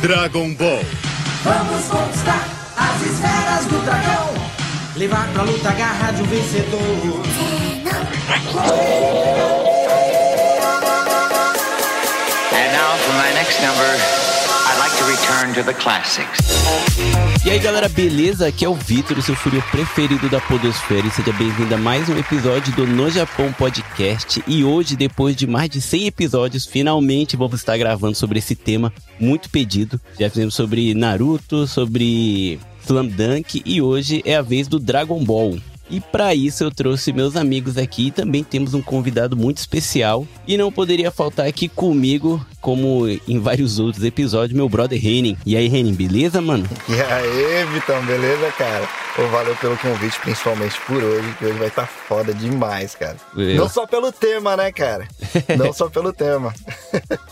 Dragon Ball. Vamos conquistar as esferas do dragão. Levar pra luta a garra de um vencedor. And now for my next number, return to the classics. E aí galera, beleza? Aqui é o Vitor, seu fúrio preferido da Podosfera e seja bem-vindo a mais um episódio do No Japão Podcast. E hoje, depois de mais de 100 episódios, finalmente vamos estar gravando sobre esse tema muito pedido. Já fizemos sobre Naruto, sobre Slam Dunk e hoje é a vez do Dragon Ball. E para isso eu trouxe meus amigos aqui e também temos um convidado muito especial. E não poderia faltar aqui comigo, como em vários outros episódios, meu brother Renin. E aí, Renin, beleza, mano? E aí, Vitão, beleza, cara? Pô, valeu pelo convite, principalmente por hoje, que hoje vai estar tá foda demais, cara. Eu- Não só pelo tema, né, cara? Não só pelo tema.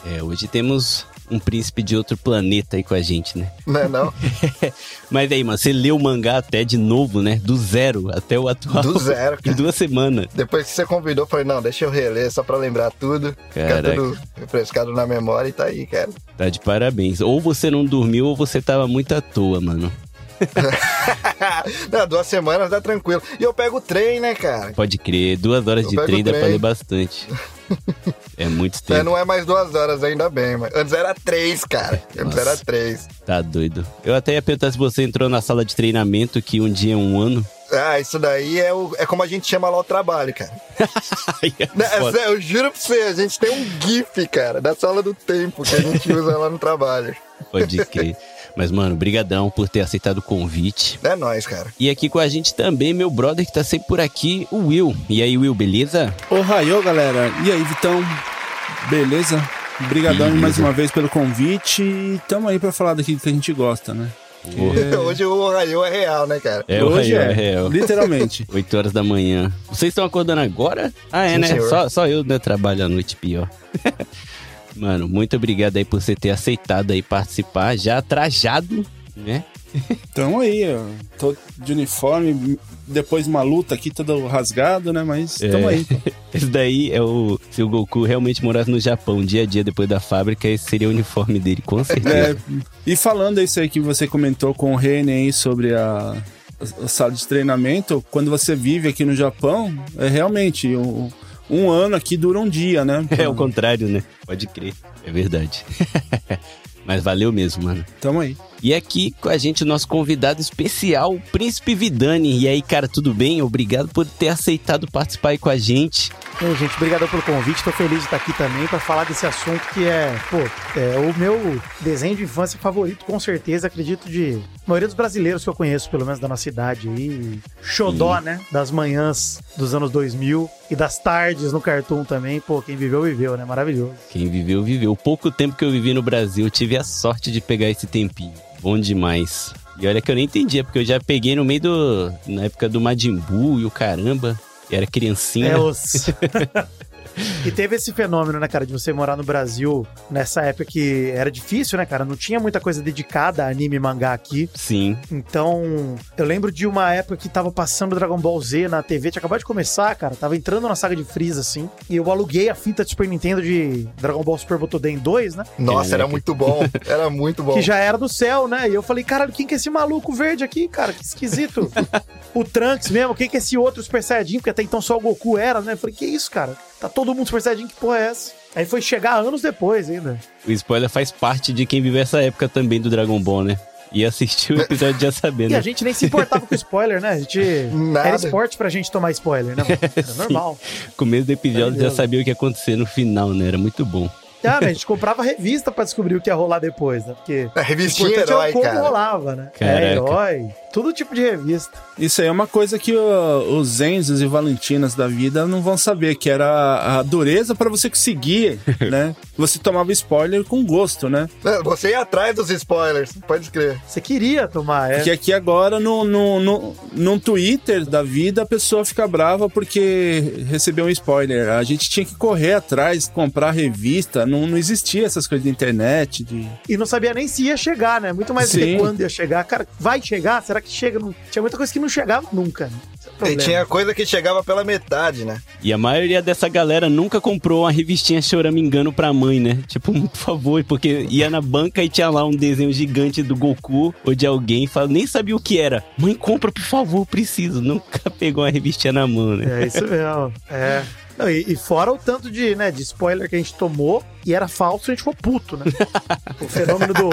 É, hoje temos um príncipe de outro planeta aí com a gente, né? Não é não? Mas aí, mano, você leu o mangá até de novo, né? Do zero até o atual. Do zero, Em cara. duas semanas. Depois que você convidou, eu falei, não, deixa eu reler só pra lembrar tudo. Caraca. Ficar tudo refrescado na memória e tá aí, cara. Tá de parabéns. Ou você não dormiu ou você tava muito à toa, mano. não, duas semanas dá tranquilo. E eu pego o trem, né, cara? Pode crer, duas horas Eu de trem o dá pra trem. ler bastante. É muito É, tempo. não é mais duas horas, ainda bem, mas antes era três, cara. Antes Nossa. era trás. Tá doido. Eu até ia perguntar se você entrou na sala de treinamento, que um dia é um ano. Ah, isso daí é, o, é como a gente chama lá o trabalho, cara. É Né, é eu juro pra você, a gente tem um GIF, cara, da sala do tempo que a gente usa lá no trabalho. Pode crer. Mas, mano, brigadão por ter aceitado o convite. É nóis, cara. E aqui com a gente também, meu brother que tá sempre por aqui, o Will. E aí, Will, beleza? Ô, Raio, galera. E aí, Vitão? Beleza? Obrigadão Beleza. mais uma vez pelo convite e tamo aí pra falar daquilo que a gente gosta, né? Hoje o Raio é real, né, cara? É, o Hoje é, é real. literalmente. 8 horas da manhã. Vocês estão acordando agora? Ah, é, Sim, né? senhor. Só, só eu, né, trabalho à noite pior. Mano, muito obrigado aí por você ter aceitado aí participar, já trajado, né? Tamo aí, ó. Tô de uniforme, depois uma luta aqui todo rasgado, né? Mas tamo É. aí. pô. Esse daí é o. Se o Goku realmente morasse no Japão, dia a dia depois da fábrica, esse seria o uniforme dele, com certeza. É, e falando isso aí que você comentou com o Rene aí sobre a, a sala de treinamento, quando você vive aqui no Japão, é realmente um, um ano aqui dura um dia, né? É, o contrário, né? Pode crer. É verdade. Mas valeu mesmo, mano. Tamo aí. E aqui com a gente o nosso convidado especial, o Príncipe Vidani. E aí, cara, tudo bem? Obrigado por ter aceitado participar aí com a gente. E aí, gente, obrigado pelo convite. Tô feliz de estar aqui também para falar desse assunto que é, pô, é o meu desenho de infância favorito, com certeza. Acredito de a maioria dos brasileiros que eu conheço, pelo menos da nossa cidade aí. Xodó, né? Das manhãs dos anos 2000 e das tardes no Cartoon também. Pô, quem viveu, viveu, né? Maravilhoso. Quem viveu, viveu. O pouco tempo que eu vivi no Brasil, eu tive a sorte de pegar esse tempinho. Bom demais. E olha que eu nem entendia, porque eu já peguei no meio do. na época do Majin Buu e o caramba. E era criancinha. É os. E teve esse fenômeno, né, cara, de você morar no Brasil nessa época que era difícil, né, cara? Não tinha muita coisa dedicada a anime e mangá aqui. Sim. Então, eu lembro de uma época que tava passando Dragon Ball Z na TV, tinha acabado de começar, cara. Tava entrando na saga de Freeza, assim. E eu aluguei a fita de Super Nintendo de Dragon Ball Super Butoden 2, né? Nossa, era Caraca. muito bom. Era muito bom. Que já era do céu, né? E eu falei, caralho, quem que é esse maluco verde aqui, cara? Que esquisito. o Trunks mesmo, quem que é esse outro Super Saiyajin? Porque até então só o Goku era, né? Eu falei, que isso, cara? Tá todo mundo Super Saiyajin, que porra é essa? Aí foi chegar anos depois ainda. O spoiler faz parte de quem viveu essa época também do Dragon Ball, né? E assistiu o episódio já sabendo. E a gente nem se importava com spoiler, né? A gente. Nada. Era esporte pra gente tomar spoiler, né? Era normal. No começo do episódio já sabia o que ia acontecer no final, né? Era muito bom. Ah, mas a gente comprava revista pra descobrir o que ia rolar depois, né? Porque. A o revistinha importante herói, é como cara. rolava, né? Caraca. É, herói. Todo tipo de revista. Isso aí é uma coisa que o- os Enzos e Valentinas da vida não vão saber, que era a, dureza pra você conseguir, né? Você tomava spoiler com gosto, né? É, Você ia atrás dos spoilers, pode escrever. Você queria tomar, é. Porque aqui agora, no, no, no, no Twitter da vida, a pessoa fica brava porque recebeu um spoiler. A gente tinha que correr atrás, comprar revista, não, não existia essas coisas de internet, de... E não sabia nem se ia chegar, né? Muito mais do que quando ia chegar. Cara, vai chegar? Será que chega? Não- Tinha muita coisa que não chegava nunca. né? E problema. tinha coisa que chegava pela metade, né? E a maioria dessa galera nunca comprou uma revistinha choramingando pra mãe, né? Tipo, por favor, porque ia na banca e tinha lá um desenho gigante do Goku ou de alguém, fala, nem sabia o que era. Mãe, compra, por favor, preciso. Nunca pegou uma revistinha na mão, né? É isso mesmo. É. Não, e, e fora o tanto de, né, de spoiler que a gente tomou e era falso, a gente ficou puto, né? o fenômeno do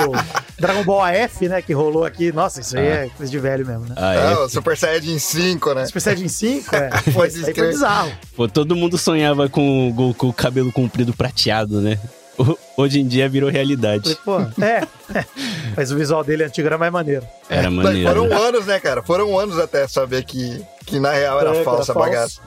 Dragon Ball AF, né, que rolou aqui. Nossa, isso aí é coisa de velho mesmo, né? Ah, Ah, é. o Super Saiyajin 5, né? Super Saiyajin 5, é. Pode isso aí foi bizarro. Pô, todo mundo sonhava com o Goku cabelo comprido prateado, né? Ho- Hoje em dia virou realidade. Pô, é. Mas o visual dele antigo era mais maneiro. Era Mas maneiro. foram né? anos, né, cara? Foram anos até saber que, que na real era É, falsa a era bagaça.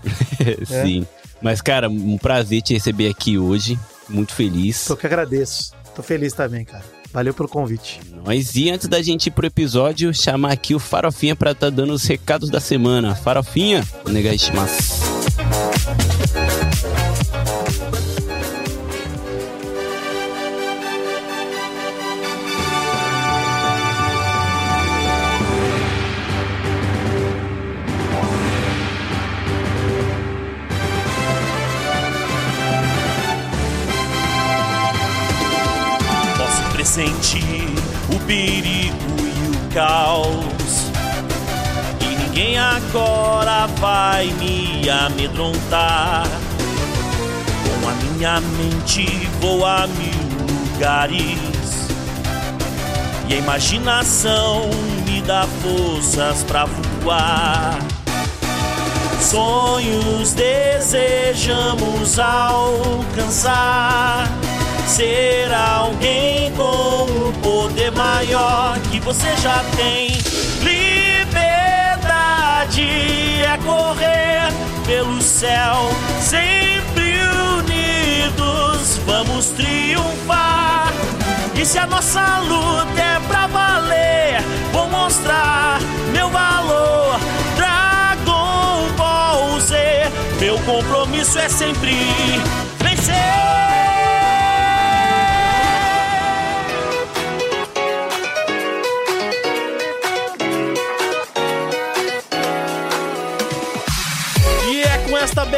Sim. Mas, cara, um prazer te receber aqui hoje. Muito feliz. Tô que agradeço. Tô feliz também, cara. Valeu pelo convite. Nós, e antes da gente ir pro episódio, chamar aqui o Farofinha pra tá dando os recados da semana. Farofinha, onegaishimasu. Posso caos. E ninguém agora vai me amedrontar. Com a minha mente vou a mil lugares. E a imaginação me dá forças pra voar. Sonhos desejamos alcançar. Ser alguém com um poder maior que você já tem. Liberdade é correr pelo céu, sempre unidos vamos triunfar. E se a nossa luta é pra valer, vou mostrar meu valor. Dragon Ball Z, meu compromisso é sempre vencer.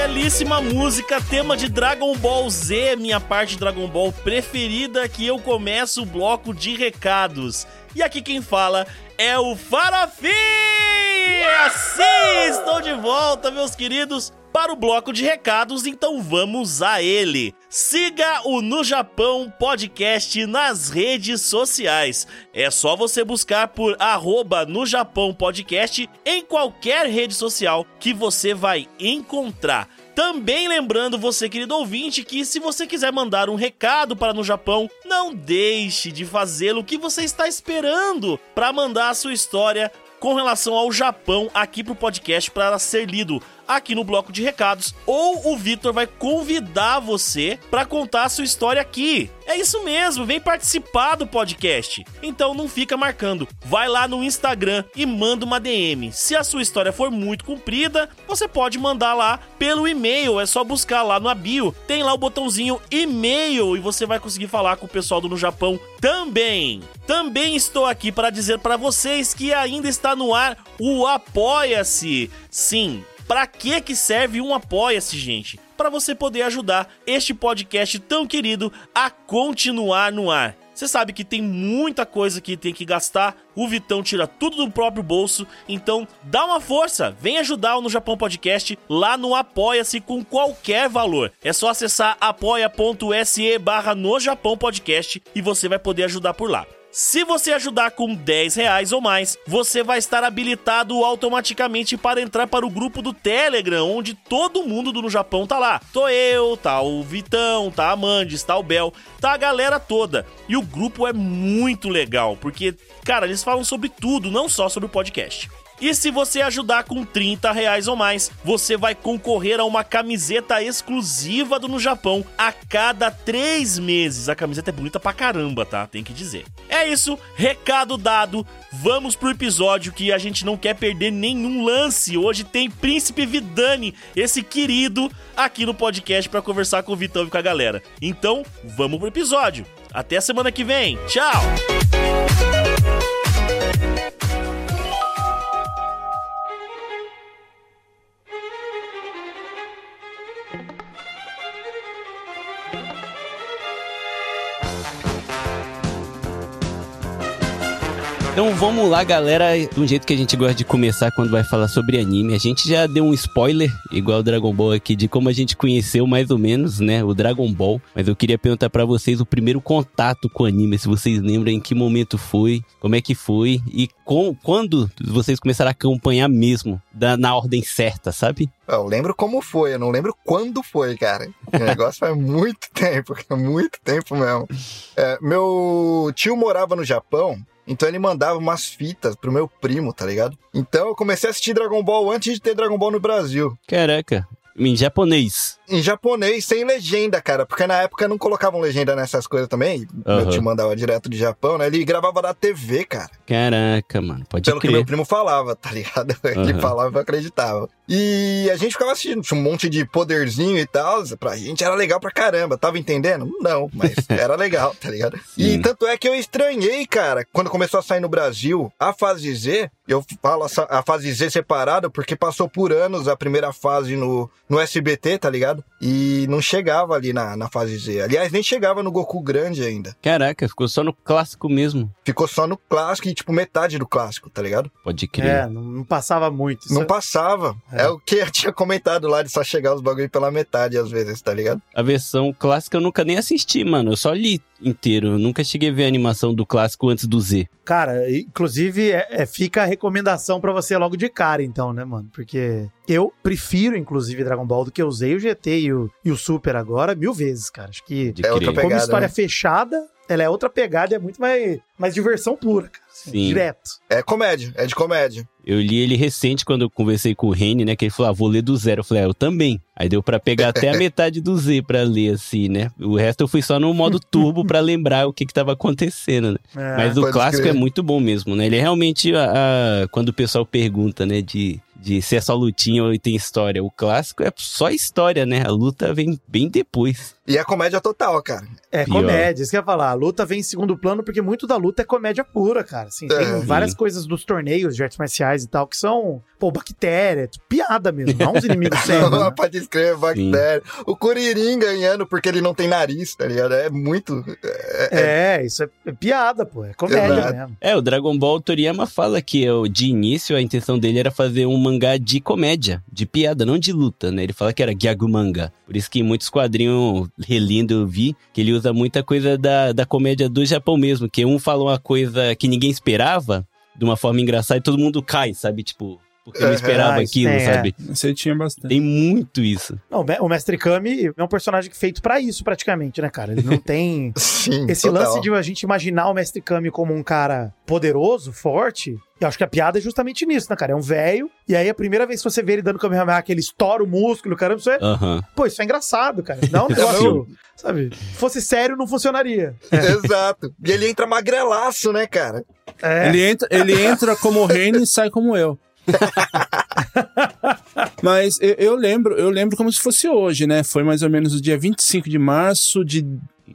Belíssima música, tema de Dragon Ball Z, minha parte de Dragon Ball preferida, que eu começo o bloco de recados. E aqui quem fala é o Farofinha! Sim, estou de volta, meus queridos, para o bloco de recados, então vamos a ele. Siga o No Japão Podcast nas redes sociais. É só você buscar por arroba no Japão Podcast em qualquer rede social que você vai encontrar. Também lembrando você, querido ouvinte, que se você quiser mandar um recado para no Japão, não deixe de fazê-lo. O que você está esperando para mandar a sua história com relação ao Japão aqui pro podcast para ser lido aqui no bloco de recados, ou o Vitor vai convidar você para contar a sua história aqui. É isso mesmo, vem participar do podcast. Então não fica marcando. Vai lá no Instagram e manda uma DM. Se a sua história for muito comprida, você pode mandar lá pelo e-mail, é só buscar lá no bio. Tem lá o botãozinho e-mail e você vai conseguir falar com o pessoal do No Japão também. Também estou aqui para dizer para vocês que ainda está no ar o Apoia-se. Sim, para que que serve um Apoia-se, gente? Para você poder ajudar este podcast tão querido a continuar no ar. Você sabe que tem muita coisa que tem que gastar, o Vitão tira tudo do próprio bolso, então dá uma força, vem ajudar o No Japão Podcast lá no Apoia-se com qualquer valor. É só acessar apoia.se barra No Japão Podcast e você vai poder ajudar por lá. Se você ajudar com 10 reais ou mais, você vai estar habilitado automaticamente para entrar para o grupo do Telegram, onde todo mundo do No Japão tá lá. Tô eu, tá o Vitão, tá a Mandes, tá o Bel, tá a galera toda. E o grupo é muito legal, porque, cara, eles falam sobre tudo, não só sobre o podcast. E se você ajudar com 30 reais ou mais, você vai concorrer a uma camiseta exclusiva do No Japão a cada três meses. A camiseta é bonita pra caramba, tá? Tem que dizer. É isso, recado dado. Vamos pro episódio que a gente não quer perder nenhum lance. Hoje tem Príncipe Vidani, esse querido, aqui no podcast pra conversar com o Vitão e com a galera. Então, vamos pro episódio. Até a semana que vem. Tchau! thank you Então vamos lá, galera. Um jeito que a gente gosta de começar quando vai falar sobre anime. A gente já deu um spoiler, igual o Dragon Ball aqui, de como a gente conheceu mais ou menos, né? O Dragon Ball. Mas eu queria perguntar pra vocês o primeiro contato com o anime, se vocês lembram em que momento foi, como é que foi e com, quando vocês começaram a acompanhar mesmo, da, na ordem certa, sabe? Eu lembro como foi, eu não lembro quando foi, cara. O negócio faz muito tempo, muito tempo mesmo. É, meu tio morava no Japão, então ele mandava umas fitas pro meu primo, tá ligado? Então eu comecei a assistir Dragon Ball antes de ter Dragon Ball no Brasil. Caraca, em japonês. Em japonês, sem legenda, cara. Porque na época não colocavam legenda nessas coisas também. Meu Aham. tio mandava direto de Japão, né? Ele gravava da TV, cara. Caraca, mano, pode Pelo que crer. meu primo falava, tá ligado? Ele Aham. falava e eu acreditava. E a gente ficava assistindo, tinha um monte de poderzinho e tal. Pra gente era legal pra caramba. Tava entendendo? Não, mas era legal, tá ligado? E Sim. tanto é que eu estranhei, cara, quando começou a sair no Brasil a fase Z. Eu falo a fase Z separada porque passou por anos a primeira fase no, no SBT, tá ligado? E não chegava ali na, na fase Z. Aliás, nem chegava no Goku grande ainda. Caraca, ficou só no clássico mesmo. Ficou só no clássico e, tipo, metade do clássico, tá ligado? Pode crer. É, não, não passava muito. Isso Não é- passava. É. o que eu tinha comentado lá de só chegar os bagulho pela metade às vezes, tá ligado? A versão clássica eu nunca nem assisti, mano. Eu só li inteiro. Eu nunca cheguei a ver a animação do clássico antes do Z. Cara, inclusive, é, é- fica a recomendação pra você logo de cara, então, né, mano? Porque eu prefiro, inclusive, Dragon Ball do que eu usei o GT e o, e o Super agora mil vezes, cara. Acho que, É outra pegada, como história né? fechada, ela é outra pegada e é muito mais, mais diversão pura, cara. Sim. Direto. É comédia, é de comédia. Eu li ele recente quando eu conversei com o Reni, né? Que ele falou, ah, vou ler do zero. Eu falei, ah, eu também. Aí deu pra pegar até a metade do Z pra ler, assim, né? O resto eu fui só no modo turbo pra lembrar o que que tava acontecendo, né? É. Mas o clássico crer. é muito bom mesmo, né? Ele é realmente, a, a- quando o pessoal pergunta, né, de, de se é só lutinha ou tem história. O clássico é só história, né? A luta vem bem depois. E é comédia total, cara. É Pior. comédia, isso que eu ia falar. A luta vem em segundo plano porque muito da luta é comédia pura, cara. Assim, tem É. várias Sim. coisas dos torneios de artes marciais e tal que são, pô, bactéria, piada mesmo, não uns inimigos sérios. né? Pode escrever, bactéria. O Kuririn ganhando porque ele não tem nariz, tá ligado? É muito. É, isso é, é piada, pô. É comédia Exato. mesmo. É, o Dragon Ball Toriyama fala que de início a intenção dele era fazer um mangá de comédia, de piada, não de luta, né? Ele fala que era gyagu manga. Por isso que em muitos quadrinhos relindo eu vi que ele usa muita coisa da, da comédia do Japão mesmo, que um fala uma coisa que ninguém esperava, de uma forma engraçada, e todo mundo cai, sabe? Tipo, porque não esperava Ah, aquilo, tem, é. sabe? Você tinha bastante. Tem muito isso. Não, o Mestre Kami é um personagem feito pra isso, praticamente, né, cara? Ele não tem. Sim. Esse total. lance de a gente imaginar o Mestre Kami como um cara poderoso, forte, eu acho que a piada é justamente nisso, né, cara? É um velho, e aí a primeira vez que você vê ele dando Kamehameha, que ele estoura o músculo, caramba, isso é. Aham. Pô, isso é engraçado, cara. Não é um negócio. sabe? Se fosse sério, não funcionaria. Exato. E ele entra magrelaço, né, cara? É. Ele entra, ele entra como Rene e sai como eu. Mas eu, eu lembro, eu lembro como se fosse hoje, né? Foi mais ou menos o dia 25 de março de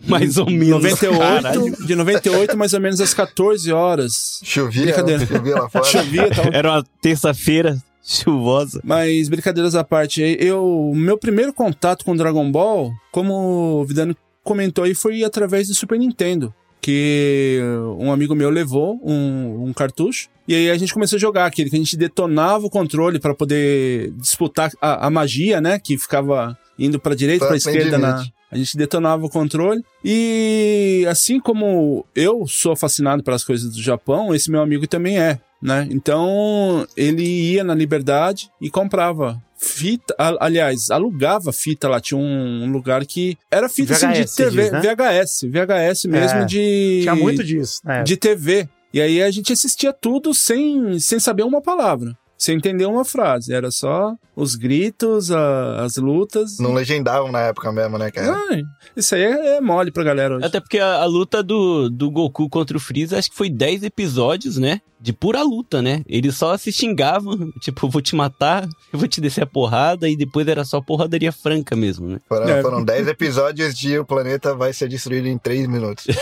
Mais ou menos. 98, Caralho. de 98 mais ou menos às 14 horas. Chovia, Brincadeira. chovia lá fora. Chovia tal. Era uma terça-feira chuvosa. Mas brincadeiras à parte, eu meu primeiro contato com Dragon Ball, como o Vidano comentou aí, foi através do Super Nintendo. Que um amigo meu levou um, um cartucho. E aí a gente começou a jogar aquele que a gente detonava o controle para poder disputar a, a magia, né? Que ficava indo para direita, para esquerda na, a gente detonava o controle. E assim como eu sou fascinado pelas coisas do Japão, esse meu amigo também é, né? Então ele ia na Liberdade e comprava fita, aliás, alugava fita lá. Tinha um, lugar que era fita assim, de VHS, TV, diz, né? VHS, VHS mesmo É, de Tinha muito disso, né? de TV. E aí a gente assistia tudo sem, sem saber uma palavra, sem entender uma frase. Era só os gritos, a- as lutas. Não legendavam na época mesmo, né, cara? Ai, isso aí é, é mole pra galera hoje. Até porque a, a luta do, do Goku contra o Freeza, acho que foi 10 episódios, né? De pura luta, né? Eles só se xingavam, tipo, vou te matar, eu vou te descer a porrada, e depois era só porradaria franca mesmo, né? Foram, É. foram 10 episódios de o planeta vai ser destruído em 3 minutos.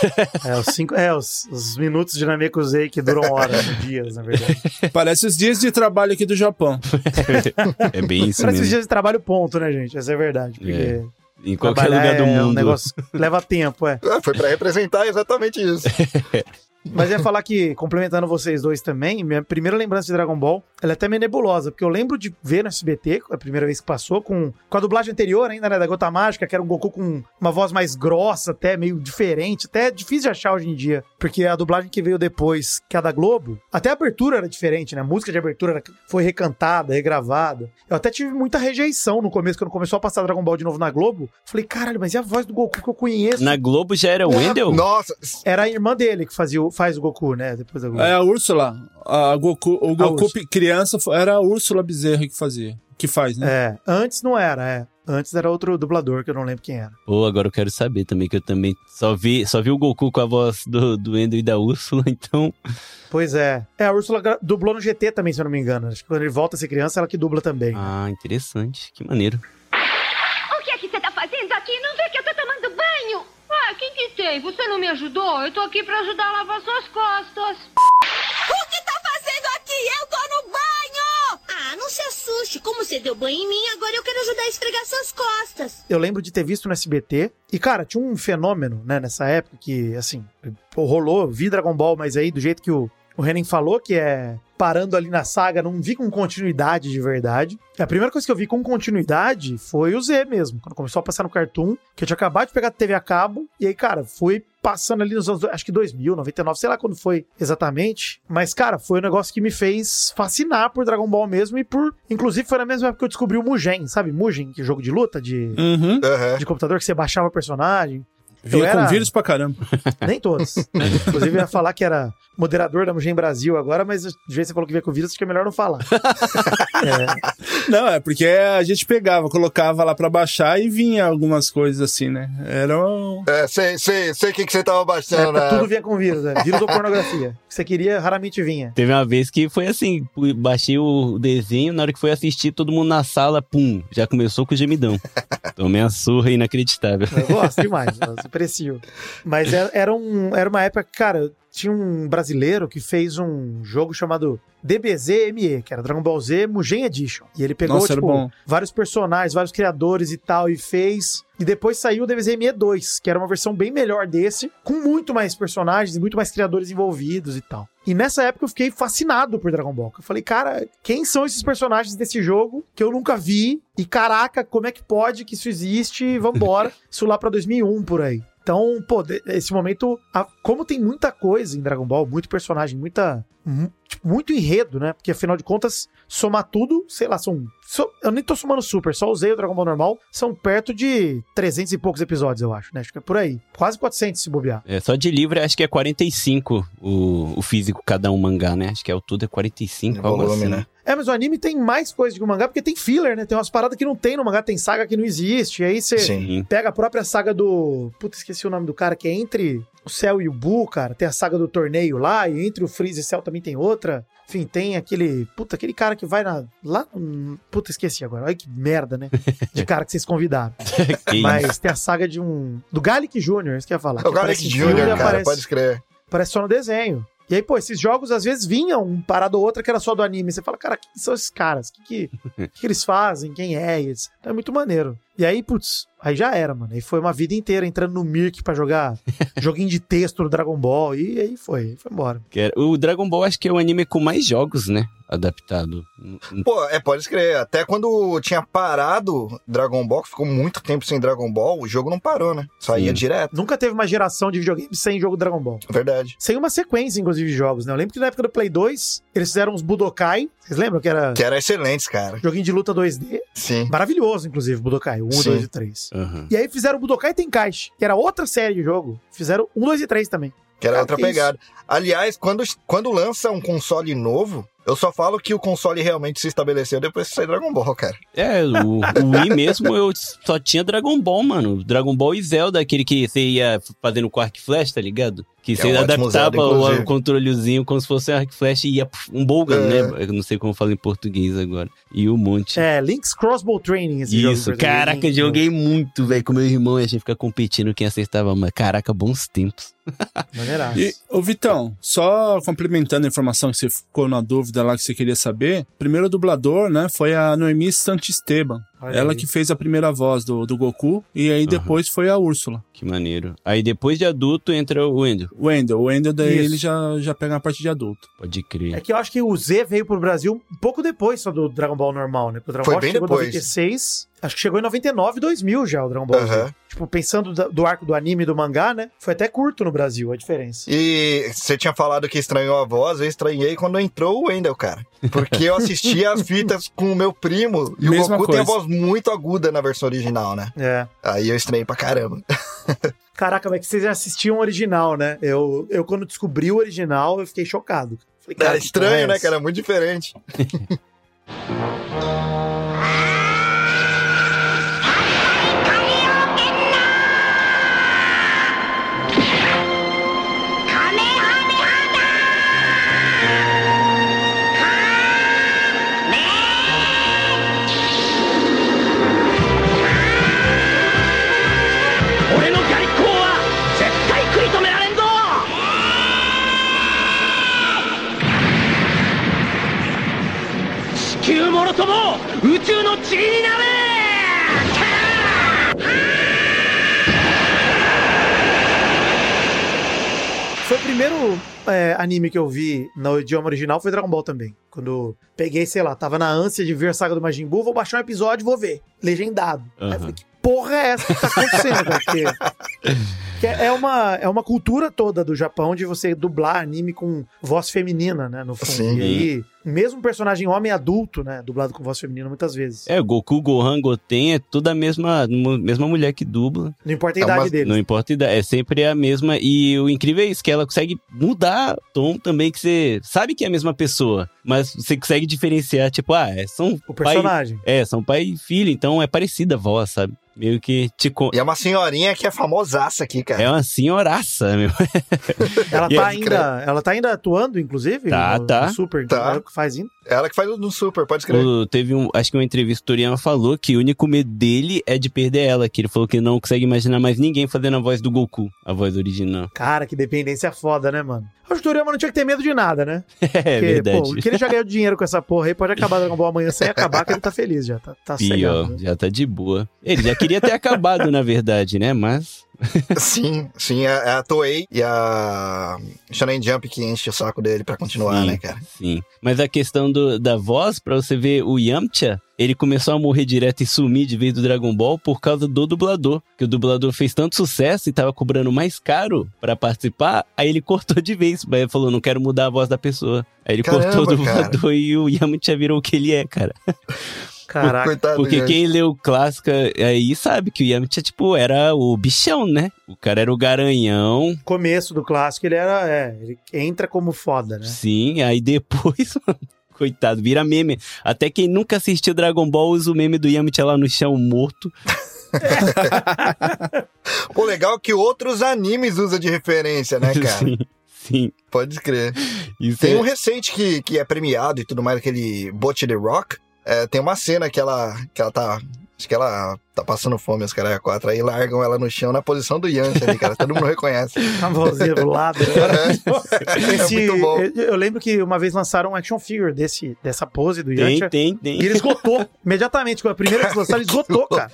É, os, cinco, é, os, os minutos de Namekusei que duram horas, dias, na verdade. Parece os dias de trabalho aqui do Japão. É bem isso Parece mesmo. dias de trabalho ponto, né, gente? Essa é a verdade. Porque É, Em qualquer lugar do é um mundo. negócio que leva tempo, é. Ah, foi pra representar exatamente isso. Mas ia falar que, complementando vocês dois também, minha primeira lembrança de Dragon Ball, ela é até meio nebulosa, porque eu lembro de ver no SBT, a primeira vez que passou, com, com a dublagem anterior ainda, né, da Gota Mágica, que era um Goku com uma voz mais grossa, até meio diferente, até difícil de achar hoje em dia, porque a dublagem que veio depois, que é a da Globo, até a abertura era diferente, né, a música de abertura era- foi recantada, regravada. Eu até tive muita rejeição no começo, quando começou a passar Dragon Ball de novo na Globo, falei, caralho, mas e a voz do Goku que eu conheço? Na Globo já era o Wendel? Nossa, Era a irmã dele que fazia, o- faz o Goku, né, depois da Globo. É a Úrsula. A Goku, o Goku Úrsula. criança era a Úrsula Bezerra que fazia. Que faz, né? É, antes não era, é. Antes era outro dublador que eu não lembro quem era. Pô, agora eu quero saber também, que eu também só vi, só vi o Goku com a voz do, do Wendel e da Úrsula, então. Pois é. É, a Úrsula dublou no GT também, se eu não me engano. Acho que quando ele volta a ser criança, ela que dubla também. Ah, interessante. Que maneiro. O que é que você tá fazendo aqui? Não vê que eu tô tomando banho? Ah, o que tem? Você não me ajudou? Eu tô aqui pra ajudar a lavar suas costas. O que tá fazendo aqui? Eu tô no banho! Ah, não se assuste. Como você deu banho em mim, agora eu quero ajudar a esfregar suas costas. Eu lembro de ter visto no SBT. E, cara, tinha um fenômeno, né, nessa época que, assim, rolou, vi Dragon Ball, mas aí do jeito que o, o Renan falou, que é parando ali na saga, não vi com continuidade de verdade. A primeira coisa que eu vi com continuidade foi o Z mesmo, quando começou a passar no Cartoon, que eu tinha acabado de pegar a TV a cabo, e aí, cara, fui passando ali nos anos, acho que 2000, 99, sei lá quando foi exatamente. Mas, cara, foi um negócio que me fez fascinar por Dragon Ball mesmo e por. Inclusive, foi na mesma época que eu descobri o Mugen, sabe? Mugen, que é jogo de luta de, Uhum. de computador que você baixava o personagem. Vinha Eu era- com vírus pra caramba. Nem todos. Inclusive, eu ia falar que era moderador da Mugen Brasil agora, mas de vez você falou que vinha com vírus, acho que é melhor não falar. É, Não, é porque a gente pegava, colocava lá pra baixar e vinha algumas coisas assim, né? Era um... É, sei, sei, sei o que, que você tava baixando, né? tudo vinha com vírus, é. Vírus ou pornografia. O que você queria, raramente vinha. Teve uma vez que foi assim, baixei o desenho, na hora que foi assistir, todo mundo na sala, pum, já começou com o gemidão. Tomei uma surra inacreditável. Eu gosto demais, eu aprecio. Mas era, era, um, era uma época, cara, tinha um brasileiro que fez um jogo chamado DBZ-ME, que era Dragon Ball Z Mugen Edition. E ele pegou, Nossa, tipo, vários personagens, vários criadores e tal, e fez. E depois saiu o DBZ-ME 2, que era uma versão bem melhor desse, com muito mais personagens e muito mais criadores envolvidos e tal. E nessa época eu fiquei fascinado por Dragon Ball. Eu falei, cara, quem são esses personagens desse jogo que eu nunca vi? E caraca, como é que pode que isso existe? E Vambora. isso lá pra 2001 por aí. Então, pô, esse momento, como tem muita coisa em Dragon Ball, muito personagem, muita. mu- tipo, muito enredo, né? Porque afinal de contas, somar tudo, sei lá, são. so- eu nem tô somando super, só usei o Dragon Ball normal, são perto de 300 e poucos episódios, eu acho, né? Acho que é por aí. Quase 400 se bobear. É, só de livro acho que é 45 o, o físico cada um mangá, né? Acho que é o tudo é 45, algo Volume, assim. né? É, mas o anime tem mais coisa que o mangá, porque tem filler, né? Tem umas paradas que não tem no mangá, tem saga que não existe. E aí você pega a própria saga do. Puta, esqueci o nome do cara, que é entre o Cell e o Buu, cara. Tem a saga do torneio lá, e entre o Freeze e o Cell também tem outra. Enfim, tem aquele. Puta, aquele cara que vai na. Lá. hum, Puta, esqueci agora. Olha que merda, né? De cara que vocês convidaram. Que Mas tem a saga de um. Do Gallic Jr., isso que eu ia falar. É o que Garlic e Jr., cara, aparece- pode escrever. Parece só no desenho. E aí, pô, esses jogos às vezes vinham um parada ou outra que era só do anime. Você fala, cara, quem são esses caras? O que, que, que eles fazem? Quem é? E etc. Então é muito maneiro. E aí, putz, aí já era, mano. Aí foi uma vida inteira entrando no Mirk pra jogar joguinho de texto no Dragon Ball. E aí foi, foi embora. Era- O Dragon Ball acho que é o anime com mais jogos, né? Adaptado. Pô, é, pode escrever. Até quando tinha parado Dragon Ball, que ficou muito tempo sem Dragon Ball, o jogo não parou, né? Saía Sim. direto. Nunca teve uma geração de videogames sem jogo Dragon Ball. Verdade. Sem uma sequência, inclusive, de jogos, né? Eu lembro que na época do Play 2, eles fizeram os Budokai. Vocês lembram que era Que eram excelentes, cara. joguinho de luta 2D? Sim. Maravilhoso, inclusive, Budokai. O 1, Sim. 2 e 3. Aham. E aí fizeram o Budokai Tenkaichi, que era outra série de jogo. Fizeram 1, 2 e 3 também. Que era Cara, outra que isso? pegada. Aliás, quando, quando lança um console novo, eu só falo que o console realmente se estabeleceu depois que saiu Dragon Ball, cara. É, o, o Wii mesmo eu só tinha Dragon Ball, mano. Dragon Ball e Zelda, aquele que você ia fazendo com arco e flash, tá ligado? Que você um ótimo Zelda, adaptava o, o controlezinho como se fosse um arco e flash e ia um Bolgan, É. né? Eu não sei como fala em português agora. E um monte. É, Link's Crossbow Training esse. Isso, caraca, Link- joguei muito, velho, com meu irmão e a gente fica competindo quem acertava mais. Caraca, bons tempos. Maneiraço. E, ô Vitão, só complementando a informação que você ficou na dúvida lá que você queria saber, o primeiro dublador, né, foi a Noemi Santisteban. Olha Ela aí. que fez a primeira voz do, do Goku e aí depois foi a Úrsula. Que maneiro. Aí depois de adulto entra o Wendel. O Wendel, o Wendel daí Isso. ele já, já pega a parte de adulto. Pode crer. É que eu acho que o Z veio pro Brasil um pouco depois só do Dragon Ball normal, né? O Dragon Foi Ball bem chegou depois. em 96, acho que chegou em 99, 2000 já o Dragon Ball Z. Tipo, pensando do arco do anime e do mangá, né? Foi até curto no Brasil a diferença. E você tinha falado que estranhou a voz, eu estranhei quando entrou o Wendel, cara. Porque eu assistia as fitas com o meu primo e Mesma o Goku tem a coisa. voz muito aguda na versão original, né? É. Aí eu estranhei pra caramba. Caraca, mas é que vocês já assistiam o original, né? Eu, eu quando descobri o original, eu fiquei chocado. Falei, Era cara, que estranho, porra é né, essa? cara? Muito diferente. Foi o primeiro é, anime que eu vi no idioma original, foi Dragon Ball também. Quando peguei, sei lá, tava na ânsia de ver a saga do Majin Buu, vou baixar um episódio e vou ver. Legendado. Aí eu falei, que porra é essa que tá acontecendo, porque é, uma, é uma cultura toda do Japão de você dublar anime com voz feminina, né, no fundo. Sim. E aí, mesmo personagem homem adulto, né, dublado com voz feminina muitas vezes. É, Goku, Gohan, Goten é tudo a mesma, mesma mulher que dubla. Não importa a É idade uma- deles. Não importa a idade, é sempre a mesma. E o incrível é isso, que ela consegue mudar tom também, que você sabe que é a mesma pessoa, mas você consegue diferenciar, tipo, ah, é, são O pai, personagem. é, são pai e filho, então é parecida a voz, sabe? Meio que te E é uma senhorinha que é famosaça aqui, cara. É uma senhoraça, meu. Ela tá aí, ainda, ela tá ainda atuando, inclusive? Tá, no, tá. no Super, Tá. ela que faz ainda. Ela que faz o do Super, pode escrever. O- teve um, acho que uma entrevista, o Toriyama falou que o único medo dele é de perder ela, que ele falou que não consegue imaginar mais ninguém fazendo a voz do Goku, a voz original. Cara, que dependência foda, né, mano? O Toriyama não tinha que ter medo de nada, né? É Porque, verdade. pô, que ele já ganhou dinheiro com essa porra aí, pode acabar Dragon Ball amanhã sem acabar, que ele tá feliz já, tá, tá Pior, cegado. né? já tá de boa. Ele já queria ter acabado, na verdade, né? Mas. Sim, sim, é é a Toei e a Shonen Jump que enche o saco dele pra continuar, Sim. né, cara? Sim. Mas a questão do- da voz, pra você ver o Yamcha, ele começou a morrer direto e sumir de vez do Dragon Ball por causa do dublador. Que o dublador fez tanto sucesso e tava cobrando mais caro pra participar, aí ele cortou de vez. Aí ele falou, não quero mudar a voz da pessoa. Aí ele Caramba, cortou o cara. dublador e o Yamcha virou o que ele é, cara. Caraca. Coitado Porque gente. quem leu clássica aí sabe que o Yamcha, tipo, era o bichão, né? O cara era o garanhão. Começo do clássico, ele era, é, ele entra como foda, né? Sim, aí depois, mano, coitado, vira meme. Até quem nunca assistiu Dragon Ball usa o meme do Yamcha lá no chão morto. Pô, legal que outros animes usam de referência, né, cara? sim, sim. Pode crer. Isso Tem é- um recente que, que é premiado e tudo mais, aquele Bot the Rock. É, tem uma cena que ela, que ela tá. Acho que ela tá passando fome, os caras quatro, aí largam ela no chão na posição do Yancha ali, cara. Todo mundo reconhece. A vozinha do lado. né? Esse- é muito bom. eu, eu lembro que uma vez lançaram um action figure desse, dessa pose do Tem, Yancha. tem, tem. E ele esgotou imediatamente. Com a primeira que eles lançaram, ele esgotou, cara.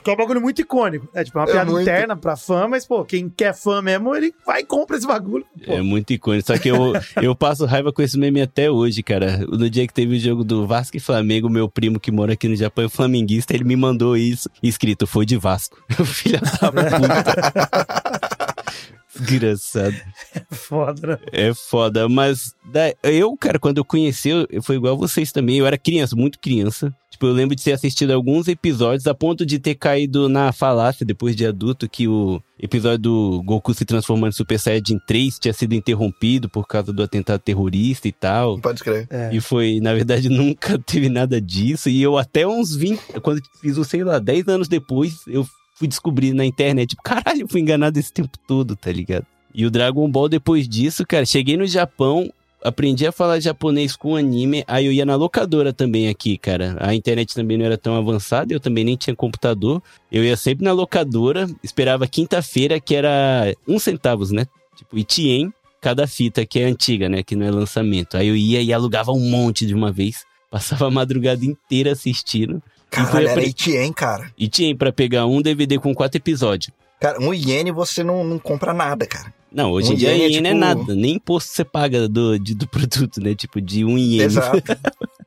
Ficou um bagulho muito icônico. É tipo uma É piada muito. interna pra fã, mas, pô, quem quer fã mesmo, ele vai e compra esse bagulho. Pô, É muito icônico. Só que eu, eu passo raiva com esse meme até hoje, cara. No dia que teve o jogo do Vasco e Flamengo, meu primo que mora aqui no Japão é flamenguista, ele me mandou isso escrito, foi de Vasco. Filha da puta. Desgraçado. foda, né? É foda, mas da- eu, cara, quando eu conheci, eu, foi igual vocês também. Eu era criança, muito criança. Tipo, eu lembro de ter assistido alguns episódios a ponto de ter caído na falácia depois de adulto que o episódio do Goku se transformando em Super Saiyajin 3 tinha sido interrompido por causa do atentado terrorista e tal. Pode escrever. É. E foi, na verdade, nunca teve nada disso. E eu até uns 20, quando fiz o, sei lá, 10 anos depois, eu fui descobrir na internet, tipo, caralho, eu fui enganado esse tempo todo, tá ligado? E o Dragon Ball, depois disso, cara, cheguei no Japão, aprendi a falar japonês com anime, aí eu ia na locadora também aqui, cara. A internet também não era tão avançada, eu também nem tinha computador. Eu ia sempre na locadora, esperava quinta-feira, que era uns centavos, né? Tipo, Itien, cada fita que é antiga, né? Que não é lançamento. Aí eu ia e alugava um monte de uma vez. Passava a madrugada inteira assistindo. Caralho, era Itien, cara. E tinha pra pegar um DVD com quatro episódios. Cara, um iene você não, não compra nada, cara. Não, hoje em Um dia iene é iene é tipo- nada, nem imposto você paga do, de- do produto, né? Tipo, de um iene. Exato.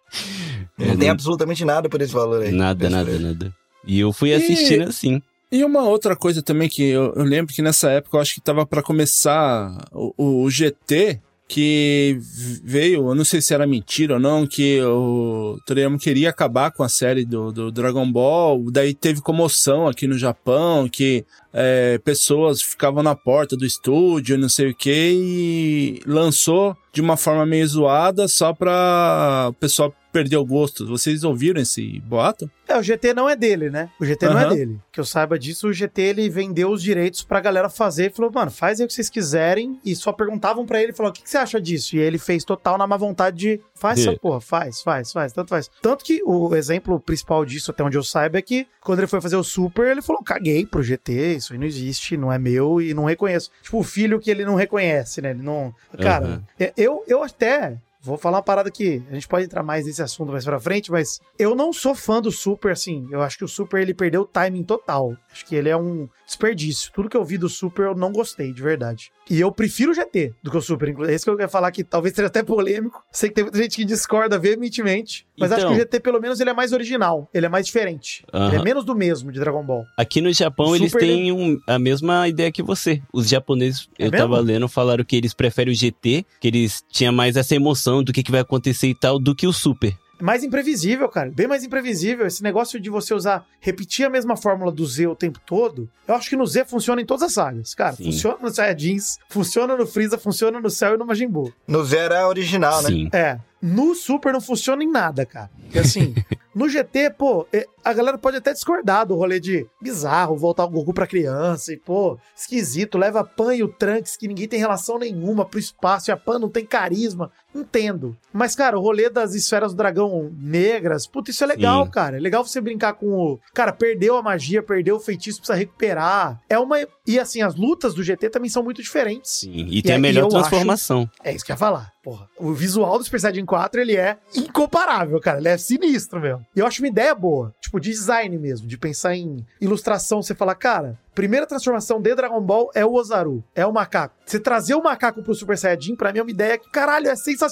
É, não tem não- absolutamente nada por esse valor aí. Nada, nada, preço. nada. E eu fui assistindo assim. E uma outra coisa também que eu, eu lembro que nessa época eu acho que tava pra começar o, o- o GT, que veio, eu não sei se era mentira ou não, que o Toriyama queria acabar com a série do, do Dragon Ball, daí teve comoção aqui no Japão, que é, pessoas ficavam na porta do estúdio, não sei o que, e lançou de uma forma meio zoada só pra o pessoal perder o gosto. Vocês ouviram esse boato? É, o GT não é dele, né? O GT não é dele. Que eu saiba disso, o GT ele vendeu os direitos pra galera fazer e falou, mano, faz aí o que vocês quiserem. E só perguntavam pra ele, falou, o que, que você acha disso? E ele fez total na má vontade de, faz essa porra, faz, faz, faz, tanto faz. Tanto que o exemplo principal disso, até onde eu saiba, é que quando ele foi fazer o Super, ele falou, caguei pro GT, isso aí não existe, não é meu e não reconheço. Tipo, o filho que ele não reconhece, né? Ele não... Cara, é, eu, eu até... Vou falar uma parada que a gente pode entrar mais nesse assunto mais pra frente, mas eu não sou fã do Super, assim. Eu acho que o Super ele perdeu o timing total. Acho que ele é um desperdício. Tudo que eu vi do Super eu não gostei, de verdade. E eu prefiro o GT do que o Super. inclusive. É isso que eu quero falar que talvez seja até polêmico. Sei que tem muita gente que discorda veementemente, mas acho Então. que o GT pelo menos ele é mais original. Ele é mais diferente. Ele é menos do mesmo de Dragon Ball. Aqui no Japão, O eles Super, têm um- a mesma ideia que você. Os japoneses, É eu mesmo? tava lendo, falaram que eles preferem o GT, que eles tinham mais essa emoção do que, que vai acontecer e tal, do que o Super. Mais imprevisível, cara. Bem mais imprevisível. Esse negócio de você usar, repetir a mesma fórmula do Z o tempo todo, eu acho que no Z funciona em todas as sagas. Cara, Sim. funciona no Saiyajins, funciona no Freeza, funciona no Cell e no Majin Buu. No Zero é original, né? Sim. É. No Super não funciona em nada, cara. E assim, no GT, pô, é, a galera pode até discordar do rolê de bizarro, voltar o Goku pra criança e, pô, esquisito, leva a Pan e o Trunks, que ninguém tem relação nenhuma pro espaço, e a Pan não tem carisma. Entendo. Mas, cara, o rolê das esferas do dragão negras, puta, isso é legal, Sim. cara. É legal você brincar com o. Cara, perdeu a magia, perdeu o feitiço, precisa recuperar. É uma. E assim, as lutas do GT também são muito diferentes. Sim. E tem a melhor transformação. É isso que eu ia falar. Porra, o visual do Super Saiyajin 4, ele é incomparável, cara. Ele é sinistro mesmo. E eu acho uma ideia boa. Tipo, de design mesmo. De pensar em ilustração. Você falar, cara, primeira transformação de Dragon Ball é o Ozaru. É o macaco. Você trazer o macaco pro Super Saiyajin, pra mim é uma ideia que, caralho, é sensacional.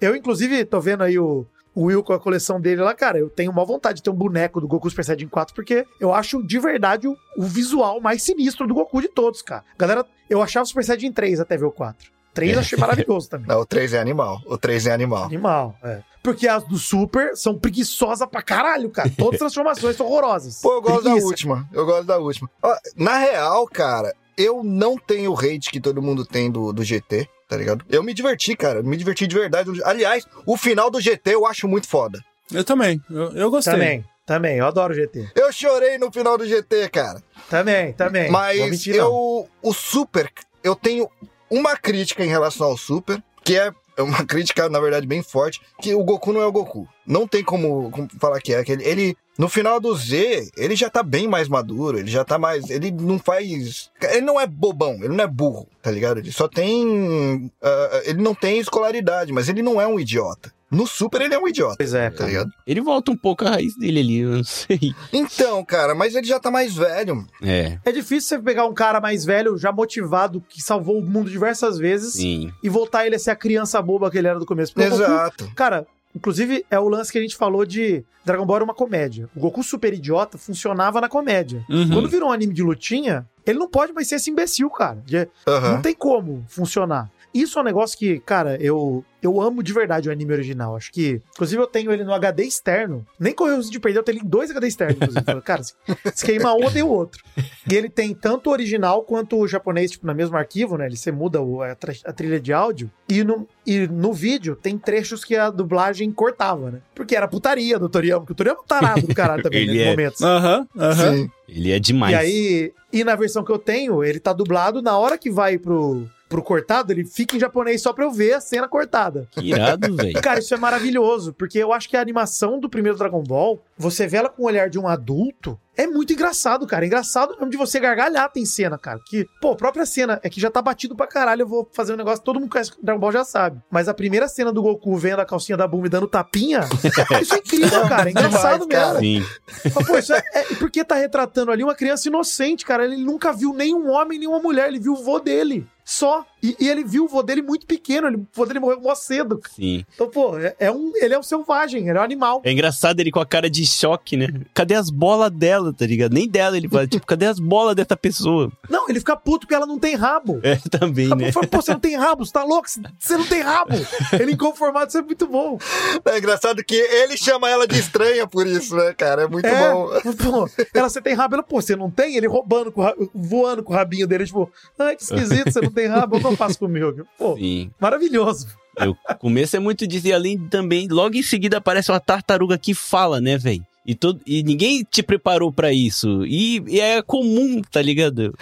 Eu, inclusive, tô vendo aí o... O Will com a coleção dele lá, cara, eu tenho uma vontade de ter um boneco do Goku Super Saiyajin 4, porque eu acho de verdade o, o visual mais sinistro do Goku de todos, cara. Galera, eu achava o Super Saiyajin 3 até ver o 4. 3 eu achei maravilhoso também. Não, o 3 é animal. O 3 é animal. Animal, é. Porque as do Super são preguiçosas pra caralho, cara. Todas as transformações são horrorosas. Pô, eu gosto da Preguiça. última. Eu gosto da última. Na real, cara, eu não tenho o hate que todo mundo tem do, do GT, tá ligado? Eu me diverti, cara. Me diverti de verdade. Aliás, o final do GT eu acho muito foda. Eu também, eu, eu gostei. Também, também. Eu adoro o GT. Eu chorei no final do GT, cara. Também, também. Mas mentir, não. eu. O Super, eu tenho uma crítica em relação ao Super, que é uma crítica, na verdade, bem forte, que o Goku não é o Goku. Não tem como, como falar que é. Que ele, ele, no final do Z, ele já tá bem mais maduro, ele já tá mais. Ele não faz. Ele não é bobão, ele não é burro, tá ligado? Ele só tem. ah, ele não tem escolaridade, mas ele não é um idiota. No Super ele é um idiota. Pois é, Tá cara. ligado? Ele volta um pouco à raiz dele ali, eu não sei. Então, cara, mas ele já tá mais velho. É, É difícil você pegar um cara mais velho, já motivado, que salvou o mundo diversas vezes, sim. e voltar ele a ser a criança boba que ele era do começo. Porque o Goku- Exato. Cara, inclusive é o lance que a gente falou de Dragon Ball era uma comédia. O Goku super idiota funcionava na comédia. Uhum. Quando virou um anime de lutinha, ele não pode mais ser esse imbecil, cara. Aham. Não tem como funcionar. Isso é um negócio que, cara, eu, eu amo de verdade o anime original. Acho que. Inclusive, eu tenho ele no HD externo. Nem correu o risco de perder, eu tenho ele em dois HD externos, inclusive. Cara, se, se queima um, eu tenho o outro. E ele tem tanto o original quanto o japonês, tipo, no mesmo arquivo, né? Ele você muda o- a, a trilha de áudio. E no, e no vídeo tem trechos que a dublagem cortava, né? Porque era putaria do Toriyama, porque o Toriyama é um tarado do caralho também, nesses é. momentos. Aham, aham. Sim. Ele é demais. E aí, e na versão que eu tenho, ele tá dublado na hora que vai pro. Pro cortado, ele fica em japonês só pra eu ver a cena cortada. Que irado, velho. Cara, isso é maravilhoso, porque eu acho que a animação do primeiro Dragon Ball, você vê ela com o olhar de um adulto, é muito engraçado, cara. É engraçado mesmo de você gargalhar, tem cena, cara. Que, pô, a própria cena é que já tá batido pra caralho. Eu vou fazer um negócio, todo mundo que conhece Dragon Ball já sabe. Mas a primeira cena do Goku vendo a calcinha da Bumi dando tapinha, isso é incrível, cara. É engraçado Demais, cara. mesmo. Sim. Mas, pô, isso é, é- porque tá retratando ali uma criança inocente, cara. Ele nunca viu nenhum homem, nenhuma mulher. Ele viu o vô dele. Só. E, e ele viu o vô dele muito pequeno. Ele, o vô dele morreu mó cedo. Sim. Então, pô, é, é um, ele é um selvagem, ele é um animal. É engraçado ele com a cara de choque, né? Cadê as bolas dela, tá ligado? Nem dela ele fala, tipo, cadê as bolas dessa pessoa? Não, ele fica puto porque ela não tem rabo. É, também, né? Fala, pô, você não tem rabo, você tá louco? Você não tem rabo. Ele inconformado, isso é muito bom. É engraçado que ele chama ela de estranha por isso, né, cara? É muito É, bom. pô, ela, você tem rabo? Ela, pô, você não tem? Ele roubando, com voando com o rabinho dele, tipo, ai, que esquisito, você não tem rabo, eu não faço comigo. Pô, Sim. maravilhoso. O começo é muito disso. E além também, logo em seguida aparece uma tartaruga que fala, né, velho? E, todo, e ninguém te preparou pra isso. E, e é comum, tá ligado?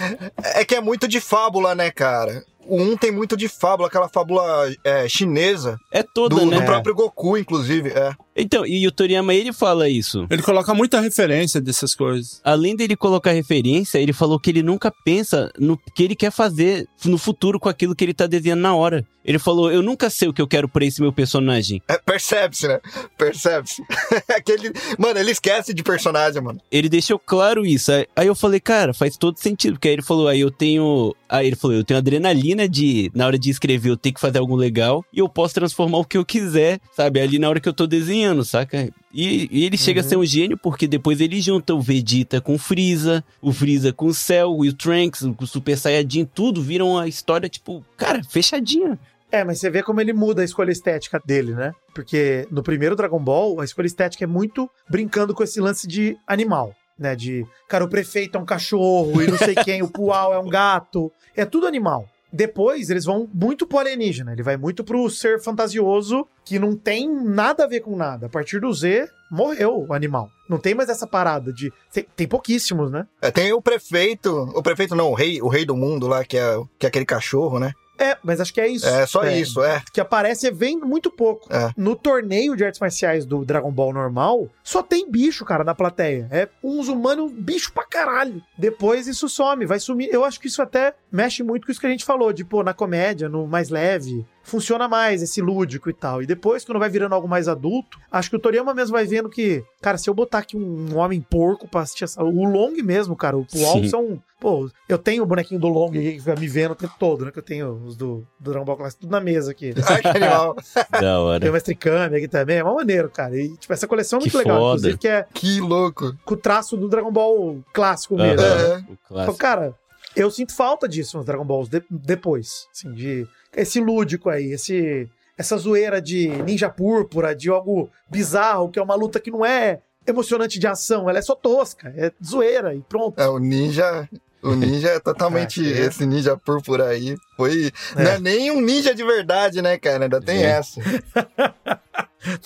É que é muito de fábula, né, cara? O um tem muito de fábula, aquela fábula é, chinesa, É toda, do, né? do próprio Goku, inclusive. É. Então, e o Toriyama, ele fala isso. Ele coloca muita referência dessas coisas. Além dele colocar referência, ele falou que ele nunca pensa no que ele quer fazer no futuro com aquilo que ele tá desenhando na hora. Ele falou, eu nunca sei o que eu quero pra esse meu personagem. É, Percebe-se, né? Percebe-se. Aquele... Mano, ele esquece de personagem, mano. Ele deixou claro isso. Aí- Aí eu falei, cara, faz todo sentido. Porque aí ele falou, aí eu tenho. Aí ele falou, eu tenho adrenalina de, na hora de escrever, eu tenho que fazer algo legal. E eu posso transformar o que eu quiser, sabe? Ali na hora que eu tô desenhando, saca? E, e ele chega a ser um gênio porque depois ele junta o Vegeta com o Freeza, o Freeza com o Cell, o Trunks, o Super Saiyajin, tudo vira uma história, tipo, cara, fechadinha. É, mas você vê como ele muda a escolha estética dele, né? Porque no primeiro Dragon Ball, a escolha estética é muito brincando com esse lance de animal, né? De, cara, o prefeito é um cachorro e não sei quem, o Pual é um gato. É tudo animal. Depois, eles vão muito pro alienígena. Ele vai muito pro ser fantasioso que não tem nada a ver com nada. A partir do Z, morreu o animal. Não tem mais essa parada de. Tem, pouquíssimos, né? É, tem o prefeito, o prefeito não, o rei, o rei do mundo lá, que é, que é aquele cachorro, né? É, mas acho que é isso. É só isso, é. que aparece e vem muito pouco. É. No torneio de artes marciais do Dragon Ball normal, só tem bicho, cara, na plateia. É uns humanos, bicho pra caralho. Depois isso some, vai sumir. Eu acho que isso até mexe muito com isso que a gente falou, de, pô, na comédia, no mais leve, funciona mais esse lúdico e tal. E depois, quando vai virando algo mais adulto, acho que o Toriyama mesmo vai vendo que, cara, se eu botar aqui um homem porco pra assistir essa... O Long mesmo, cara, o Sim. são... Pô, eu tenho o bonequinho do Long aqui que fica me vendo o tempo todo, né? Que eu tenho os do, do Dragon Ball Classic tudo na mesa aqui. Ai, que animal. Da Tem o hora. Mestre Kami aqui também, é mó maneiro, cara. E, tipo, essa coleção é muito Que legal, foda. inclusive, que é que louco. com o traço do Dragon Ball clássico mesmo. É. o Então, clássico. cara, eu sinto falta disso nos Dragon Balls de- depois, assim, de esse lúdico aí, esse essa zoeira de ninja púrpura, de algo bizarro, que é uma luta que não é emocionante de ação, ela é só tosca, é zoeira e pronto. É, o ninja. O ninja é totalmente É, é. esse ninja púrpura aí. Foi. Não é nem um ninja de verdade, né, cara? Ainda tem É. essa.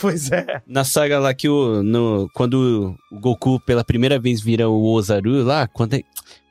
Pois é. Na saga lá que o. No, quando o Goku pela primeira vez vira o Ozaru lá, quando é-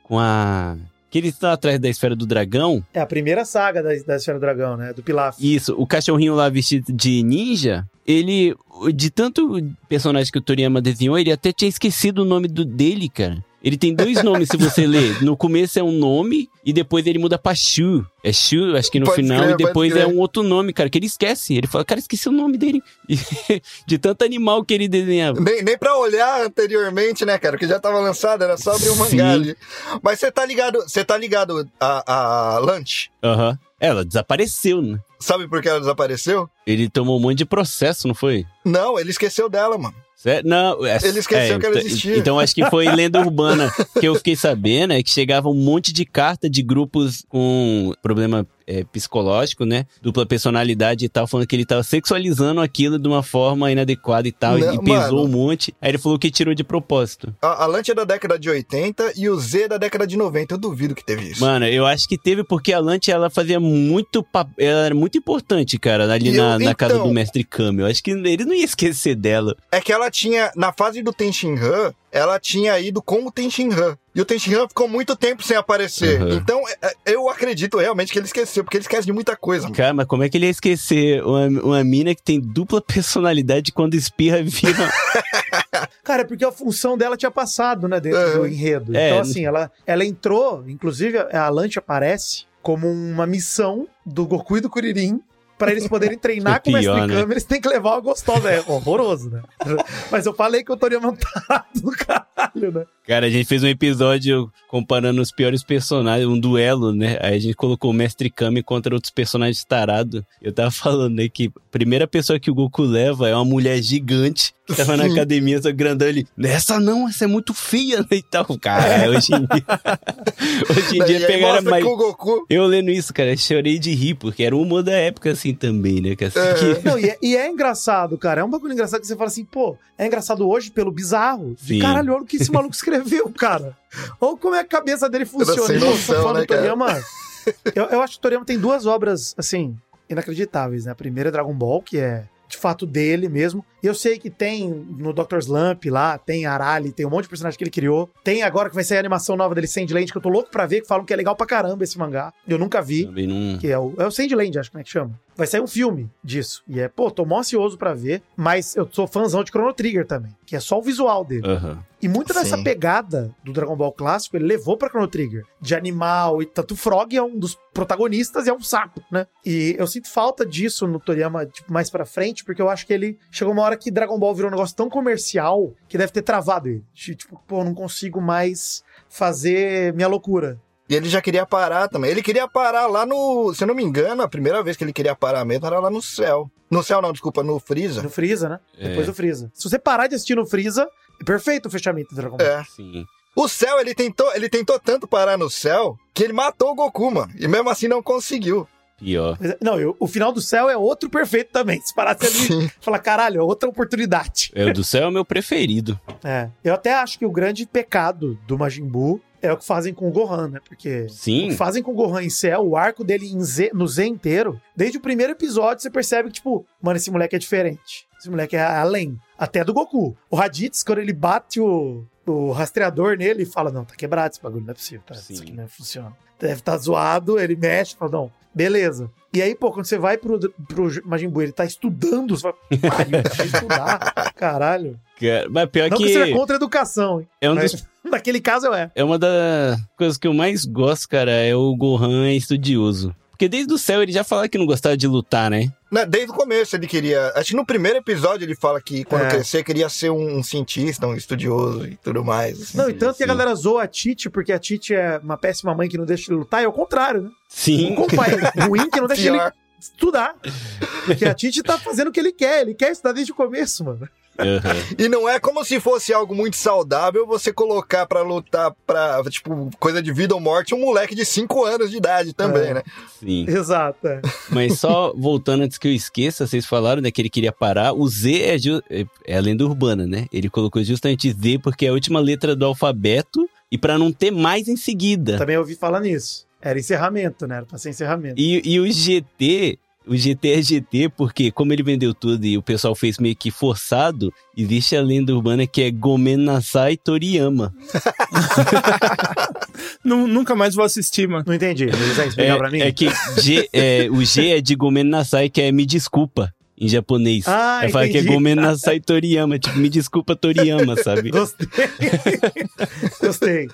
com a. Que ele está atrás da esfera do dragão. É a primeira saga da, da Esfera do Dragão, né? Do Pilaf. Isso, o cachorrinho lá vestido de ninja. Ele. De tanto personagem que o Toriyama desenhou, ele até tinha esquecido o nome do, dele, cara. Ele tem dois nomes, se você ler. No começo é um nome e depois ele muda pra Shu. É Shu, acho que no Pode final, e depois é um outro nome, cara, que ele esquece. Ele fala, cara, esqueci o nome dele. De tanto animal que ele desenhava. Nem, nem pra olhar anteriormente, né, cara? Porque já tava lançado, era só abrir o mangá Sim. ali. Mas você tá ligado, você tá ligado a, a Lunch? Aham. Ela desapareceu, né? Sabe por que ela desapareceu? Ele tomou um monte de processo, não foi? Não, ele esqueceu dela, mano. Sério? Não, é- Ele esqueceu é, que ela então- existia. Então acho que foi lenda urbana. que eu fiquei sabendo é que chegava um monte de carta de grupos com problema é, psicológico, né? Dupla personalidade e tal, falando que ele tava sexualizando aquilo de uma forma inadequada e tal, Não, e pesou mano. um monte. Aí ele falou que tirou de propósito. A, a Lunch é da década de 80 e o Z é da década de 90. Eu duvido que teve isso. Mano, eu acho que teve porque a Lante ela fazia muito. Ela era muito importante, cara, ali na, eu- na casa então- do Mestre Kami. Eu acho que ele não ia esquecer dela. É que ela tinha, na fase do Tenshinhan, ela tinha ido com o Tenshinhan. E o Tenshinhan ficou muito tempo sem aparecer. Uhum. Então, é, é, eu acredito realmente que ele esqueceu, porque ele esquece de muita coisa. mano. Cara, mas como é que ele ia esquecer uma, uma mina que tem dupla personalidade quando espirra vira. Cara, é porque a função dela tinha passado, né, dentro É. do enredo. É. Então, assim, ela, ela entrou, inclusive a Lanche aparece como uma missão do Goku e do Kuririn pra eles poderem treinar É com o Mestre né? Kami, eles têm que levar uma gostosa. É horroroso, né? Mas eu falei que o Toriyama tarado do caralho, né? Cara, a gente fez um episódio comparando os piores personagens, um duelo, né? Aí a gente colocou o Mestre Kami contra outros personagens tarados. Eu tava falando aí que a primeira pessoa que o Goku leva é uma mulher gigante tava na academia, essa grandão ali. Essa não, essa é muito feia, né? E tal. Cara, hoje em dia. hoje em dia pegaram mais. que o Goku... Eu lendo isso, cara, chorei de rir, porque era o humor da época assim também, né? Que assim que. Não, e é, e é engraçado, cara. É um bagulho engraçado que você fala assim, pô, é engraçado hoje pelo bizarro. De Sim. caralho, olha o que esse maluco escreveu, cara. Ou como é a cabeça dele funciona. E, noção, tô falando né, do Toriyama. Eu, eu acho que o Toriyama tem duas obras, assim, inacreditáveis, né? A primeira é Dragon Ball, que é de fato dele mesmo. E eu sei que tem no Dr. Slump lá, tem Arali, tem um monte de personagem que ele criou. Tem agora que vai sair a animação nova dele, Sandland, que eu tô louco pra ver, que falam que é legal pra caramba esse mangá. Eu nunca vi. Também não. Que é o, é o Sandland, acho que é que chama. Vai sair um filme disso. E é, pô, tô mó ansioso pra ver. Mas eu sou fãzão de Chrono Trigger também, que é só o visual dele. Aham. E muito dessa Sim. pegada do Dragon Ball clássico, ele levou pra Chrono Trigger. De animal, e tanto Frog é um dos protagonistas e é um sapo, né? E eu sinto falta disso no Toriyama, tipo, mais pra frente, porque eu acho que ele chegou uma hora que Dragon Ball virou um negócio tão comercial que deve ter travado ele. Tipo, pô, não consigo mais fazer minha loucura. E ele já queria parar também. Ele queria parar lá no... Se eu não me engano, a primeira vez que ele queria parar mesmo era lá no céu. No céu não, desculpa, no Freeza. No Freeza, né? É. Depois do Freeza. Se você parar de assistir no Freeza, é perfeito o fechamento do Dragon Ball. É. Sim. O céu, ele tentou, ele tentou tanto parar no céu que ele matou o Goku, mano. E mesmo assim não conseguiu. Pior. Mas, Não, eu- o final do céu é outro perfeito também. Se parasse ali, falar, caralho, é outra oportunidade. É, o do céu é o meu preferido. É. Eu até acho que o grande pecado do Majin Buu é o que fazem com o Gohan, né? Porque Sim. o que fazem com o Gohan em céu, o arco dele Z- no Z inteiro, desde o primeiro episódio você percebe que, tipo, mano, esse moleque é diferente. Esse moleque é além. Até do Goku. O Raditz, quando ele bate o, o rastreador nele, fala: Não, tá quebrado esse bagulho, não é possível. Tá, isso aqui não funciona. Deve estar zoado, ele mexe, fala: Não, beleza. E aí, pô, quando você vai pro, pro Majin Buu, ele tá estudando, você fala, pariu, estudar, caralho. Cara, Mas pior Não que, que. seja contra a educação, hein? É um Mas dos naquele caso eu é. É uma das coisas que eu mais gosto, cara, é o Gohan estudioso. Porque desde o céu ele já falava que não gostava de lutar, né? Né, Desde o começo ele queria. Acho que no primeiro episódio ele fala que quando É. crescer queria ser um, cientista, um estudioso e tudo mais. assim. Não, e tanto que a galera zoa a Tite, porque a Tite é uma péssima mãe que não deixa ele lutar, é o contrário, né? Sim. Um pai ruim que não deixa ele Pior. estudar. Porque a Tite tá fazendo o que ele quer, ele quer estudar desde o começo, mano. Aham. E não é como se fosse algo muito saudável você colocar pra lutar pra, tipo, coisa de vida ou morte um moleque de 5 anos de idade também, É. né? Sim. Exato. é. Mas só voltando antes que eu esqueça, vocês falaram né, que ele queria parar. O Z é, ju- é- é a lenda urbana, né? Ele colocou justamente Z porque é a última letra do alfabeto e pra não ter mais em seguida. Também ouvi falar nisso. Era encerramento, né? Era pra ser encerramento. E, e o GT, o GT é GT porque, como ele vendeu tudo e o pessoal fez meio que forçado, existe a lenda urbana que é Gomen Nasai Toriyama. Nu- nunca mais vou assistir, mano. Não entendi. Você vai explicar pra mim? É, é que G- é, o G é de Gomen Nasai, que é me desculpa, em japonês. Ah, Aí fala que é entendi. Gomen Nasai Toriyama, tipo, me desculpa Toriyama, sabe? Gostei. Gostei.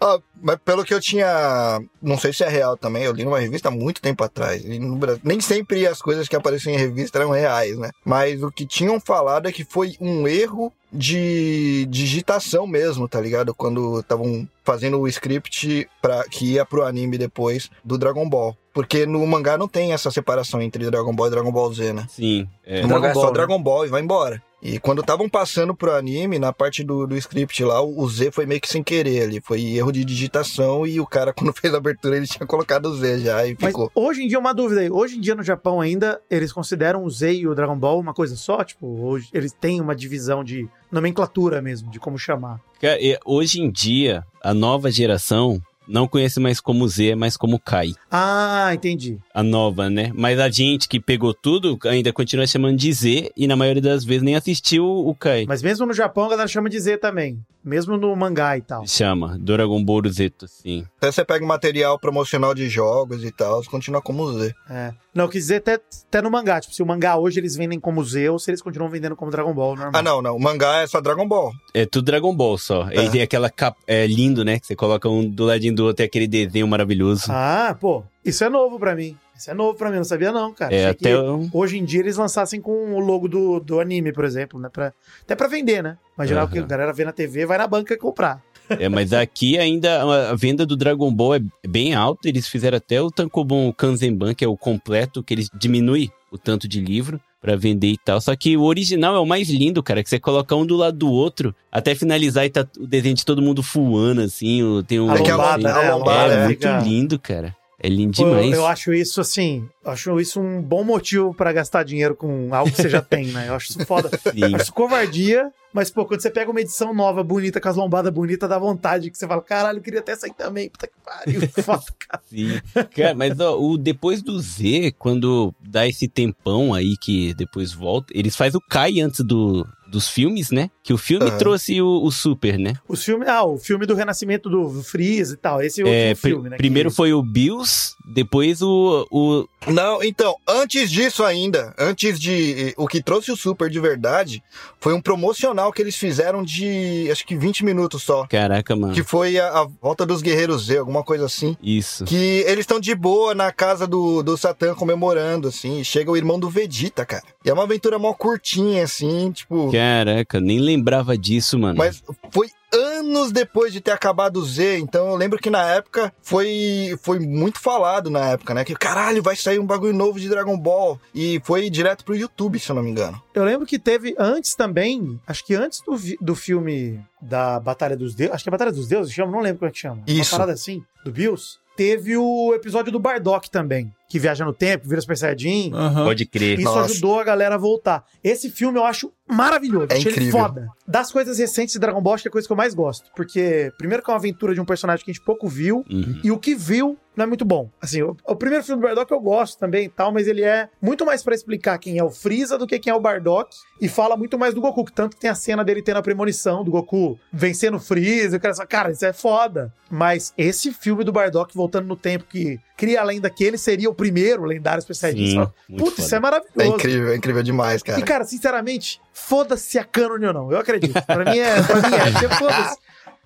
Ah, mas pelo que eu tinha. Não sei se é real também, eu li numa revista há muito tempo atrás. E no Brasil- nem sempre as coisas que apareciam em revista eram reais, né? Mas o que tinham falado é que foi um erro de digitação mesmo, tá ligado? Quando estavam fazendo o script pra, que ia pro anime depois do Dragon Ball. Porque no mangá não tem essa separação entre Dragon Ball e Dragon Ball Z, né? Sim. é. No Dragon mangá é só Ball, né? Dragon Ball e vai embora. E quando estavam passando pro anime, na parte do, do script lá, o Z foi meio que sem querer ali. Foi erro de digitação e o cara, quando fez a abertura, ele tinha colocado o Z já e Mas ficou. hoje em dia, uma dúvida aí. Hoje em dia no Japão ainda, eles consideram o Z e o Dragon Ball uma coisa só? Tipo, hoje eles têm uma divisão de nomenclatura mesmo, de como chamar. Cara, e hoje em dia, a nova geração, não conhece mais como Z, mas como Kai. Ah, entendi. A nova, né? Mas a gente que pegou tudo ainda continua chamando de Z e na maioria das vezes nem assistiu o Kai. Mas mesmo no Japão, a galera chama de Z também. Mesmo no mangá e tal. Chama, Dragon Ball Z, sim. Até você pega material promocional de jogos e tal, continua como Z. É. Não, eu quis dizer até, até no mangá. Tipo, se o mangá hoje eles vendem como Z ou se eles continuam vendendo como Dragon Ball, normal. Ah, não, não. O mangá é só Dragon Ball. É tudo Dragon Ball só. É. E tem aquela capa. É lindo, né? Que você coloca um do ladinho do outro e aquele desenho maravilhoso. Ah, pô, isso é novo pra mim. Isso é novo pra mim, não sabia não, cara. É, até eu- hoje em dia eles lançassem com o logo do, do anime, por exemplo, né? Pra, até pra vender, né? Imaginar Aham. que a galera vê na TV, vai na banca comprar. É, mas aqui ainda a- venda do Dragon Ball é bem alta. Eles fizeram até o Tankobon Kanzenban, que é o completo, que eles diminuem o tanto de livro pra vender e tal. Só que o original é o mais lindo, cara, que você coloca um do lado do outro, até finalizar e tá o desenho de todo mundo fuando, assim, o- tem um... A É que a lombada, lombada- né? a A lombada, lombada É é. muito lindo, cara. É lindo Pô, eu, demais. eu acho isso assim, eu acho isso um bom motivo pra gastar dinheiro com algo que você já tem, né? Eu acho isso foda. Sim. Acho isso covardia, mas pô, quando você pega uma edição nova, bonita, com as lombadas bonitas, dá vontade que você fala, caralho, eu queria até sair também, puta que pariu, foda, cara. Sim. Cara, mas ó, o depois do Z, quando dá esse tempão aí que depois volta, eles fazem o Kai antes do, dos filmes, né? Que o filme trouxe o, o Super, né? Os filmes, ah, o filme do renascimento do Freeza e tal, esse é o É, filme, né? primeiro que- foi o Bills, depois o, o. Não, então, antes disso ainda, antes de. O que trouxe o Super de verdade foi um promocional que eles fizeram de acho que 20 minutos só. Caraca, mano. Que foi a, a volta dos Guerreiros Z, alguma coisa assim. Isso. Que eles estão de boa na casa do, do Satã comemorando, assim. Chega o irmão do Vegeta, cara. E é uma aventura mó curtinha, assim, tipo. Caraca, nem lembrava disso, mano. Mas foi anos depois de ter acabado o Z, então eu lembro que na época foi, foi muito falado na época, né? Que caralho, vai sair um bagulho novo de Dragon Ball. E foi direto pro YouTube, se eu não me engano. Eu lembro que teve antes também, acho que antes do, do filme da Batalha dos Deuses, acho que é Batalha dos Deuses, chama, não lembro como é que chama. Isso. Uma parada assim, do Bills. Teve o episódio do Bardock também, que viaja no tempo, vira Super Saiyajin. Aham. Pode crer. Isso Nossa. ajudou a galera a voltar. Esse filme eu acho maravilhoso. É achei ele incrível. foda. Das coisas recentes de Dragon Ball, acho que é a coisa que eu mais gosto. Porque, primeiro, que é uma aventura de um personagem que a gente pouco viu. Uhum. E o que viu não é muito bom. Assim, o, o primeiro filme do Bardock eu gosto também e tal, mas ele é muito mais pra explicar quem é o Freeza do que quem é o Bardock. E fala muito mais do Goku, que tanto que tem a cena dele tendo a premonição do Goku vencendo o Freeza. E o cara fala, cara, isso é foda. Mas esse filme do Bardock voltando no tempo, que cria a lenda que ele seria o primeiro lendário especialista. Puta, isso é maravilhoso. É incrível, é incrível demais, cara. E, cara, sinceramente, foda-se se é canon ou não. Eu acredito. Pra mim é, pra mim é, foda-se.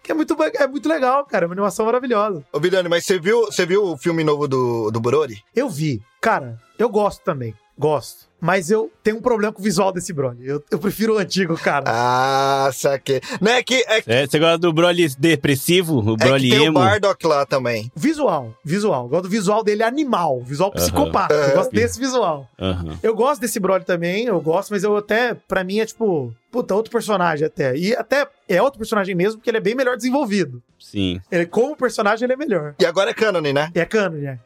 Que é muito, é muito legal, cara. É uma animação maravilhosa. Ô, Vidani, mas você viu, você viu o filme novo do, do Brody? Eu vi. Cara, eu gosto também. Gosto. Mas eu tenho um problema com o visual desse brother. Eu, eu prefiro o antigo, cara. Ah, saquei. Não é que, é, que- É, você gosta do Broly depressivo? O é que Broly tem o emo? Bardock lá também. Visual, visual. Eu gosto do visual dele animal. Visual psicopata. Eu Aham. gosto desse visual. Aham. Eu gosto desse brother também, eu gosto, mas eu até, pra mim, é tipo, puta, outro personagem até. E até é outro personagem mesmo, porque ele é bem melhor desenvolvido. Sim. Ele, como personagem, ele é melhor. E agora é canon, né? E é canon, né?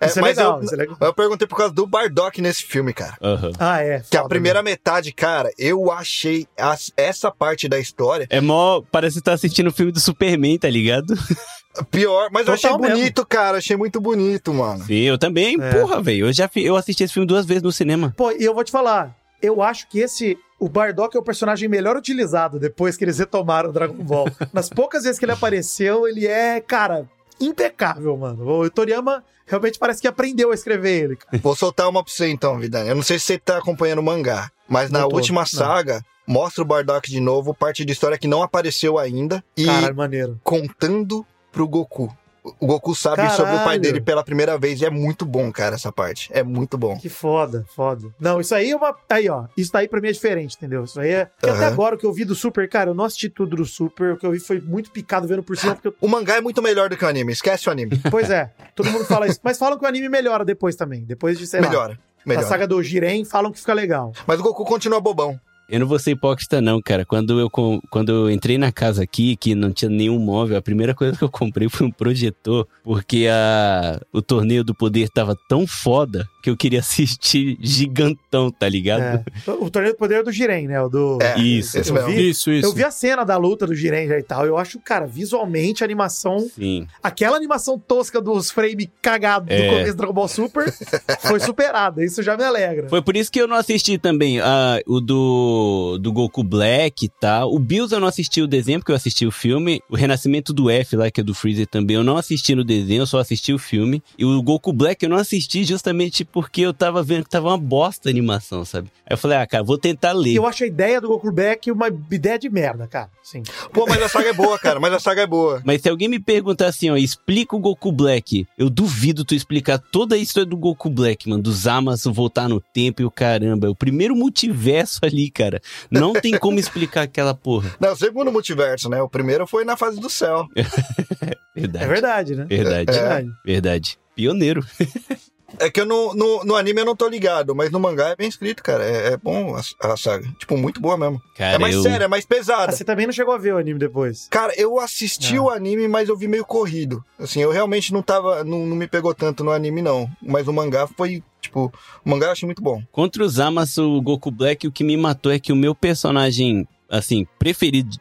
É, Isso é mas legal, eu, isso é legal. eu perguntei por causa do Bardock nesse filme, cara. Aham. Ah, é. Que a primeira metade, cara, eu achei as- essa parte da história É mó. Parece que tá assistindo o filme do Superman, tá ligado? pior, mas eu achei Total mesmo. bonito, cara. Achei muito bonito, mano. Sim, eu também. É. Porra, velho. Eu já eu assisti esse filme duas vezes no cinema. Pô, e eu vou te falar, eu acho que esse. O Bardock é o personagem melhor utilizado depois que eles retomaram o Dragon Ball. Nas poucas vezes que ele apareceu, ele é, cara, impecável, mano. O Toriyama realmente parece que aprendeu a escrever ele, cara. Vou soltar uma pra você então, Vidani. Eu não sei se você tá acompanhando o mangá, mas na Não tô, última não. saga mostra o Bardock de novo, parte de história que não apareceu ainda e Cara, maneiro. contando pro Goku. O Goku sabe sobre o pai Caralho. dele pela primeira vez e é muito bom, cara, essa parte. É muito bom. Que foda, foda. Não, isso aí é uma. Aí, ó. Isso daí pra mim é diferente, entendeu? Isso aí é. Porque até agora o que eu vi do Super, cara, eu não assisti tudo do Super. O que eu vi foi muito picado vendo por cima, porque eu O mangá é muito melhor do que o anime, esquece o anime. Pois é, todo mundo fala isso. Mas falam que o anime melhora depois também. Depois de, sei lá, melhora, a melhora. saga do Jiren, falam que fica legal. Mas o Goku continua bobão. Eu não vou ser hipócrita, não, cara. Quando eu, quando eu entrei na casa aqui, que não tinha nenhum móvel, a primeira coisa que eu comprei foi um projetor, porque a, o torneio do poder tava tão foda que eu queria assistir gigantão, tá ligado? É. O torneio do poder é do Jiren, né? O do... É, Isso. Eu vi, Isso, isso. eu vi a cena da luta do Jiren já e tal. Eu acho, cara, visualmente a animação. Sim. Aquela animação tosca dos frames cagados É. do começo do Dragon Ball Super foi superada. Isso já me alegra. Foi por isso que eu não assisti também ah, o do, do Goku Black e tal. O Bills eu não assisti o desenho, porque eu assisti o filme. O Renascimento do F lá, que é do Freezer também, eu não assisti no desenho, eu só assisti o filme. E o Goku Black eu não assisti justamente porque eu tava vendo que tava uma bosta a animação, sabe? Aí eu falei, ah, cara, vou tentar ler. Eu acho a ideia do Goku Black uma ideia de merda, cara. Sim. Pô, mas a saga é boa, cara. Mas a saga é boa. Mas se alguém me perguntar assim, ó, explica o Goku Black, eu duvido tu explicar toda a história do Goku Black, mano, do Zamasu voltar no tempo e o caramba. É o primeiro multiverso ali, cara. Não tem como explicar aquela porra. Não, o segundo multiverso, né? O primeiro foi na fase do céu. Verdade. É verdade, né? Verdade. É verdade. Verdade. Pioneiro. É que eu no, no, no anime eu não tô ligado, mas no mangá é bem escrito, cara. É, é bom a, a saga. Tipo, muito boa mesmo. Cara, é mais eu... sério, é mais Ah, pesada. você também não chegou a ver o anime depois. Cara, eu assisti Ah. o anime, mas eu vi meio corrido. Assim, eu realmente não tava. Não, não me pegou tanto no anime, não. Mas o mangá foi, tipo. O mangá eu achei muito bom. Contra o Zamasu, o Goku Black, o que me matou é que o meu personagem, assim, preferido.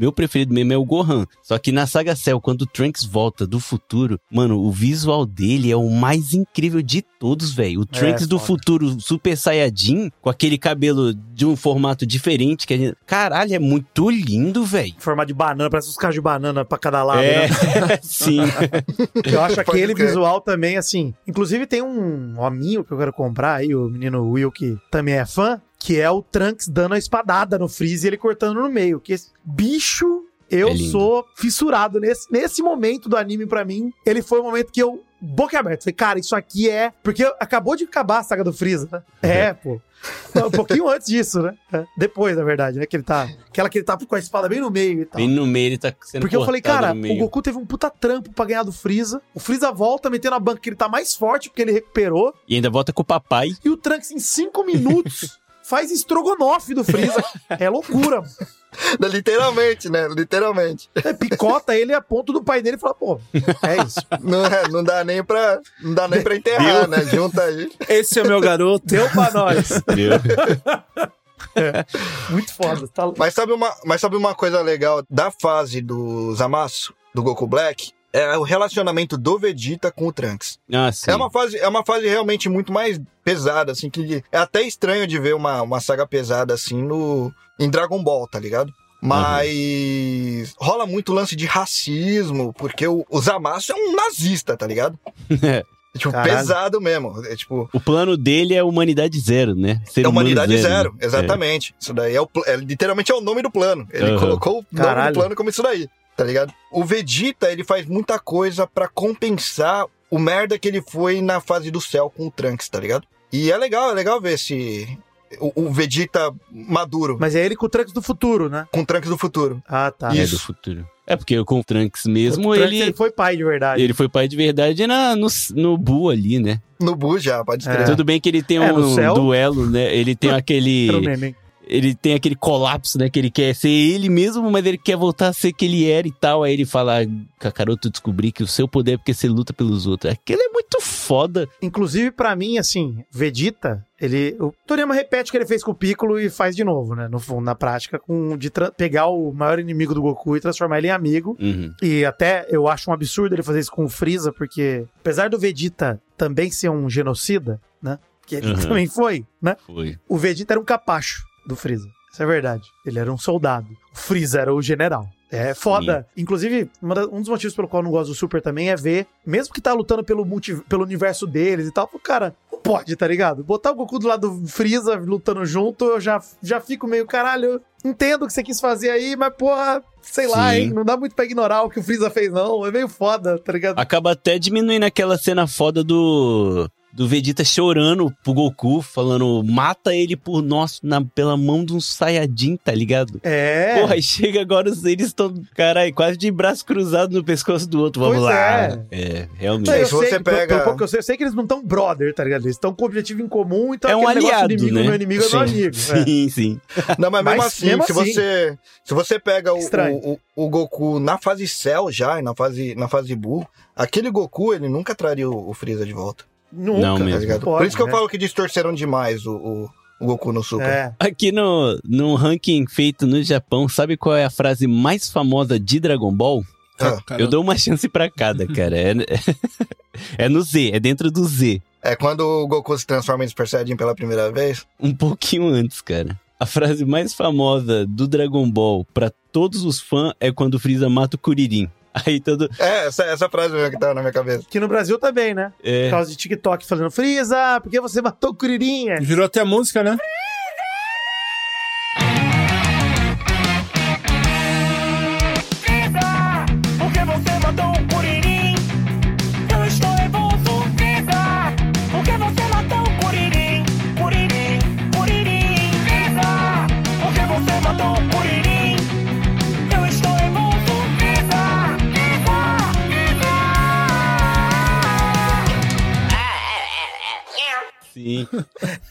Meu preferido mesmo é o Gohan. Só que na saga Cell, quando o Trunks volta do futuro, mano, o visual dele é o mais incrível de todos, velho. O Trunks do foda. futuro Super Saiyajin, com aquele cabelo de um formato diferente, que a gente... Caralho, é muito lindo, velho. Em forma de banana, parece uns carros de banana pra cada lado, É, né? sim. Eu acho Pode aquele crer. visual também, assim. Inclusive, tem um hominho que eu quero comprar aí, o menino Will, que também é fã, que é o Trunks dando a espadada no Freeze e ele cortando no meio. Que esse bicho, eu É sou fissurado nesse, nesse momento do anime pra mim. Ele foi o momento que eu. Boca aberta. Falei, cara, isso aqui é. Porque acabou de acabar a saga do Freeza, né? É, pô. Não, um pouquinho antes disso, né? É, Depois, na verdade, né? Que ele tá. Aquela que ele tá com a espada bem no meio e tal. Bem no meio, ele tá sendo Porque eu falei, cara, o. Goku teve um puta trampo pra ganhar do Freeza. O Freeza volta metendo a banca que ele tá mais forte porque ele recuperou. E ainda volta com o papai. E o Trunks, em cinco minutos, faz estrogonofe do Freeza. É loucura. Literalmente, né? Literalmente. É, picota ele a ponto do pai dele e fala, pô, é isso. Não, é- não dá nem pra. Não dá nem pra enterrar, né? Junta aí. Esse é o meu garoto. Deu pra nós. Entendeu? Muito foda. Tá... Mas sabe, uma, mas sabe uma coisa legal da fase do Zamasu, do Goku Black? É o relacionamento do Vegeta com o Trunks. ah, sim. É uma, fase, é uma fase realmente muito mais pesada, assim, que é até estranho de ver uma, uma saga pesada assim no em Dragon Ball, tá ligado? Mas rola muito lance de racismo, porque o, o Zamasu é um nazista, tá ligado? É, tipo, Caralho. pesado mesmo. É tipo, O plano dele é humanidade zero, né? Ser é humanidade zero, né? exatamente. Isso daí é, o, é literalmente é o nome do plano. Ele Aham. colocou o nome Caralho. do plano como isso daí, tá ligado? O Vegeta, ele faz muita coisa pra compensar o merda que ele foi na fase do céu com o Trunks, tá ligado? E é legal, é legal ver esse o, o Vegeta maduro Mas é ele com o Trunks do futuro, né? com o Trunks do futuro. Ah, tá. É, Isso. do futuro. É porque com o Trunks mesmo, O Trunks, ele, ele foi pai de verdade. ele foi pai de verdade na, no, no Buu ali, né? No Bu já, pode escrever. É. Tudo bem que ele tem É, um céu. duelo, né? Ele tem aquele. Ele tem aquele colapso, né? Que ele quer ser ele mesmo, mas ele quer voltar a ser que ele era e tal. Aí ele fala, "Ah, Kakaroto, descobri que o seu poder é porque você luta pelos outros. Aquilo é muito foda. Inclusive, pra mim, assim, Vegeta, ele. O Toriyama repete o que ele fez com o Piccolo e faz de novo, né? No fundo, na prática, com de pegar o maior inimigo do Goku e transformar ele em amigo. Uhum. E até eu acho um absurdo ele fazer isso com o Freeza, porque apesar do Vegeta também ser um genocida, né? Que ele Uhum. também foi, né? Foi. O Vegeta era um capacho do Freeza. Isso é verdade. Ele era um soldado. O Freeza era o general. É foda. Inclusive, uma da- um dos motivos pelo qual eu não gosto do Super também é ver, mesmo que tá lutando pelo, multi, pelo universo deles e tal, cara, não pode, tá ligado? Botar o Goku do lado do Freeza lutando junto, eu já, já fico meio, caralho, entendo o que você quis fazer aí, mas porra, sei lá, Sim. hein? Não dá muito pra ignorar o que o Freeza fez, não. É meio foda, tá ligado? Acaba até diminuindo aquela cena foda do. Do Vegeta chorando pro Goku, falando, mata ele por nós, na, pela mão de um Saiyajin, tá ligado? É. Porra, aí chega agora, os- eles estão, caralho, quase de braço cruzado no pescoço do outro. Vamos Pois lá. é. É, realmente. Não, eu se você sei, pega- pelo pouco que eu sei, eu sei que eles não estão brother, tá ligado? Eles estão com objetivo em comum, então É um aliado, inimigo, né? meu inimigo é meu Sim. amigo. é. Sim, sim. Não, mas mesmo Mas assim, mesmo se, assim. Você, se você pega o, o, o- Goku na fase Cell já, e na fase, na fase Buu, aquele Goku, ele nunca traria o, o Freeza de volta. Nunca. Não mesmo. Tá ligado? Pode, Por isso que eu né? falo que distorceram demais o, o, o Goku no Super. É. Aqui no, no ranking feito no Japão, sabe qual é a frase mais famosa de Dragon Ball? Ah, Eu dou uma chance pra cada, cara. É, é no Z, é dentro do Z. É quando o Goku se transforma em Super Saiyajin pela primeira vez. Um pouquinho antes, cara. A frase mais famosa do Dragon Ball pra todos os fãs é quando o Freeza mata o Kuririn. Aí todo. É, essa, essa frase mesmo que tava na minha cabeça. Aqui no Brasil também, né? Por É, causa de TikTok falando, Freeza, por que você matou o Curirinha? Virou até música, né? Por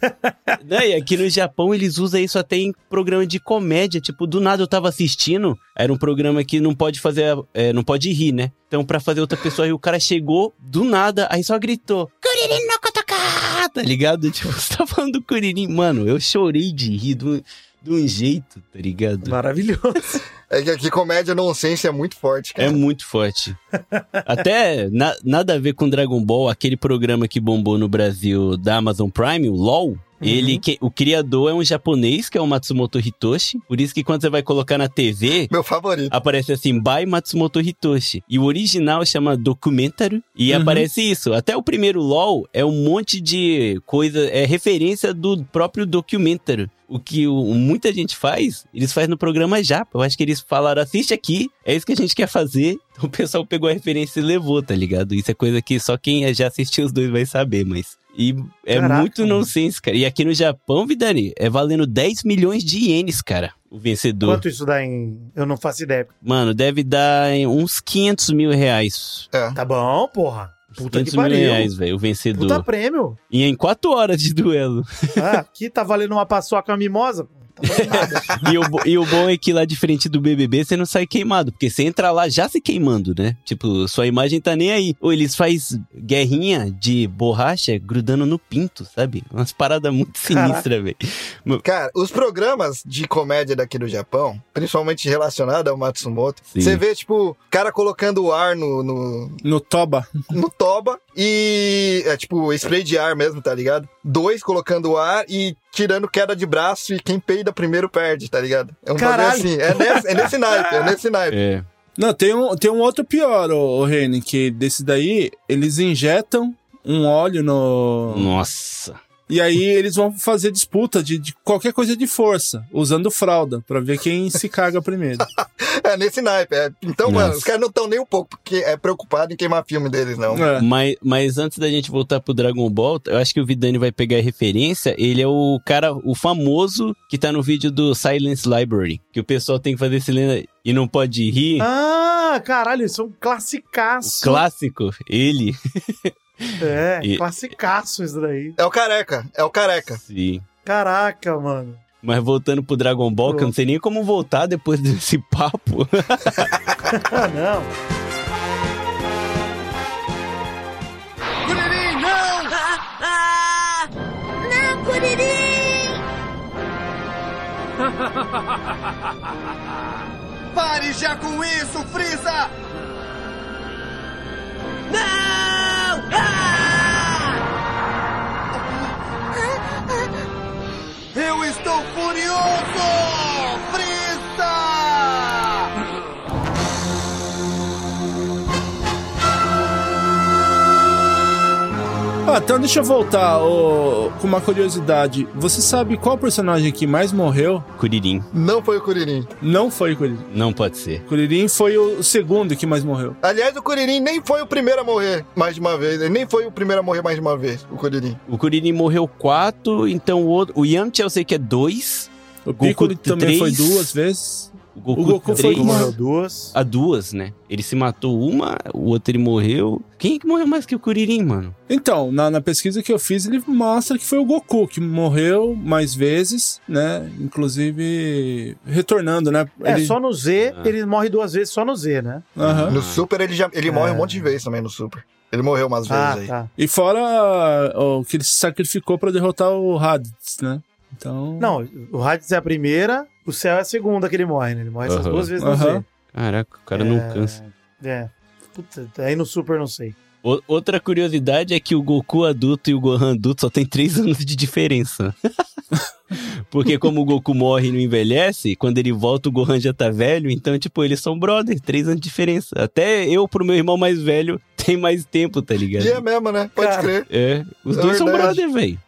Não, e aqui no Japão eles usam isso até em programa de comédia. Tipo, do nada eu tava assistindo. Era um programa que não pode fazer. é, não pode rir, né? Então, pra fazer outra pessoa rir, o cara chegou do nada, aí só gritou: Kuririn no Kotoka! Tá ligado? Tipo, você tá falando do Kuririn. Mano, eu chorei de rir um, de um jeito, tá ligado? Maravilhoso. É que aqui comédia nonsense é muito forte, cara. É muito forte. Até na- nada a ver com Dragon Ball, aquele programa que bombou no Brasil da Amazon Prime, o LOL. Ele, que, o criador é um japonês, que é o Matsumoto Hitoshi. Por isso que quando você vai colocar na TV, Meu favorito. aparece assim, by Matsumoto Hitoshi. E o original chama Documentary. E Uhum. aparece isso. Até o primeiro LOL é um monte de coisa, é referência do próprio Documentary. O que o- muita gente faz, eles fazem no programa Japa. Eu acho que eles falaram, assiste aqui, é isso que a gente quer fazer. O pessoal pegou a referência e levou, tá ligado? Isso é coisa que só quem já assistiu os dois vai saber, mas... E é Caraca, muito nonsense, cara. E aqui no Japão, Vidani, é valendo 10 milhões de ienes, cara. O vencedor. Quanto isso dá em. Eu não faço ideia. Mano, deve dar em uns 500 mil reais. É. Tá bom, porra. Puta que 500 mil pariu. reais, velho, o vencedor. Puta prêmio. E em 4 horas de duelo. Ah, aqui tá valendo uma paçoca mimosa. Tá e, o, e o bom é que lá de frente do BBB você não sai queimado, porque você entra lá já se queimando, né? Tipo, sua imagem tá nem aí. Ou eles faz guerrinha de borracha grudando no pinto, sabe? Umas paradas muito sinistras, velho. Cara, os programas de comédia daqui do Japão, principalmente relacionado ao Matsumoto, Sim. você vê, tipo, cara colocando o ar no, no, No Toba. no toba e. É tipo, spray de ar mesmo, tá ligado? Dois colocando o ar e tirando queda de braço e quem peida primeiro perde, tá ligado? É um Caralho. bagulho assim. É nesse, é nesse naipe, é nesse naipe. É. Não, tem um, tem um outro pior, o, Reni, que desse daí, eles injetam um óleo no. Nossa. E aí eles vão fazer disputa de, de qualquer coisa de força, usando fralda, pra ver quem se caga primeiro. É nesse naipe. é. Então, mano, Nossa. os caras não estão nem um pouco porque é preocupado em queimar filme deles, não. É. Mas, mas antes da gente voltar pro Dragon Ball, eu acho que o Vidani vai pegar a referência. Ele é o cara, o famoso que tá no vídeo do Silence Library. Que o pessoal tem que fazer silêncio e não pode rir. Ah, caralho, isso é um classicaço. Clássico, ele. É, E- classicaço isso daí. É o careca, é o careca. Sim. Caraca, mano. Mas voltando pro Dragon Ball, que eu não sei nem como voltar depois desse papo. Ah, não. Não, Curirim! Pare já com isso, Freeza! Não! Estou furioso! Ah, então deixa eu voltar ô, com uma curiosidade. Você sabe qual personagem que mais morreu? Kuririn. Não foi o Kuririn. Não foi Kuririn. Não pode ser. Kuririn foi o segundo que mais morreu. Aliás, o Kuririn nem foi o primeiro a morrer mais de uma vez. Ele nem foi o primeiro a morrer mais de uma vez, o Kuririn. O Kuririn morreu quatro, então o outro. O Yamcha eu sei que é dois. O Goku Piccolo também foi três. duas vezes. O Goku, O Goku foi três. uma- Morreu duas. A duas, né? Ele se matou uma, o outro ele morreu. Quem é que morreu mais que o Kuririn, mano? Então, na, na pesquisa que eu fiz, ele mostra que foi o Goku que morreu mais vezes, né? Inclusive retornando, né? É, Ele- só no Z, Ah. ele morre duas vezes só no Z, né? Aham. No Super, ele, já, ele morre É. um monte de vezes também no Super. Ele morreu umas vezes Ah, aí. tá. E fora o que ele se sacrificou pra derrotar o Raditz, né? Então. Não, o Hades é a primeira, o céu é a segunda que ele morre, né? Ele morre essas duas vezes no. Z. Caraca, o cara não cansa. É. Puta, aí no Super não sei. O- outra curiosidade é que o Goku adulto e o Gohan adulto só tem três anos de diferença. Porque como o Goku morre e não envelhece, quando ele volta o Gohan já tá velho, então, tipo, eles são brother, três anos de diferença. Até eu pro meu irmão mais velho tem mais tempo, tá ligado? E é mesmo, né? Pode Cara. crer. É, os É dois são verdade. brother, velho.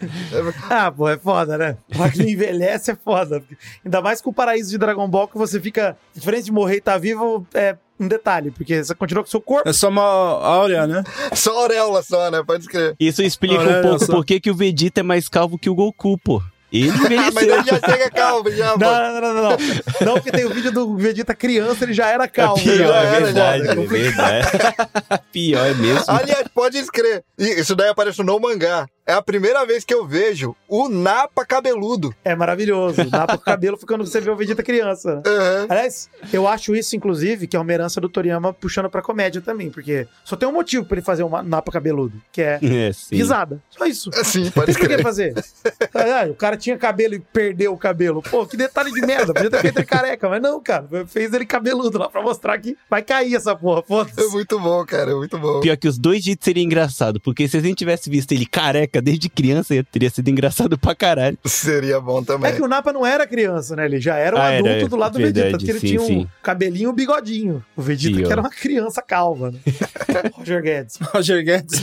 Ah, pô, é foda, né? Mas que não envelhece é foda. Ainda mais com o paraíso de Dragon Ball, que você fica. Diferente de morrer e estar vivo, é um detalhe, porque você continua com o seu corpo. É só uma áurea, né? Só auréola só, né? Pode crer. Isso explica um pouco só. por que que o Vegeta é mais calvo que o Goku, pô. Ele Ah, mas envelheceu. ele já chega calmo, já, Não, não, não, não, não. Não, porque tem o vídeo do Vegeta criança, ele já era calmo. Pior, Já é era, verdade, já. é verdade. Pior é mesmo. Aliás, pode escrever. Isso daí aparece no mangá. É a primeira vez que eu vejo o Napa cabeludo. É maravilhoso. Dá pro cabelo ficando você vê o Vegeta criança. Aham. Aliás, eu acho isso, inclusive, que é uma herança do Toriyama puxando pra comédia também, porque só tem um motivo pra ele fazer um napa cabeludo, que é É, risada. Só isso. Sim, pode Por que fazer? Ah, o cara tinha cabelo e perdeu o cabelo. Pô, que detalhe de merda. Podia ter feito ele careca, mas não, cara. Fez ele cabeludo lá pra mostrar que vai cair essa porra. É Foda-se. muito bom, cara. É muito bom. Pior que os dois jeitos seria engraçado, porque se a gente tivesse visto ele careca desde criança, teria sido engraçado pra caralho. Seria bom também. É que o Napa não era criança, né? Ele já era um Ah, era, adulto é, do lado do verdade, Vegeta, porque ele sim, tinha um sim. cabelinho e um bigodinho. O Vegeta Sim, que era uma criança calva, né? Roger Guedes. Roger Guedes.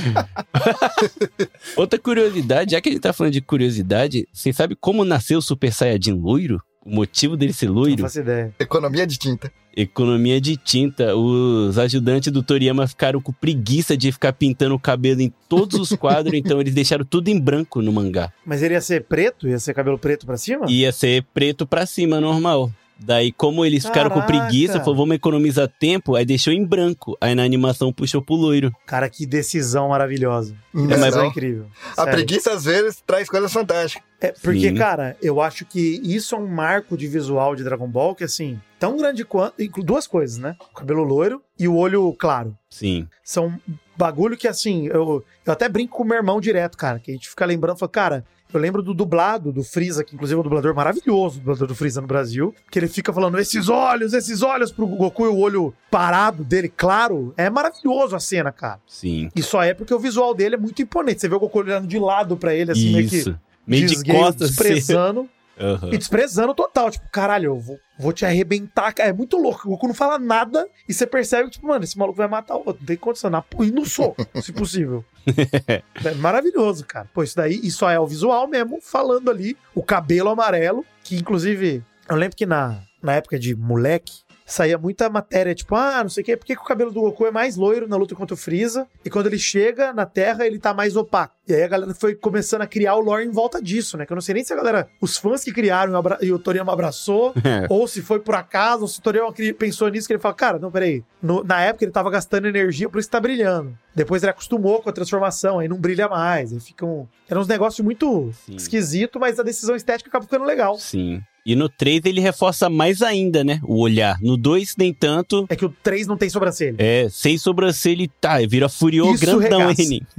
Outra curiosidade, já que a gente tá falando de curiosidade, você sabe como nasceu o Super Saiyajin loiro? O motivo dele ser Não loiro? faço ideia. Economia de tinta. Economia de tinta. Os ajudantes do Toriyama ficaram com preguiça de ficar pintando o cabelo em todos os quadros, então eles deixaram tudo em branco no mangá. Mas ele ia ser preto? Ia ser cabelo preto pra cima? Ia ser preto pra cima, normal. Daí, como eles ficaram com Caraca! preguiça, falou, vamos economizar tempo, aí deixou em branco. Aí na animação puxou pro loiro. Cara, que decisão maravilhosa. Não, Decisão não. incrível. A Sério. preguiça, às vezes, traz coisas fantásticas. É, porque, Sim. cara, eu acho que isso é um marco de visual de Dragon Ball que, assim, tão grande quanto. Duas coisas, né? O cabelo loiro e o olho claro. Sim. São bagulho que, assim, eu, eu até brinco com o meu irmão direto, cara. Que a gente fica lembrando, fala, cara. Eu lembro do dublado do Freeza, que inclusive é um dublador maravilhoso, o dublador do Freeza no Brasil, que ele fica falando esses olhos, esses olhos pro Goku e o olho parado dele, claro. É maravilhoso a cena, cara. Sim. E só é porque o visual dele é muito imponente. Você vê o Goku olhando de lado pra ele, assim, meio que Isso. Meio de costas. assim. desprezando. Aham. E desprezando total. Tipo, caralho, eu vou, vou te arrebentar. cara. É muito louco. O Goku não fala nada e você percebe que, tipo, mano, esse maluco vai matar o outro. Não tem condição. Na, e no soco, se possível. é maravilhoso, cara. Pô, isso daí, isso só é o visual mesmo, falando ali. O cabelo amarelo, que inclusive, eu lembro que na, na época de moleque, saía muita matéria, tipo, ah, não sei o quê, por que, que o cabelo do Goku é mais loiro na luta contra o Freeza? E quando ele chega na Terra, ele tá mais opaco. E aí a galera foi começando a criar o lore em volta disso, né? Que eu não sei nem se a galera, os fãs que criaram e o Toriyama abraçou, É. ou se foi por acaso, ou se o Toriyama pensou nisso, que ele fala, cara, não, peraí, no- na época ele tava gastando energia, por isso tá brilhando. Depois ele acostumou com a transformação, aí não brilha mais, aí fica um... Eram uns negócios muito Sim. esquisito, mas a decisão estética acaba ficando legal. Sim. E no 3 ele reforça mais ainda, né? O olhar. No 2, nem tanto. É que o 3 não tem sobrancelha. É, sem sobrancelha e tá, vira furiô Isso grandão, hein?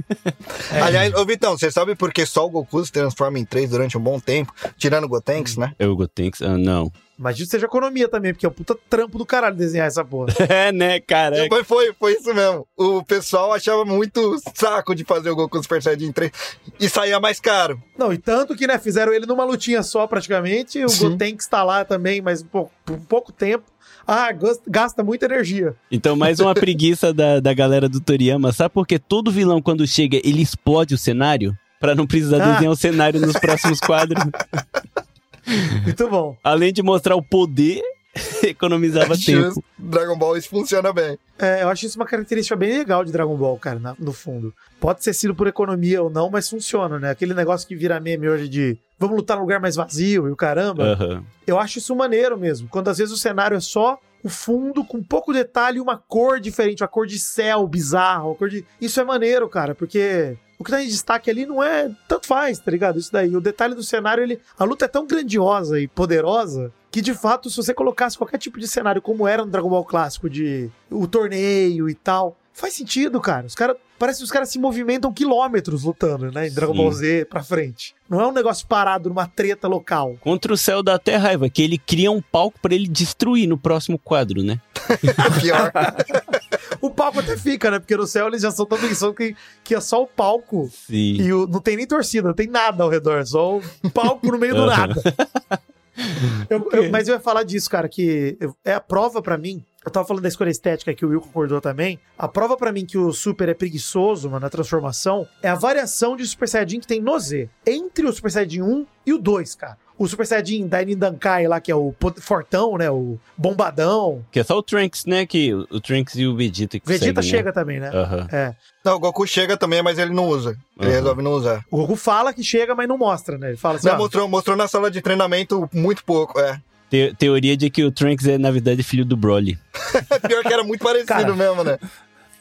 É. Aliás, ô Vitão, você sabe por que só o Goku se transforma em três durante um bom tempo? Tirando o Gotenks, né? É o Gotenks? Ah, não. Imagina que seja economia também, porque é um puta trampo do caralho desenhar essa porra. É, né, cara? Mas foi, foi isso mesmo. O pessoal achava muito saco de fazer o Goku Super Saiyajin 3 e saía mais caro. Não, e tanto que, né, fizeram ele numa lutinha só praticamente, o Sim. Gotenks tá lá também, mas por, por pouco tempo. Ah, gasta, gasta muita energia. Então, mais uma preguiça da, da galera do Toriyama. Sabe por que todo vilão, quando chega, ele explode o cenário? Pra não precisar Ah. desenhar o cenário nos próximos quadros. Muito bom. Além de mostrar o poder, economizava Justo. tempo. Dragon Ball isso funciona bem. É, eu acho isso uma característica bem legal de Dragon Ball, cara, na- no fundo. Pode ter sido por economia ou não, mas funciona, né? Aquele negócio que vira meme hoje de vamos lutar num lugar mais vazio e o caramba. Aham. Eu acho isso maneiro mesmo. Quando às vezes o cenário é só o fundo com pouco detalhe e uma cor diferente, uma cor de céu bizarro, uma cor de. Isso é maneiro, cara, porque o que tá em destaque ali não é. Tanto faz, tá ligado? Isso daí. O detalhe do cenário, ele. A luta é tão grandiosa e poderosa que, de fato, se você colocasse qualquer tipo de cenário como era no Dragon Ball clássico, de o torneio e tal. Faz sentido, cara. Os cara, parece que os caras se movimentam quilômetros lutando, né? Em Dragon Sim. Ball Z pra frente. Não é um negócio parado numa treta local. Contra o céu dá até raiva, que ele cria um palco pra ele destruir no próximo quadro, né? Pior. O palco até fica, né? Porque no céu eles já são tão pensando que, que é só o palco Sim. e o- não tem nem torcida, não tem nada ao redor, só o palco no meio do nada. Eu- eu- mas eu ia falar disso, cara, que eu- é a prova pra mim. Eu tava falando da escolha estética que o Will concordou também. A prova pra mim que o Super é preguiçoso, mano, na transformação, é a variação de Super Saiyajin que tem no Z. Entre o Super Saiyajin 1 e o 2, cara. O Super Saiyajin da Nindankai lá, que é o fortão, né? O bombadão. Que é só o Trunks, né? Que o Trunks e o Vegeta que Vegeta seguem, chega também, né? Né? Aham. É. Não, o Goku chega também, mas ele não usa. Ele Aham. resolve não usar. O Goku fala que chega, mas não mostra, né? Ele fala assim, Não, ó, mostrou, mostrou na sala de treinamento muito pouco, é. Te- teoria de que o Trunks é, na verdade, filho do Broly. Pior que era muito parecido Cara. mesmo, né?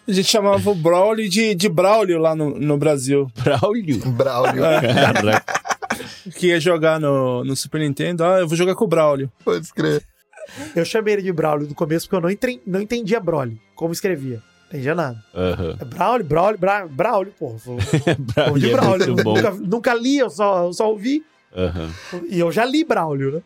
A gente chamava o Broly de, de Braulio lá no, no Brasil. Braulio? Braulio. Caraca. Que ia jogar no, no Super Nintendo. Ah, eu vou jogar com o Braulio. Pode escrever. Eu chamei ele de Braulio no começo porque eu não, entre- não entendia Broly, como escrevia. Não entendia nada. Aham. É Braulio, Braulio, Bra... Braulio, porra. Braulio de é Braulio. muito bom. Nunca, nunca li, eu só, eu só ouvi. Aham. E eu já li Braulio, né?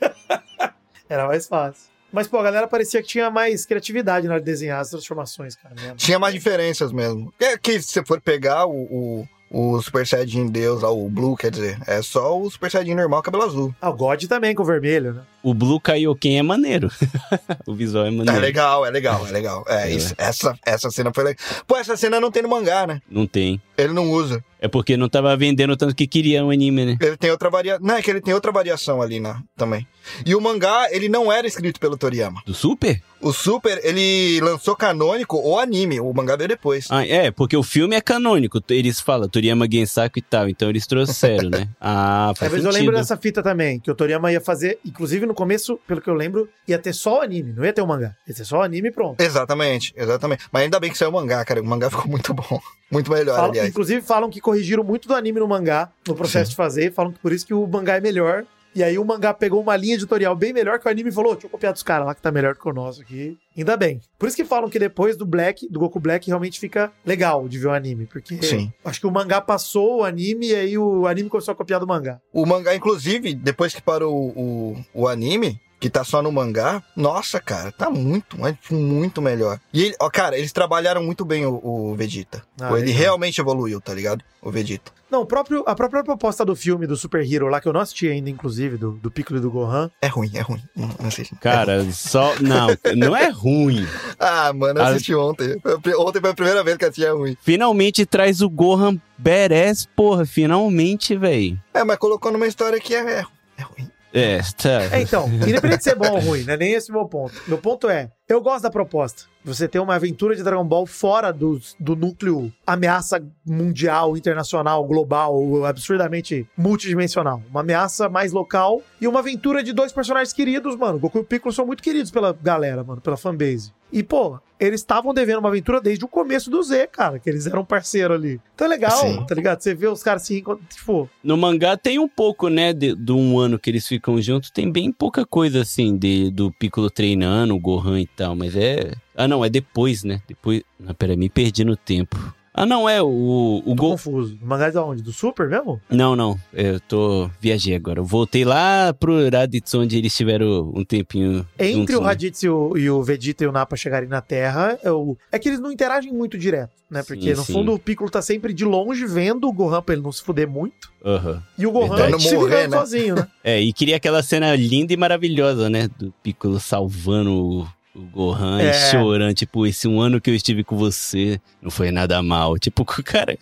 Era mais fácil. Mas, pô, a galera parecia que tinha mais criatividade na hora de desenhar as transformações, cara. mesmo. Tinha mais diferenças mesmo. É que se você for pegar o, o, o Super Saiyajin Deus, o Blue, quer dizer, é só o Super Saiyajin normal, cabelo azul. Ah, o God também com o vermelho, né? O Blue Kaioken é maneiro. o visual é É maneiro. legal, é legal, é legal. É, É. Isso, essa, essa cena foi legal. Pô, essa cena não tem no mangá, né? Não tem. Ele não usa. É porque não tava vendendo tanto que queria um anime, né? Ele tem outra variação. Não, é que ele tem outra variação ali na, também. E o mangá, ele não era escrito pelo Toriyama. Do Super? O Super, ele lançou canônico o anime. O mangá veio depois. Ah, é, porque o filme é canônico. Eles falam Toriyama Gensaku e tal. Então eles trouxeram, né? Ah, É, faz mas eu sentido. lembro dessa fita também, que o Toriyama ia fazer, inclusive no começo, pelo que eu lembro, ia ter só o anime, não ia ter o mangá. Ia ter só o anime e pronto. Exatamente, exatamente. Mas ainda bem que saiu o mangá, cara. O mangá ficou muito bom. Muito melhor, Falam- aliás. inclusive falam que corrigiram muito do anime no mangá, no processo de fazer, falam que por isso que o mangá é melhor. E aí o mangá pegou uma linha editorial bem melhor que o anime e falou: "Ô, deixa eu copiar dos caras lá que tá melhor que o nosso aqui. Ainda bem. Por isso que falam que depois do Black, do Goku Black, realmente fica legal de ver o anime. Porque Sim. acho que o mangá passou o anime e aí o anime começou a copiar do mangá. O mangá, inclusive, depois que parou o, o, o anime, que tá só no mangá, nossa, cara, tá muito, mas muito melhor. E, ele, ó, cara, eles trabalharam muito bem o, o Vegeta. Ah, ele legal. realmente evoluiu, tá ligado? O Vegeta. Não, o próprio, a própria proposta do filme do Super Hero lá, que eu não assisti ainda, inclusive, do, do Piccolo e do Gohan. É ruim, é ruim. Não, não assisti. Cara, só. Não, não é ruim. Ah, mano, eu assisti ontem. A pri- Ontem foi a primeira vez que eu assisti é ruim. Finalmente traz o Gohan Beres, porra. Finalmente, velho. É, mas colocou numa história que é, é, é ruim. É, tá. É, então, independente de ser bom ou ruim, não é nem esse o meu ponto. Meu ponto é, eu gosto da proposta. Você ter uma aventura de Dragon Ball fora do, do núcleo ameaça mundial, internacional, global, absurdamente multidimensional. Uma ameaça mais local e uma aventura de dois personagens queridos, mano. Goku e Piccolo são muito queridos pela galera, mano, pela fanbase. E, pô, eles estavam devendo uma aventura desde o começo do Z, cara, que eles eram parceiro ali. Então é legal, Sim. tá ligado? Você vê os caras se reencontrando, tipo, No mangá tem um pouco, né, de, do um ano que eles ficam juntos, tem bem pouca coisa assim de, do Piccolo treinando, o Gohan e tal, mas é. Ah, não, é depois, né? Depois. Não, pera, me perdi no tempo. Ah, não, é o. O tô Go... confuso. O mangá é de onde? Do Super mesmo? Não, não, eu tô. Viajei agora. Eu voltei lá pro Raditz, onde eles tiveram um tempinho. Entre juntos, o né? Raditz e o, e o Vegeta e o Nappa chegarem na Terra, é, o- é que eles não interagem muito direto, né? Porque Sim, no sim. fundo o Piccolo tá sempre de longe vendo o Gohan pra ele não se fuder muito. Aham. E o Gohan Verdade. se Não morrer, né? sozinho, né? É, e queria aquela cena linda e maravilhosa, né? Do Piccolo salvando o, o Gohan É. e chorando. Tipo, esse um ano que eu estive com você não foi nada mal. Tipo, cara.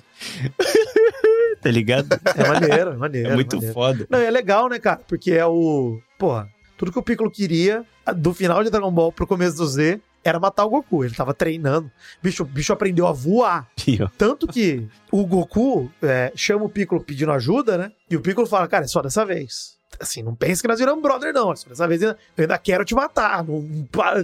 tá ligado? É maneiro, é maneiro. É muito maneiro. foda. Não, e é legal, né, cara? Porque é o. Porra, tudo que o Piccolo queria do final de Dragon Ball pro começo do Z era matar o Goku. Ele tava treinando. Bicho, o bicho aprendeu a voar. Pior. Tanto que o Goku é, chama o Piccolo pedindo ajuda, né? E o Piccolo fala, cara, é só dessa vez. Assim, não pense que nós viramos brother, não. Dessa vez eu ainda quero te matar.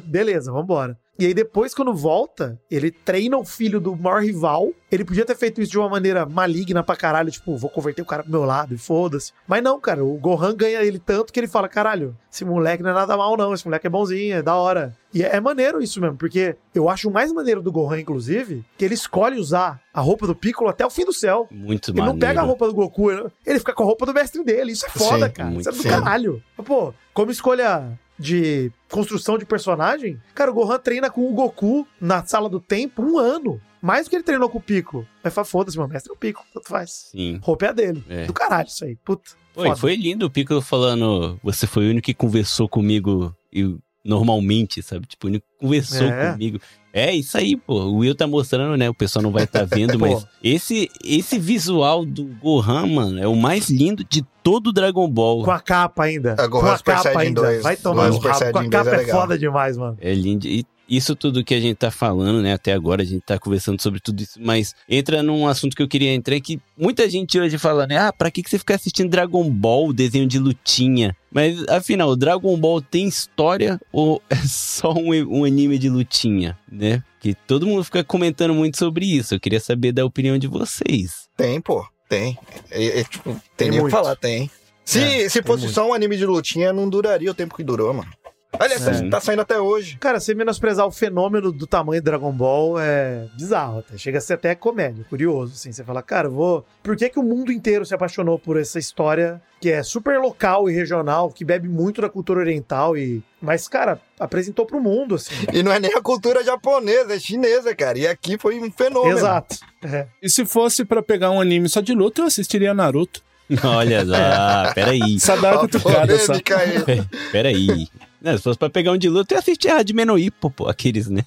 Beleza, vambora. E aí depois, quando volta, ele treina o filho do maior rival. Ele podia ter feito isso de uma maneira maligna pra caralho, tipo, vou converter o cara pro meu lado e foda-se. Mas não, cara, o Gohan ganha ele tanto que ele fala, caralho, esse moleque não é nada mal não, esse moleque é bonzinho, é da hora. E é, é maneiro isso mesmo, porque eu acho o mais maneiro do Gohan, inclusive, que ele escolhe usar a roupa do Piccolo até o fim do céu. Muito Ele não maneiro. pega a roupa do Goku, ele- fica com a roupa do mestre dele. Isso é foda, Sim, cara. Isso é do foda. caralho. Pô, como escolha de construção de personagem, cara, o Gohan treina com o Goku na sala do tempo um ano. Mais do que ele treinou com o Piccolo. Mas fala, foda-se, meu mestre é o Piccolo, tanto faz. Sim. Roupa é a dele. É. Do caralho isso aí. Puta. Oi, foi lindo o Piccolo falando, você foi o único que conversou comigo e normalmente, sabe? Tipo, o único que conversou É. comigo. É isso aí, pô. O Will tá mostrando, né? O pessoal não vai estar vendo, Pô. mas esse esse visual do Gohan, mano, é o mais lindo de todo o Dragon Ball. Com a capa ainda. A Gohan com a Super capa ainda. 2. Vai tomar Super rabo. Com a 2 capa é é, foda demais, mano. É lindo. E isso tudo que a gente tá falando, né? Até agora a gente tá conversando sobre tudo isso, mas entra num assunto que eu queria entrar que muita gente hoje fala, né? Ah, pra que que você fica assistindo Dragon Ball, desenho de lutinha? Mas afinal, Dragon Ball tem história ou é só um, um anime de lutinha, né? Que todo mundo fica comentando muito sobre isso. Eu queria saber da opinião de vocês. Tem, pô. Tem. É, é, tipo, tem, Tem nem o que muito. falar, tem. Se, É, se fosse só um anime de lutinha, não duraria o tempo que durou, mano. Olha, Sim. tá saindo até hoje. Cara, você menosprezar o fenômeno do tamanho do Dragon Ball é bizarro até. Chega a ser até comédia, curioso, assim. Você fala, cara, vou. Por que, que o mundo inteiro se apaixonou por essa história que é super local e regional, que bebe muito da cultura oriental e. Mas, cara, apresentou pro mundo, assim. E não é nem a cultura japonesa, é chinesa, cara. E aqui foi um fenômeno. Exato. É. E se fosse pra pegar um anime só de luta, eu assistiria Naruto. Olha lá, peraí. Sadako Tukada. Peraí. Não, se fosse pra pegar um de luta, eu assisti a Hajime no Ippo, pô, aqueles, né?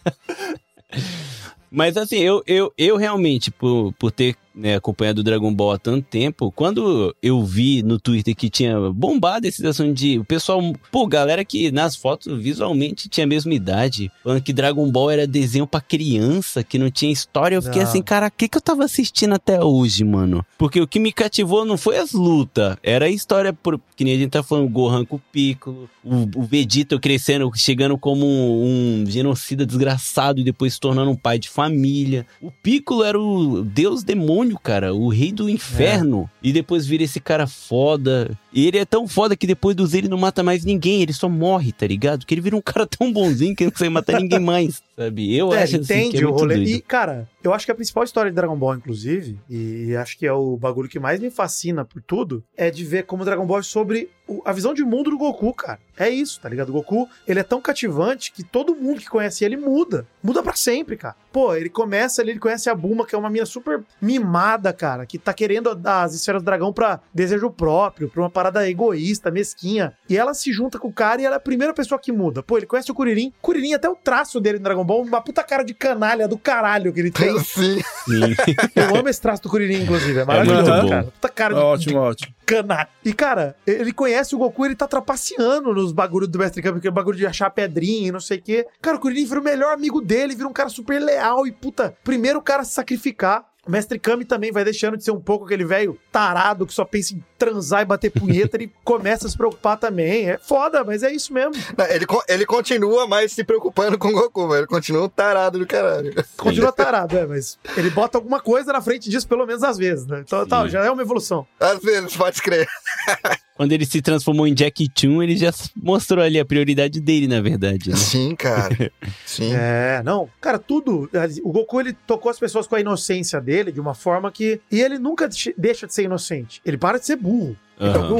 Mas assim, eu, eu, eu realmente, por, por ter né, acompanhado o Dragon Ball há tanto tempo, quando eu vi no Twitter que tinha bombado esse assunto de o pessoal, pô, galera que nas fotos visualmente tinha a mesma idade, falando que Dragon Ball era desenho pra criança, que não tinha história, eu fiquei Não. assim, cara, o que, que eu tava assistindo até hoje, mano? Porque o que me cativou não foi as lutas, era a história, por, que nem a gente tá falando, o Gohan com o Piccolo, o, o Vegeta crescendo, chegando como um, um genocida desgraçado e depois se tornando um pai de família. O Piccolo era o deus demônio, cara, o rei do inferno. E depois vira esse cara foda. E ele é tão foda que depois dos ele não mata mais ninguém, ele só morre, tá ligado? Que ele vira um cara tão bonzinho que não consegue matar ninguém mais, sabe? Eu É, acho assim, entende que é o rolê. doido. E, cara, eu acho que a principal história de Dragon Ball, inclusive, e acho que é o bagulho que mais me fascina por tudo, é de ver como Dragon Ball é sobre a visão de mundo do Goku, cara. É isso, tá ligado? O Goku, ele é tão cativante que todo mundo que conhece ele muda. Muda pra sempre, cara. Pô, ele começa ali, ele conhece a Buma, que é uma mina super mimada, cara, que tá querendo dar as esferas do dragão pra desejo próprio, pra uma parada egoísta, mesquinha. E ela se junta com o cara e ela é a primeira pessoa que muda. Pô, ele conhece o Kuririn. Kuririn, até o traço dele no Dragon Ball, uma puta cara de canalha do caralho que ele tem. Sim. Sim. Eu amo esse traço do Kuririn, inclusive. É maravilhoso, muito bom. cara. Puta cara de, Ótimo, ótimo. de canalha. E, cara, ele conhece o Goku, ele tá trapaceando nos bagulhos do Mestre Kami, que é o bagulho de achar pedrinha e não sei o quê. Cara, o Kuririn vira o melhor amigo dele, vira um cara super leal e, puta, primeiro cara a se sacrificar. O Mestre Kami também vai deixando de ser um pouco aquele velho tarado que só pensa em transar e bater punheta, ele começa a se preocupar também. É foda, mas é isso mesmo. Não, Ele, ele continua mais se preocupando com o Goku, velho. Ele continua um tarado do caralho. Continua tarado, é, mas ele bota alguma coisa na frente disso, pelo menos às vezes, né? Então, tá, já é uma evolução. Às vezes, pode crer. Quando ele se transformou em Jack Chun, ele já mostrou ali a prioridade dele, na verdade. Né? Sim, cara. Sim. É, não. Cara, tudo. O Goku, ele tocou as pessoas com a inocência dele de uma forma que. E ele nunca de- deixa de ser inocente. Ele para de ser burro. Então, Aham.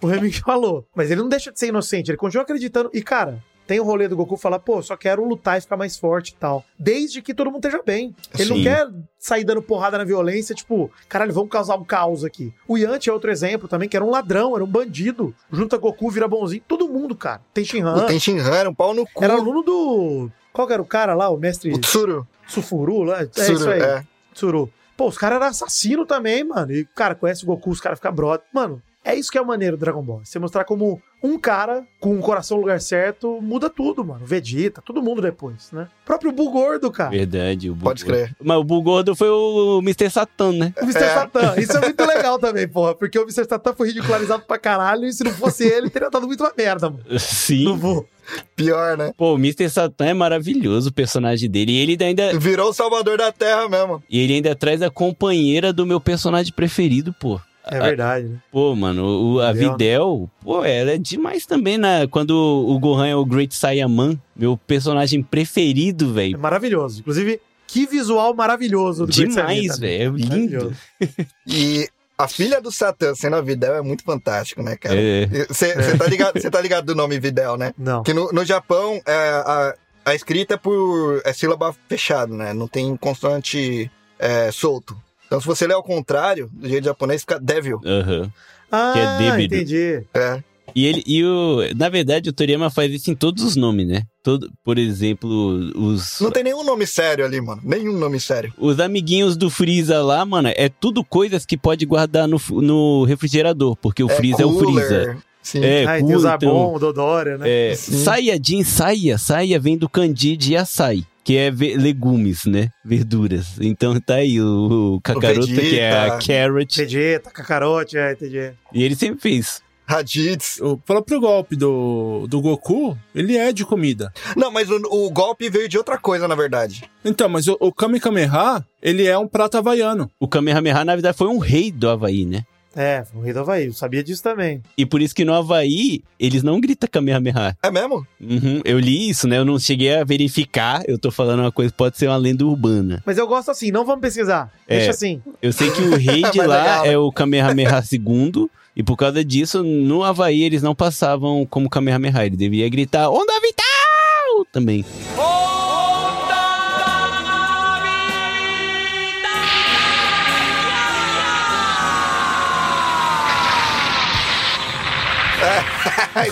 o, o Reming falou. Mas ele não deixa de ser inocente. Ele continua acreditando. E, cara. Tem o rolê do Goku falar, pô, só quero lutar e ficar mais forte e tal. Desde que todo mundo esteja bem. Ele não Sim. quer sair dando porrada na violência, tipo, caralho, vamos causar um caos aqui. O Yanti é outro exemplo também, que era um ladrão, era um bandido. Junta Goku, vira bonzinho. Todo mundo, cara. Tem Shinhan. O Tenshin Han era um pau no cu. Era aluno do. Qual que era o cara lá? O mestre O Tsuru. Sufuru lá? É Tsuru, isso aí. é. Tsuru. Pô, os caras eram assassinos também, mano. E, cara, conhece o Goku, os caras ficam brother. Mano, é isso que é o maneiro do Dragon Ball. Você mostrar como um cara com um coração no lugar certo muda tudo, mano. Vegeta, todo mundo depois, né? O próprio Buu Gordo, cara. Verdade. O Buu Pode crer. Mas o Buu Gordo foi o Mr. Satan, né? O Mr. É. Satan. Isso é muito legal também, porra. Porque o Mr. Satan foi ridicularizado pra caralho. E se não fosse ele, teria dado muito uma merda, mano. Não Sim. vou. Pior, né? Pô, o Mr. Satan é maravilhoso o personagem dele. E ele ainda, Virou o salvador da terra mesmo. e ele ainda traz a companheira do meu personagem preferido, pô. É verdade, né? Pô, mano, o, a Videl. Videl, pô, ela é demais também, né? Quando o Gohan é o Great Saiyaman, meu personagem preferido, É velho. maravilhoso. Inclusive, que visual maravilhoso do Demais, Saiyaman, velho. É lindo. E a filha do Satã sendo a Videl é muito fantástico, né, cara? É. Você tá, ligado- tá ligado do nome Videl, né? Não. Que no, no Japão, é, a, a escrita é por é sílaba fechada, né? Não tem consoante é, solto. Então, se você ler ao contrário, do jeito japonês, fica Devil. Aham. Ah, Que é débido. entendi. É. E ele, e o, na verdade, o Toriyama faz isso em todos os nomes, né? Todo, por exemplo, os, Não tem nenhum nome sério ali, mano. Nenhum nome sério. os amiguinhos do Freeza lá, mano, é tudo coisas que pode guardar no, no refrigerador, porque o Freeza é, o. Freeza. Sim. É, ah, e tem cool, o então- Zabon, o Dodória, né? É, Sim. Saiyajin, saia, saia vem do kanji de açaí, que é legumes, né? Verduras. Então tá aí o, o Kakaroto, que é a Vegeta. carrot, Vegeta, Kakarote, é, entendi. e ele sempre fez. Raditz. O próprio golpe do, do Goku, ele é de comida. Não, mas o, o golpe veio de outra coisa, na verdade. Então, mas o, o Kame Kameha, ele é um prato havaiano. O Kamehameha, na verdade, foi um rei do Havaí, né? É, o Rei do Havaí, eu sabia disso também. E por isso que no Havaí, eles não gritam Kamehameha. É mesmo? Uhum, eu li isso, né? Eu não cheguei a verificar. Eu tô falando uma coisa, pode ser uma lenda urbana. Mas eu gosto assim, não vamos pesquisar. É. Deixa assim. Eu sei que o rei de lá legal, né? é o Kamehameha II. E por causa disso, no Havaí eles não passavam como Kamehameha. Ele devia gritar Onda Vital! Também. Isso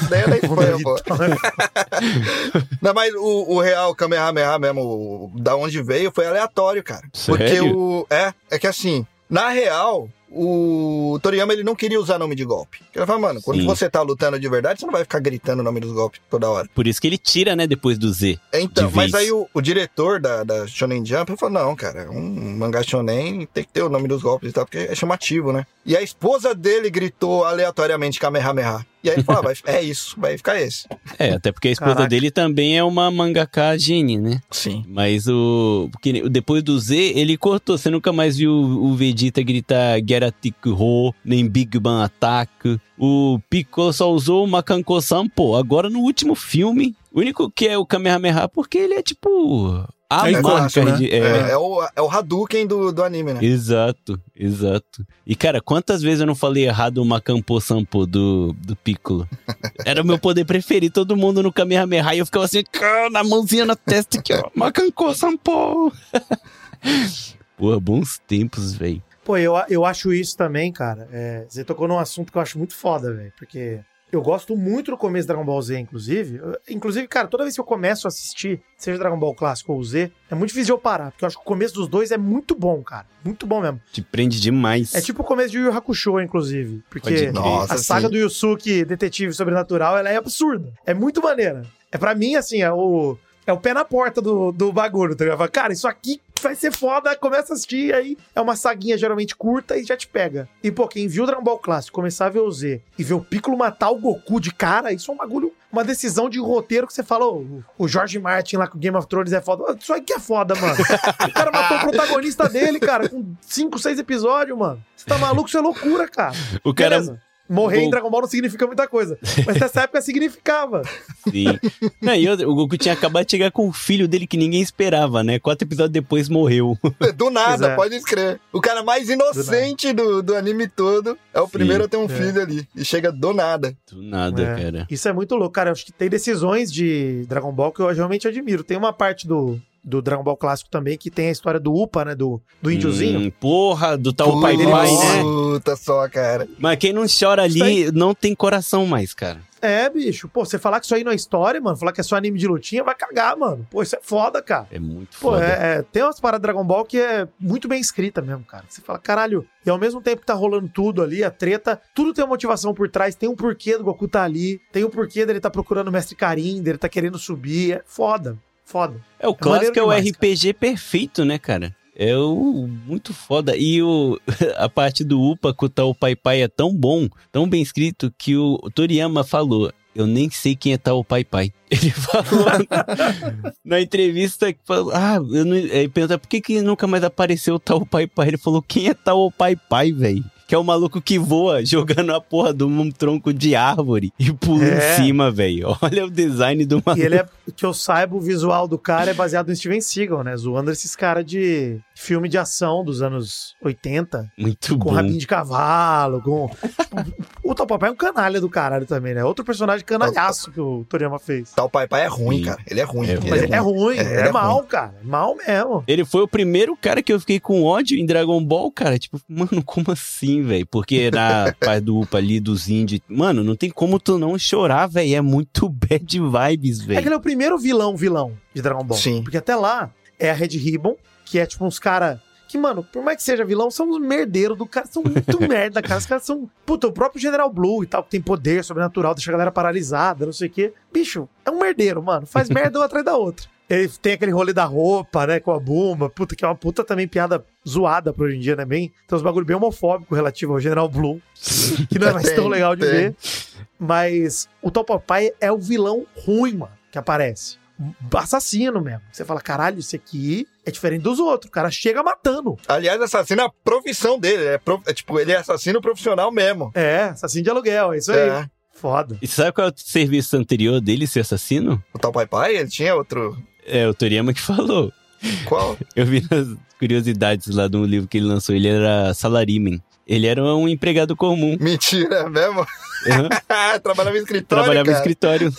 daí é da Espanha, pô. Não, mas o, o real Kamehameha mesmo, o- da onde veio, foi aleatório, cara. Porque Sério? o. É, é que assim, na real, o Toriyama ele não queria usar nome de golpe. Ele falou, mano, quando Sim. você tá lutando de verdade, você não vai ficar gritando o nome dos golpes toda hora. Por isso que ele tira, né, depois do Z. Então, De mas aí o, o diretor da, da Shonen Jump ele falou: não, cara, um mangá shonen tem que ter o nome dos golpes e tal, porque é chamativo, né? E a esposa dele gritou aleatoriamente Kamehameha. E aí vai, é isso, vai ficar esse. É, até porque a esposa Caraca. dele também é uma mangaka gene, né? Sim. Mas o. Porque depois do Z, ele cortou. Você nunca mais viu o Vegeta gritar Geratic Ho, nem Big Bang Attack. O Piccolo só usou o Makanko-san, pô. Agora no último filme, o único que é o Kamehameha, porque ele é tipo. A É marca né? de. É, é. é o, é o Hadouken do, do anime, né? Exato, exato. E, cara, quantas vezes eu não falei errado o Makampo Sampo do, do Piccolo? Era o meu poder preferido, todo mundo no Kamehameha, e eu ficava assim, "Cá, na mãozinha na testa aqui, ó, Makampo Sampo. Porra, bons tempos, velho. Pô, eu, eu acho isso também, cara. É, você tocou num assunto que eu acho muito foda, velho. Porque eu gosto muito do começo de Dragon Ball Z, inclusive. Eu- inclusive, cara, toda vez que eu começo a assistir, seja Dragon Ball Clássico ou Z, é muito difícil de eu parar. Porque eu acho que o começo dos dois é muito bom, cara. Muito bom mesmo. Te prende demais. É tipo o começo de Yu Hakusho, inclusive. Porque. Nossa, a saga sim. do Yusuke, detetive sobrenatural, ela é absurda. É muito maneira. É pra mim, assim, é o, é o pé na porta do, do bagulho, tá ligado? Cara, isso aqui vai ser foda, começa a assistir, aí é uma saguinha geralmente curta e já te pega. E, pô, quem viu o Dragon Ball Clássico, começar a ver o Z e ver o Piccolo matar o Goku de cara, isso é um bagulho, uma decisão de roteiro que você fala, ô, o- o George Martin lá com Game of Thrones é foda. Isso aí que é foda, mano. O cara matou o protagonista dele, cara, com 5, 6 episódios, mano. Você tá maluco? Isso é loucura, cara. o cara. Beleza. Morrer em Gol- Dragon Ball não significa muita coisa. Mas nessa época significava. Sim. Não, e o Goku tinha acabado de chegar com o filho dele que ninguém esperava, né? Quatro episódios depois morreu. Do nada, é. pode escrever. O cara mais inocente do, do anime todo é o primeiro a ter um é. filho ali. E chega do nada. Do nada, É. cara. Isso é muito louco, cara. Eu acho que tem decisões de Dragon Ball que eu realmente admiro. Tem uma parte do, do Dragon Ball clássico também que tem a história do Upa, né? Do, do índiozinho. Hum, porra, do tal pai dele morre. né? Puta só, cara. Mas quem não chora ali não tem coração mais, cara. É, bicho. Pô, você falar que isso aí não é história, mano, falar que é só anime de lutinha, vai cagar, mano. Pô, isso é foda, cara. É muito Pô, foda. é, é- tem umas paradas Dragon Ball que é muito bem escrita mesmo, cara. Você fala, caralho, e ao mesmo tempo que tá rolando tudo ali, a treta, tudo tem uma motivação por trás, tem um porquê do Goku tá ali, tem um porquê dele tá procurando o Mestre Karin, dele tá querendo subir, é foda, foda. É, o É clássico é o maneiro demais, RPG perfeito, né, cara? É o muito foda. E o, a parte do Upa com o Pai Pai é tão bom, tão bem escrito, que o Toriyama falou: Eu nem sei quem é tal Pai Pai. Ele falou na, na entrevista que falou: Ah, eu não. Ele pergunta por que, que nunca mais apareceu o tal Pai Pai. Ele falou: Quem é tal Pai Pai, velho? Que é o maluco que voa jogando a porra de um tronco de árvore e pula É. em cima, velho. Olha o design do maluco. E ele é, que eu saiba, o visual do cara é baseado no Steven Seagal, né? Zoando esses caras de filme de ação dos anos 80, Muito com bom. rabinho de cavalo, com... o Tal Papai é um canalha do caralho também, né? Outro personagem canalhaço que o Toriyama fez. Tal Pai Pai é ruim, cara. Ele é ruim. É ele Mas é ruim, é, ele mal, ruim. cara. É mal mesmo. Ele foi o primeiro cara que eu fiquei com ódio em Dragon Ball, cara. Tipo, mano, como assim, velho? Porque na parte do UPA ali dos índios. Mano, não tem como tu não chorar, velho. É muito bad vibes, É que velho. ele é o primeiro vilão, vilão de Dragon Ball. Sim. Porque até lá é a Red Ribbon, que é tipo uns cara que, mano, por mais que seja vilão, são uns merdeiros do cara, são muito merda, cara. Os caras são, puta, o próprio General Blue e tal, que tem poder sobrenatural, deixa a galera paralisada, não sei o quê. Bicho, é um merdeiro, mano. Faz merda uma atrás da outra. Ele tem aquele rolê da roupa, né, com a Buma, puta, que é uma puta também piada zoada pra hoje em dia, né, bem? Tem uns bagulho bem homofóbico relativo ao General Blue, que não é mais tão legal de ver. Mas o Top Papai é o vilão ruim, mano, que aparece. Assassino mesmo. Você fala, caralho, esse aqui é diferente dos outros. O cara chega matando. Aliás, assassino é a profissão dele. É, pro- é tipo, ele é assassino profissional mesmo. É, assassino de aluguel, é isso aí. É. Foda. E sabe qual é o serviço anterior dele ser assassino? O Tal Pai Pai, ele tinha outro. É o Toriyama que falou. Qual? Eu vi nas curiosidades lá do livro que ele lançou. Ele era salaryman. Ele era um empregado comum. Mentira, é mesmo? Uhum. Trabalhava em escritório. Trabalhava em cara. escritório.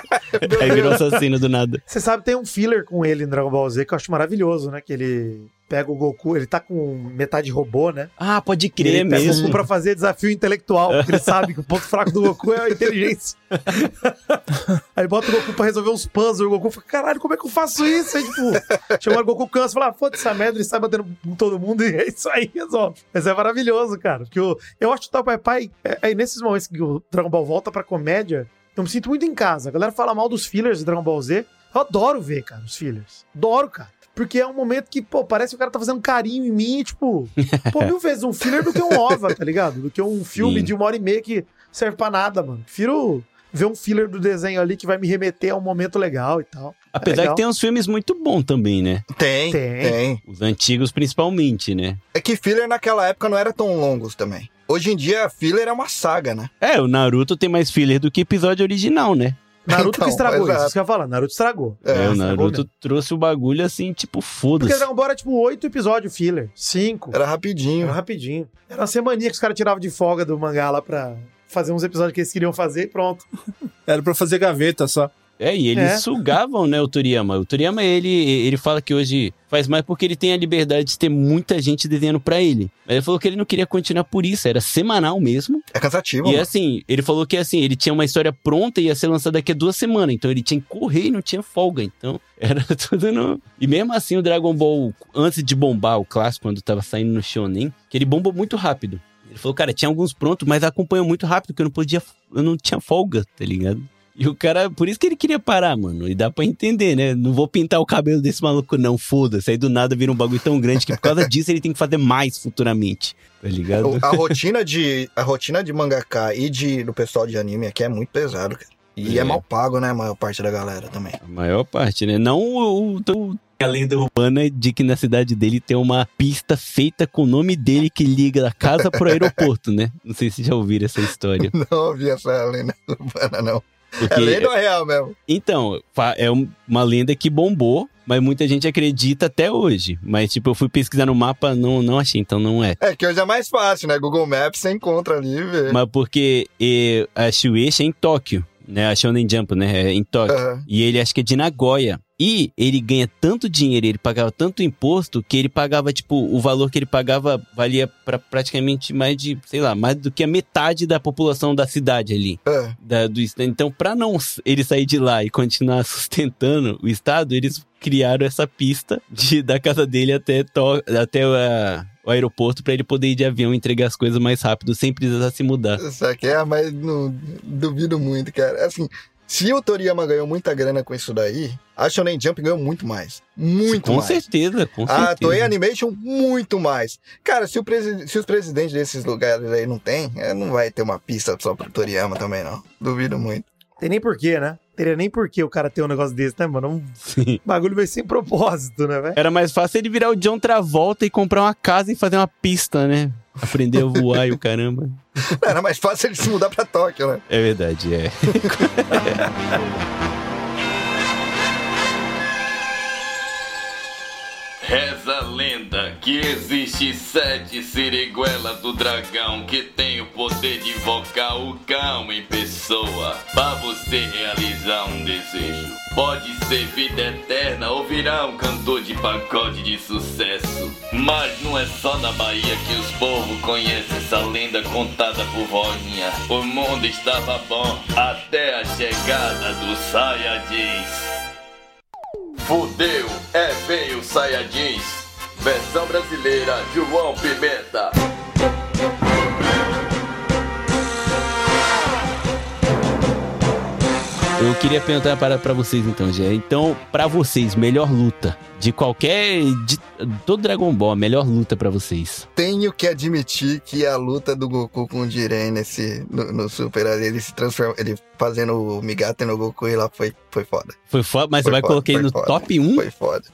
Aí virou assassino do nada. Você sabe, tem um filler com ele em Dragon Ball Z que eu acho maravilhoso, né? Que ele pega o Goku, ele tá com metade robô, né? Ah, pode crer ele pega o mesmo. Goku pra fazer desafio intelectual, porque ele sabe que o ponto fraco do Goku é a inteligência. Aí bota o Goku pra resolver uns puzzles, o Goku fala, caralho, como é que eu faço isso? Aí, tipo, chama o Goku cansa e fala, ah, foda essa merda, ele sai batendo em todo mundo e é isso aí, resolve. Mas é maravilhoso, cara, porque eu, eu acho que o Tal Pai Pai, é, é nesses momentos que o Dragon Ball volta pra comédia, eu me sinto muito em casa. A galera fala mal dos fillers de Dragon Ball Z, eu adoro ver, cara, os fillers. Adoro, cara. Porque é um momento que, pô, parece que o cara tá fazendo carinho em mim, tipo, pô, mil vezes um filler do que um OVA, tá ligado? Do que um filme Sim. de uma hora e meia que serve pra nada, mano. Prefiro ver um filler do desenho ali que vai me remeter a um momento legal e tal. Apesar legal. que tem uns filmes muito bons também, né? Tem, Tem. tem, Os antigos principalmente, né? É que filler naquela época não era tão longos também. Hoje em dia, filler é uma saga, né? É, o Naruto tem mais filler do que episódio original, né? Naruto Então, que estragou exato. isso, isso que eu ia falar. Naruto estragou. É, É, o estragou Naruto mesmo. trouxe o bagulho assim, tipo, Porque foda-se. Dragon Ball era tipo oito episódios filler. Cinco. Era rapidinho. Era rapidinho. Era uma semaninha que os caras tiravam de folga do mangá lá pra fazer uns episódios que eles queriam fazer e pronto. Era pra fazer gaveta só. É, e eles É. sugavam, né, o Toriyama. O Toriyama, ele, ele fala que hoje faz mais porque ele tem a liberdade de ter muita gente desenhando pra ele. Mas ele falou que ele não queria continuar por isso, era semanal mesmo. É cansativo. E mano. assim, ele falou que assim, ele tinha uma história pronta e ia ser lançada daqui a duas semanas. Então ele tinha que correr e não tinha folga. Então era tudo no. E mesmo assim, o Dragon Ball, antes de bombar o clássico, quando tava saindo no Shonen, que ele bombou muito rápido. Ele falou, cara, tinha alguns prontos, mas acompanhou muito rápido, porque eu não podia. Eu não tinha folga, tá ligado? E o cara, por isso que ele queria parar, mano. E dá pra entender, né? Não vou pintar o cabelo desse maluco, não, foda-se. Aí do nada vira um bagulho tão grande que por causa disso ele tem que fazer mais futuramente. Tá ligado? A rotina de a rotina de mangaka e de, do pessoal de anime aqui é muito pesado, cara. E é. É. mal pago, né, a maior parte da galera também. A maior parte, né? Não o, o- o- a lenda urbana de que na cidade dele tem uma pista feita com o nome dele que liga da casa pro aeroporto, né? Não sei se já ouviram essa história. Não ouvi essa lenda urbana, não. Porque, É lenda ou é real mesmo? Então, é um- uma lenda que bombou, mas muita gente acredita até hoje. Mas, tipo, eu fui pesquisar no mapa, não, não achei, então não é. É que hoje é mais fácil, né? Google Maps você encontra ali e vê. Mas porque eh, a Shueisha é em Tóquio, né? A Shonen Jump, né? É em Tóquio. Aham. E ele acho que é de Nagoya. E ele ganha tanto dinheiro, ele pagava tanto imposto, que ele pagava, tipo, o valor que ele pagava valia pra praticamente mais de, sei lá, mais do que a metade da população da cidade ali. É. Da, do, então, pra não ele sair de lá e continuar sustentando o estado, eles criaram essa pista de, da casa dele até, to, até a- o aeroporto pra ele poder ir de avião e entregar as coisas mais rápido, sem precisar se mudar. Isso aqui é, mas não duvido muito, cara. Assim, se o Toriyama ganhou muita grana com isso daí, a Shonen Jump ganhou muito mais. Muito com mais. certeza, com A certeza. Toei Animation, muito mais. Cara, se, o presi- se os presidentes desses lugares aí não tem, é, não vai ter uma pista só pro Toriyama também, não. Duvido muito. Tem nem porquê, né? teria nem por que o cara ter um negócio desse, né, mano? Um Sim. bagulho meio sem propósito, né, velho? Era mais fácil ele virar o John Travolta e comprar uma casa e fazer uma pista, né? Aprender a voar e o caramba. Era mais fácil ele se mudar pra Tóquio, né? É verdade, é. Reza a lenda que existe sete siriguelas do dragão que tem o poder de invocar o cão em pessoa pra você realizar um desejo. Pode ser vida eterna ou virar um cantor de pagode de sucesso. Mas não é só na Bahia que os povos conhecem essa lenda contada por vozinha. O mundo estava bom até a chegada dos Saiyajins. Fudeu, é veio Saiyajins. Versão brasileira, João Pimenta. Eu queria perguntar uma parada pra vocês então, Gé. Então, pra vocês, melhor luta de qualquer. De, todo Dragon Ball, a melhor luta pra vocês. Tenho que admitir que a luta do Goku com o Jiren nesse, no, no Super, ele se transforma, ele fazendo o Migata no Goku e lá foi, foi foda. Foi foda, mas Foi você vai foda, colocar ele no foda. top 1? Foi foda.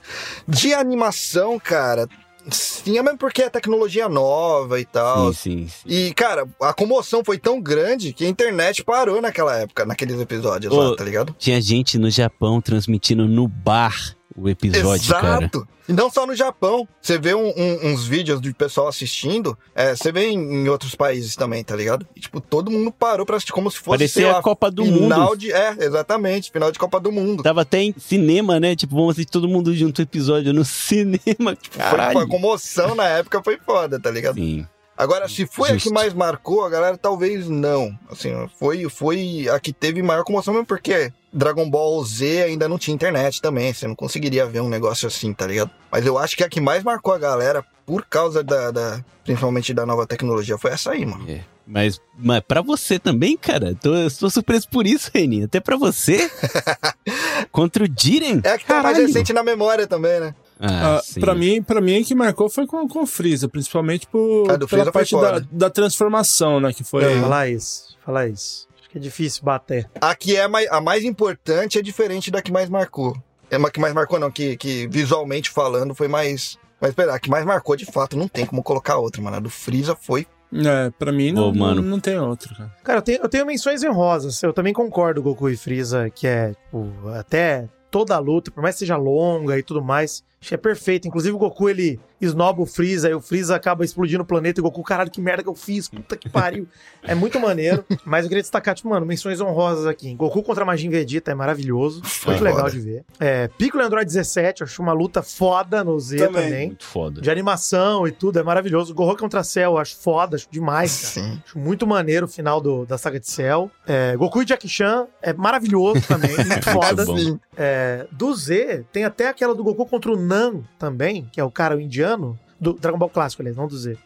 De animação, cara, sim, é mesmo porque é tecnologia nova e tal. Sim, sim, sim. E, cara, a comoção foi tão grande que a internet parou naquela época, naqueles episódios Ô, lá, tá ligado? Tinha gente no Japão transmitindo no bar o episódio, cara. Exato. E não só no Japão. Você vê um- um- uns vídeos de pessoal assistindo, é, você vê em, em outros países também, tá ligado? E, tipo, todo mundo parou pra assistir como se fosse, Parecia a Copa do final Mundo. De, é, exatamente, final de Copa do Mundo. Tava até em cinema, né? Tipo, vamos assistir todo mundo junto episódio no cinema. Cara, Caralho. a comoção na época foi foda, tá ligado? Sim. Agora, se foi a Justo. que mais marcou, a galera talvez não. Assim, foi, foi a que teve maior comoção mesmo porque Dragon Ball Z ainda não tinha internet também. Você não conseguiria ver um negócio assim, tá ligado? Mas eu acho que a que mais marcou a galera, por causa da, da- principalmente da nova tecnologia, foi essa aí, mano. É. Mas, mas pra você também, cara, tô, tô surpreso por isso, Reni. Até pra você. Contra o Jiren. É a que tá mais Caralho. recente na memória também, né? Ah, Ah, sim. pra mim, para mim, que marcou foi com, com o Freeza, principalmente por, A do pela Freeza parte da, da transformação, né? Que foi. É. Falar isso, falar isso. Que é difícil bater. A que é mais, a mais importante é diferente da que mais marcou. É uma que mais marcou, não, que, que visualmente falando foi mais. Mas espera, a que mais marcou de fato, não tem como colocar outra, mano. A do Freeza foi. É, pra mim não, mano. não, não tem outro, cara. Cara, eu tenho, eu tenho menções honrosas. Eu também concordo, Goku e Freeza, que é, tipo, até toda a luta, por mais que seja longa e tudo mais, acho que é perfeito. Inclusive o Goku, ele esnoba o Freeza, e o Freeza acaba explodindo o planeta, e o Goku, caralho, que merda que eu fiz, puta que pariu. é muito maneiro, mas eu queria destacar, tipo, mano, menções honrosas aqui. Goku contra Majin Vegeta é maravilhoso, Foi muito legal de ver. É, Piccolo e Android 17, eu acho uma luta foda no Z Também. também. Muito foda. De animação e tudo, é maravilhoso. Gohan contra Cell, eu acho foda, acho demais, cara. Sim. Acho muito maneiro o final do- da saga de Cell. É, Goku e Jackie Chan é maravilhoso também, muito foda. Sim. É, do Z, tem até aquela do Goku contra o Nan também, que é o cara o indiano. Do Dragon Ball clássico, aliás, não do Z.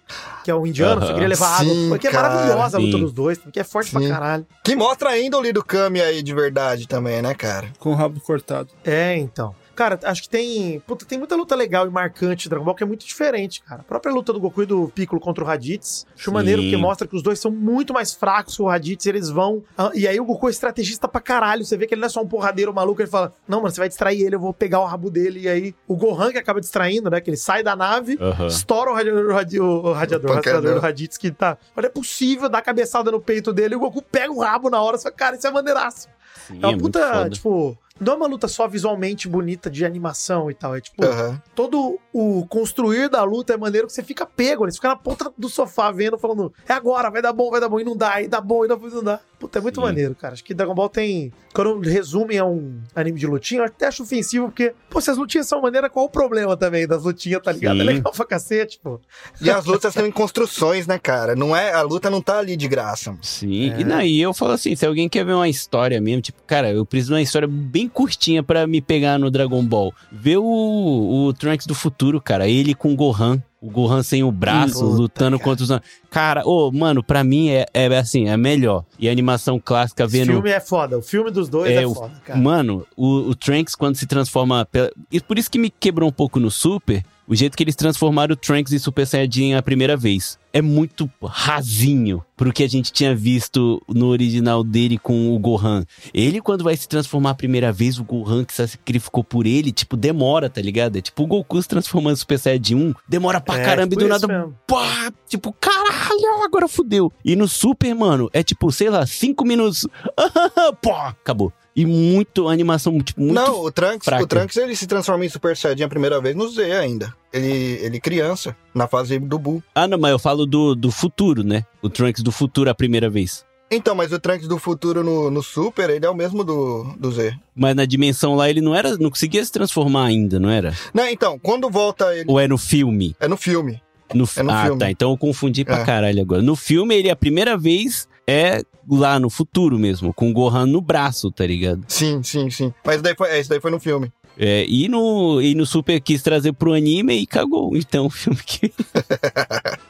Que é o indiano, Aham. só queria levar Sim, água. Porque é cara, maravilhosa a luta sim. dos dois, porque é forte Sim. pra caralho. Que mostra a índole do Kami aí de verdade também, né, cara? Com o rabo cortado. É, então. Cara, acho que tem. Puta, tem muita luta legal e marcante de Dragon Ball que é muito diferente, cara. A própria luta do Goku e do Piccolo contra o Raditz. Acho Sim. maneiro porque mostra que os dois são muito mais fracos que o Raditz e eles vão. ah, E aí o Goku é estrategista pra caralho. Você vê que ele não é só um porradeiro maluco. Ele fala: Não, mano, você vai distrair ele, eu vou pegar o rabo dele. E aí o Gohan que acaba distraindo, né? Que ele sai da nave. Estoura o radiador, o radi- o radiador, o rastreador pancadão. do Raditz que tá. Mas não é possível dar cabeçada no peito dele e o Goku pega o rabo na hora. Você fala, cara, isso é maneiraço. Sim, É uma muito puta, foda. tipo, não é uma luta só visualmente bonita de animação e tal. É tipo, Aham. todo o construir da luta é maneiro que você fica pego, né? Você fica na ponta do sofá vendo, falando, é agora, vai dar bom, vai dar bom, e não dá, e dá bom, e não, não dá. Puta, é muito Sim. maneiro, cara. Acho que Dragon Ball tem. Quando resumem a um anime de lutinha, eu até acho ofensivo, porque, pô, se as lutinhas são maneira, qual o problema também das lutinhas, tá ligado? Sim. É legal pra cacete, pô. E as lutas estão em construções, né, cara? Não é, a luta não tá ali de graça. Sim, É. e daí eu falo assim, se alguém quer ver uma história mesmo, tipo, cara, eu preciso de uma história bem curtinha pra me pegar no Dragon Ball. Vê o, o Trunks do futuro, cara, ele com o Gohan, o Gohan sem o braço, Puta, lutando cara. contra os... Cara, ô, mano, pra mim é, é assim, é melhor. E a animação clássica vendo. filme é foda. O filme dos dois é, o- foda, cara. Mano, o, o Trunks, quando se transforma. Pela... E por isso que me quebrou um pouco no Super, o jeito que eles transformaram o Trunks em Super Saiyajin a primeira vez. É muito rasinho pro que a gente tinha visto no original dele com o Gohan. Ele, quando vai se transformar a primeira vez, o Gohan que sacrificou por ele, tipo, demora, tá ligado? É tipo o Goku se transformando em Super Saiyajin 1, demora pra É, caramba tipo e do isso nada. mesmo. Pá, tipo, caralho, agora fudeu. E no Super, mano, é tipo, sei lá, cinco minutos. Pá, acabou. E muito animação, tipo, muito. Não, o Trunks, fraca. o Trunks ele se transforma em Super Saiyajin a primeira vez no Z ainda. Ele, ele criança, na fase do Buu. Ah, não, mas eu falo do, do futuro, né? O Trunks do futuro a primeira vez. Então, mas o Trunks do futuro no, no Super, ele é o mesmo do, do Z. Mas na dimensão lá ele não era, não conseguia se transformar ainda, não era? Não, então, quando volta ele... Ou é no filme? É no filme. No, É no ah, filme. tá. Então eu confundi pra É. caralho agora. No filme, ele a primeira vez é lá no futuro mesmo, com o Gohan no braço, tá ligado? Sim, sim, sim. Mas daí foi, é, isso daí foi no filme. É, e, no, e no Super quis trazer pro anime e cagou. Então, o filme que.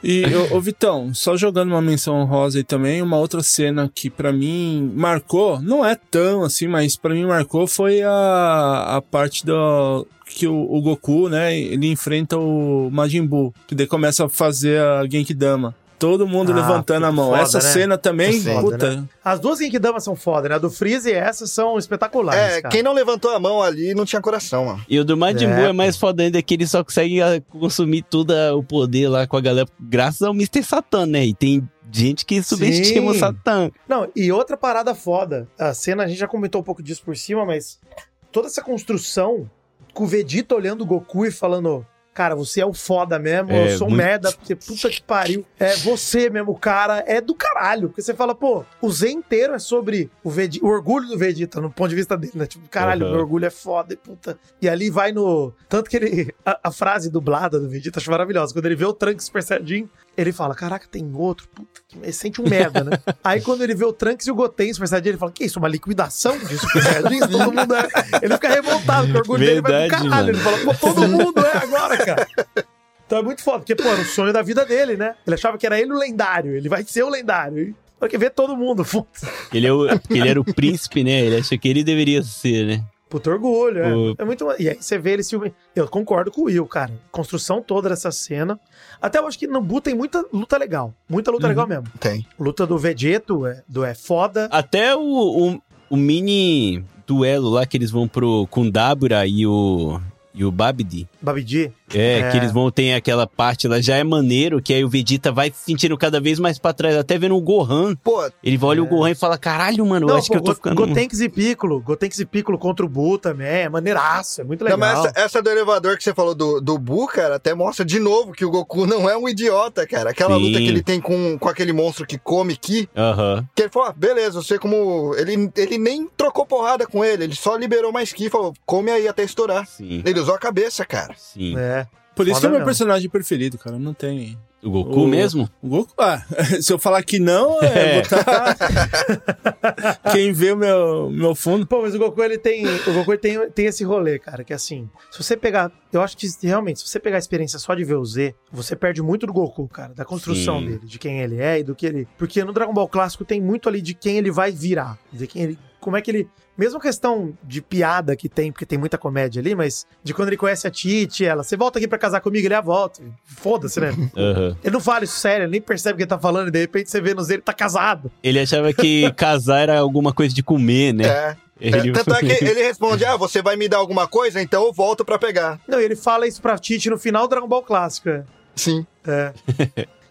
E, ô, ô, Vitão, só jogando uma menção honrosa aí também, uma outra cena que pra mim marcou, não é tão assim, mas pra mim marcou foi a, a parte do que o, o Goku, né, ele enfrenta o Majin Buu, que daí começa a fazer a Genkidama. Todo mundo Ah, levantando a mão. foda, Essa né? cena também, Foda, puta. né? As duas Genkidama são foda, né? A do Freeze e essa são espetaculares, É, cara. quem não levantou a mão ali não tinha coração, mano. E o do Majin É, é mais foda ainda que ele só consegue ah, consumir todo ah, o poder lá com a galera, graças ao Mr. Satan, né? E tem gente que subestima Sim. o Satan. Não, e outra parada foda. A cena, a gente já comentou um pouco disso por cima, mas toda essa construção com o Vegeta olhando o Goku e falando. Cara, você é o foda mesmo, É, eu sou um muito- merda, porque puta que pariu. É você mesmo, o cara, é do caralho. Porque você fala, pô, o Z inteiro é sobre o, Vegeta, o orgulho do Vegeta, no ponto de vista dele, né? Tipo, caralho, Aham. meu orgulho é foda e puta. E ali vai no. Tanto que ele. A, a frase dublada do Vegeta acho maravilhosa. Quando ele vê o Trunks Super Saiyajin, ele fala: Caraca, tem outro, puta, que ele sente um merda, né? Aí quando ele vê o Trunks e o Goten Super Saiyajin, ele fala: Que isso, uma liquidação de Super Saiyajin? Todo mundo é. Ele fica revoltado, porque o orgulho dele vai pro Verdade, caralho. mano. Ele fala: Pô, todo mundo é agora, cara. Então é muito foda, porque, pô, era o sonho da vida dele, né? Ele achava que era ele o lendário, ele vai ser o lendário. E Porque vê todo mundo, foda-se. Ele, é o- porque ele era o príncipe, né? Ele achou que ele deveria ser, né? Puta orgulho, é. O- É muito. E aí você vê ele se. Eu concordo com o Will, cara. Construção toda dessa cena. Até eu acho que no Bu tem muita luta legal. Muita luta Uhum. legal mesmo. Tem. Luta do Vegeto é, do é foda. Até o, o, o mini duelo lá que eles vão pro Kundabura e o, e o Babidi. Babidi. É, É. que eles vão ter aquela parte lá, já é maneiro, que aí o Vegeta vai se sentindo cada vez mais pra trás, até vendo o Gohan. Pô, Ele olha É. o Gohan e fala, caralho, mano, eu Não, acho pô, que eu tô ficando... Gotenks e Piccolo. Gotenks e Piccolo contra o Bu também. É maneiraço. É muito não, legal. mas essa, essa do elevador que você falou do, do Bu, cara, até mostra de novo que o Goku não é um idiota, cara. Aquela Sim. luta que ele tem com, com aquele monstro que come Ki, Aham, que ele falou, ah, beleza, você como... Ele, ele nem trocou porrada com ele, ele só liberou mais Ki, falou, come aí até estourar. sim, Ele usou a cabeça, cara. sim. É. Por isso Foda que é meu mesmo. personagem preferido, cara. Não tem. O Goku O- mesmo? O Goku. Ah, se eu falar que não, é, É. botar. Quem vê o meu, meu fundo. Pô, mas o Goku, ele tem. O Goku ele tem, tem esse rolê, cara, que assim, se você pegar. Eu acho que realmente, se você pegar a experiência só de ver o Z, você perde muito do Goku, cara, da construção Sim. dele, de quem ele é e do que ele. Porque no Dragon Ball clássico tem muito ali de quem ele vai virar, de quem ele. Como é que ele. Mesmo questão de piada que tem, porque tem muita comédia ali, mas de quando ele conhece a Titi, ela, você volta aqui pra casar comigo, ele a volta. Foda-se, né? Aham. Ele não fala isso sério, ele nem percebe o que ele tá falando, e de repente você vê no Z, ele tá casado. Ele achava que casar era alguma coisa de comer, né? É. Ele... É, tanto é que ele responde, ah, você vai me dar alguma coisa? Então eu volto pra pegar. Não, e ele fala isso pra Titi no final do Dragon Ball clássico, é. Sim. É.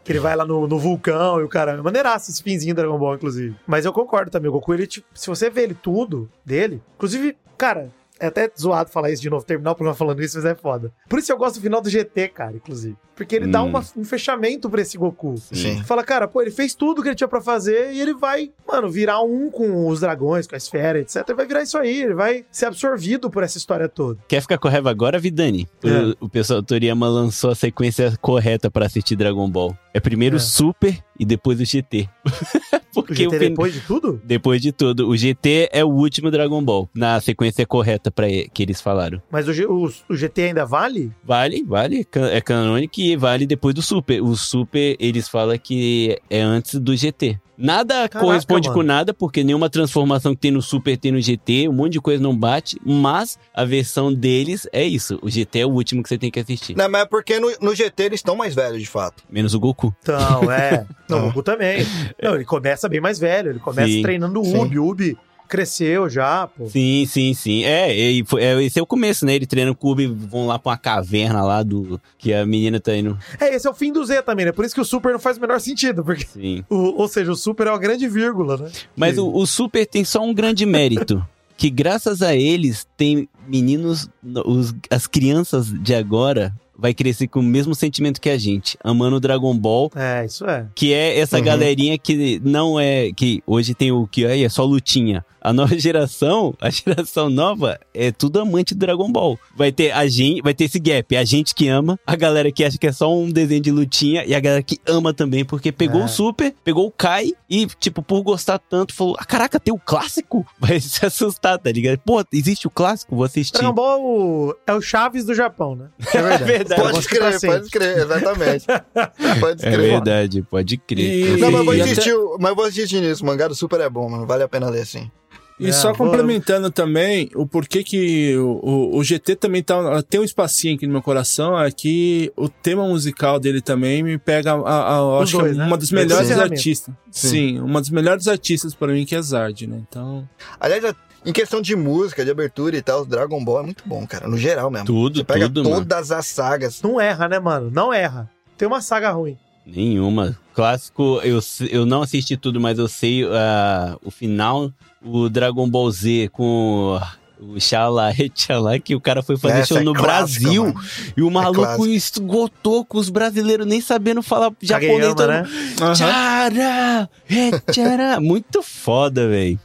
que ele vai lá no, no vulcão e o cara. Maneiraço esse finzinho do Dragon Ball, inclusive. Mas eu concordo também. O Goku, ele, tipo, se você vê ele tudo dele. Inclusive, cara, é até zoado falar isso de novo, terminar o programa falando isso, mas é foda. Por isso eu gosto do final do GT, cara, inclusive. Porque ele dá Hum. uma- um fechamento pra esse Goku. Sim. Fala, cara, pô, ele fez tudo que ele tinha pra fazer e ele vai, mano, virar um com os dragões, com a esfera, etc. Ele vai virar isso aí, ele vai ser absorvido por essa história toda. Quer ficar com raiva agora, Vidani? É. O, o pessoal do Toriyama lançou a sequência correta pra assistir Dragon Ball. É primeiro É. o Super e depois o GT. O Porque GT o fin- depois de tudo? Depois de tudo, o GT é o último Dragon Ball, na sequência correta para que eles falaram. Mas o, G- o- o GT ainda vale? Vale, vale, ca- é canônico e vale depois do Super. O Super, eles falam que é antes do GT. Nada Caraca, corresponde mano. com nada, porque nenhuma transformação que tem no Super tem no GT, um monte de coisa não bate, mas a versão deles é isso. O GT é o último que você tem que assistir. Não, mas é porque no, no GT eles estão mais velhos, de fato. Menos o Goku. Então, é. Não, o Goku também. Não, ele começa bem mais velho. Ele começa Sim, treinando o sim. Ubi. O Ubi cresceu já, pô. Sim, sim, sim. É, e foi- é, esse é o começo, né? Ele treina o Cube, vão lá pra uma caverna lá do. Que a menina tá indo. É, esse é o fim do Z também, né? Por isso que o Super não faz o menor sentido. Porque, Sim. o- ou seja, o Super é uma grande vírgula, né? Mas o, o Super tem só um grande mérito. que graças a eles, tem meninos, os, as crianças de agora vai crescer com o mesmo sentimento que a gente, amando o Dragon Ball, É, isso é. que é essa Uhum. galerinha que não é, que hoje tem o que aí é só lutinha. A nova geração, a geração nova, é tudo amante do Dragon Ball. Vai ter a gente, vai ter esse gap, a gente que ama, a galera que acha que é só um desenho de lutinha e a galera que ama também, porque pegou É. o Super, pegou o Kai e, tipo, por gostar tanto, falou: ah, caraca, tem o clássico? Vai se assustar, tá ligado? Pô, existe o clássico? Vou assistir. Dragon Ball é o- é o Chaves do Japão, né? É verdade. Verdade. Pode crer, pode crer, exatamente. Pode É crer. verdade, pode crer. E- Não, mas vou E até- insistir, mas vou insistir nisso. O mangá do Super é bom, mano. Vale a pena ler sim. E É, só vou- complementando também, o porquê que o, o, o GT também tá, tem um espacinho aqui no meu coração, é que o tema musical dele também me pega, a, a- Os acho que dois, é né? uma dos Sim. melhores artistas. Sim. Sim. uma dos melhores artistas para mim que é Zard, né? Então, Aliás, em questão de música, de abertura e tal, o Dragon Ball é muito bom, cara. No geral mesmo. Tudo, Você pega tudo, mano. todas as sagas. Não erra, né, mano? Não erra. Tem uma saga ruim. Nenhuma. Clássico, eu, eu não assisti tudo, mas eu sei ah, o final, o Dragon Ball Z com o Xalá, Xalá, que o cara foi fazer Essa show é no clássica, Brasil mano. e o maluco clássica. esgotou com os brasileiros nem sabendo falar japonês. Kageyama, todo né? É, tchara! Muito foda, velho.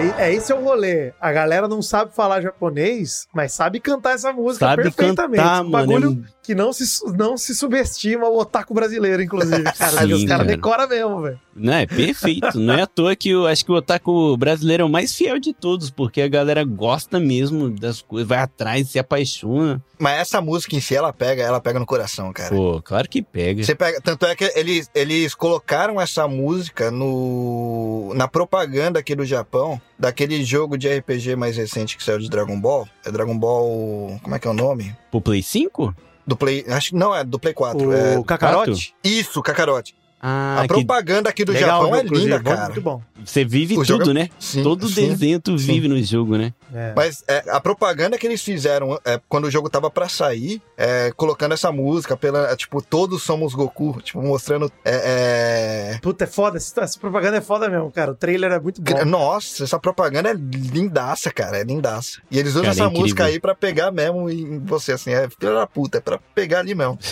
E- é esse é o rolê. A galera não sabe falar japonês, mas sabe cantar essa música Sabe perfeitamente. cantar, mano. bagulho que não se, não se subestima o otaku brasileiro, inclusive. Cara, Sim, os caras cara. decoram mesmo, velho. Não, é perfeito. Não é à toa que eu acho que o otaku brasileiro é o mais fiel de todos, porque a galera gosta mesmo das coisas, vai atrás, se apaixona. Mas essa música em si, ela pega, ela pega no coração, cara. Pô, claro que pega. Você pega, tanto é que eles, eles colocaram essa música no na propaganda aqui do Japão, daquele jogo de RPG mais recente que saiu de Dragon Ball. É Dragon Ball, como é que é o nome? Pro Play 5? Do Play, acho que não é do Play 4, O é Kakarote. isso, Kakarote. Ah, a propaganda aqui do Legal, Japão é linda, bom, cara. Muito bom. você vive O jogo tudo, é- né? Sim, Todo sim. desenho tu sim. vive no jogo, né? É. Mas é, a propaganda que eles fizeram é, quando o jogo tava pra sair, é, colocando essa música, pela, é, tipo, todos somos Goku, tipo, mostrando. É, é, Puta, é foda. Essa, essa propaganda é foda mesmo, cara. O trailer é muito bom. Nossa, essa propaganda é lindaça, cara, é lindaça. E eles usam Cara, essa música aí pra pegar mesmo em você, assim, é filha da puta, é pra pegar ali mesmo.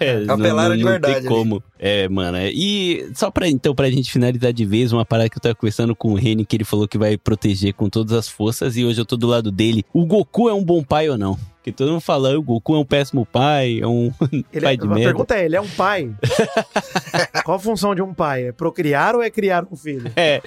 É, não, Apelaram não, de não verdade tem ali. como. É, mano. é- E só pra, então, pra gente finalizar de vez, uma parada que eu tava conversando com o Reni, que ele falou que vai proteger com todas as forças, e hoje eu tô do lado dele. O Goku é um bom pai ou não? Porque todo mundo fala, o Goku é um péssimo pai, é um Ele pai é, de a merda. pergunta é, ele é um pai? Qual a função de um pai? É procriar ou é criar um filho? É.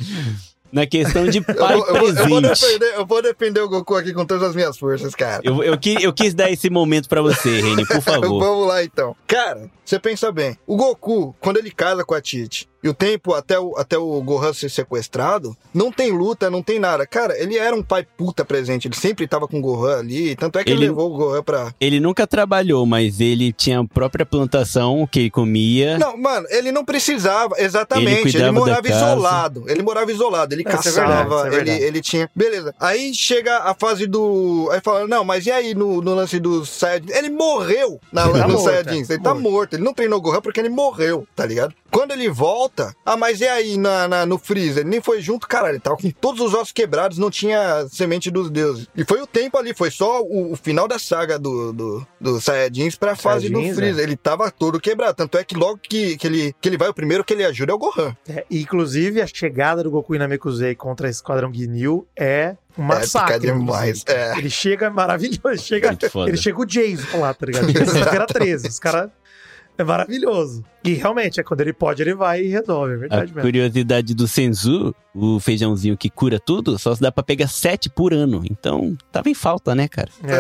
Na questão de Eu, pai vou- eu vou- eu vou presente. defender, eu vou defender o Goku aqui com todas as minhas forças, cara. Eu, eu, qui- eu quis dar esse momento pra você, Reni, por favor. Vamos lá então. Cara, você pensa bem. O Goku, quando ele casa com a Tite, e o tempo até o, até o Gohan ser sequestrado, não tem luta, não tem nada. Cara, ele era um pai puta presente. Ele sempre tava com o Gohan ali. Tanto é que ele, Ele- levou o Gohan pra. Ele nunca trabalhou, mas ele tinha a própria plantação que ele comia. Não, mano, ele não precisava, exatamente. Ele Ele, morava isolado. Ele morava isolado, ele Isso é caçava, verdade, é ele, ele tinha. Beleza. Aí chega a fase do. Aí fala, não, mas e aí no, no lance dos Saiyajins? Ele morreu na, Ele tá nos morto, Saiyajins. é. Ele tá Morto. morto. Ele não treinou o Gohan porque ele morreu, tá ligado? Quando ele volta, volta. Ah, mas e aí na, na- no Freezer? Ele nem foi junto, cara. Ele tava com todos os ossos quebrados, não tinha semente dos deuses. E foi o tempo ali, foi só o, o final da saga do, do, do Saiyajins pra fase do Saiyajins, Freezer. Ele tava todo quebrado. Tanto é que logo que, que, ele, que ele vai, o primeiro que ele ajuda é o Gohan. É, inclusive, a chegada do Goku e Namekusei contra o Esquadrão Ginyu é um É, massacre. fica demais. É. Ele chega maravilhoso. Ele chega, ele chega o Jason lá, tá ligado? Ele era 13. Os caras. É maravilhoso. E realmente, é quando ele pode, ele vai e resolve. É A verdade mesmo. curiosidade do Senzu, o feijãozinho que cura tudo, só se dá pra pegar sete por ano. Então, tava em falta, né, cara? É.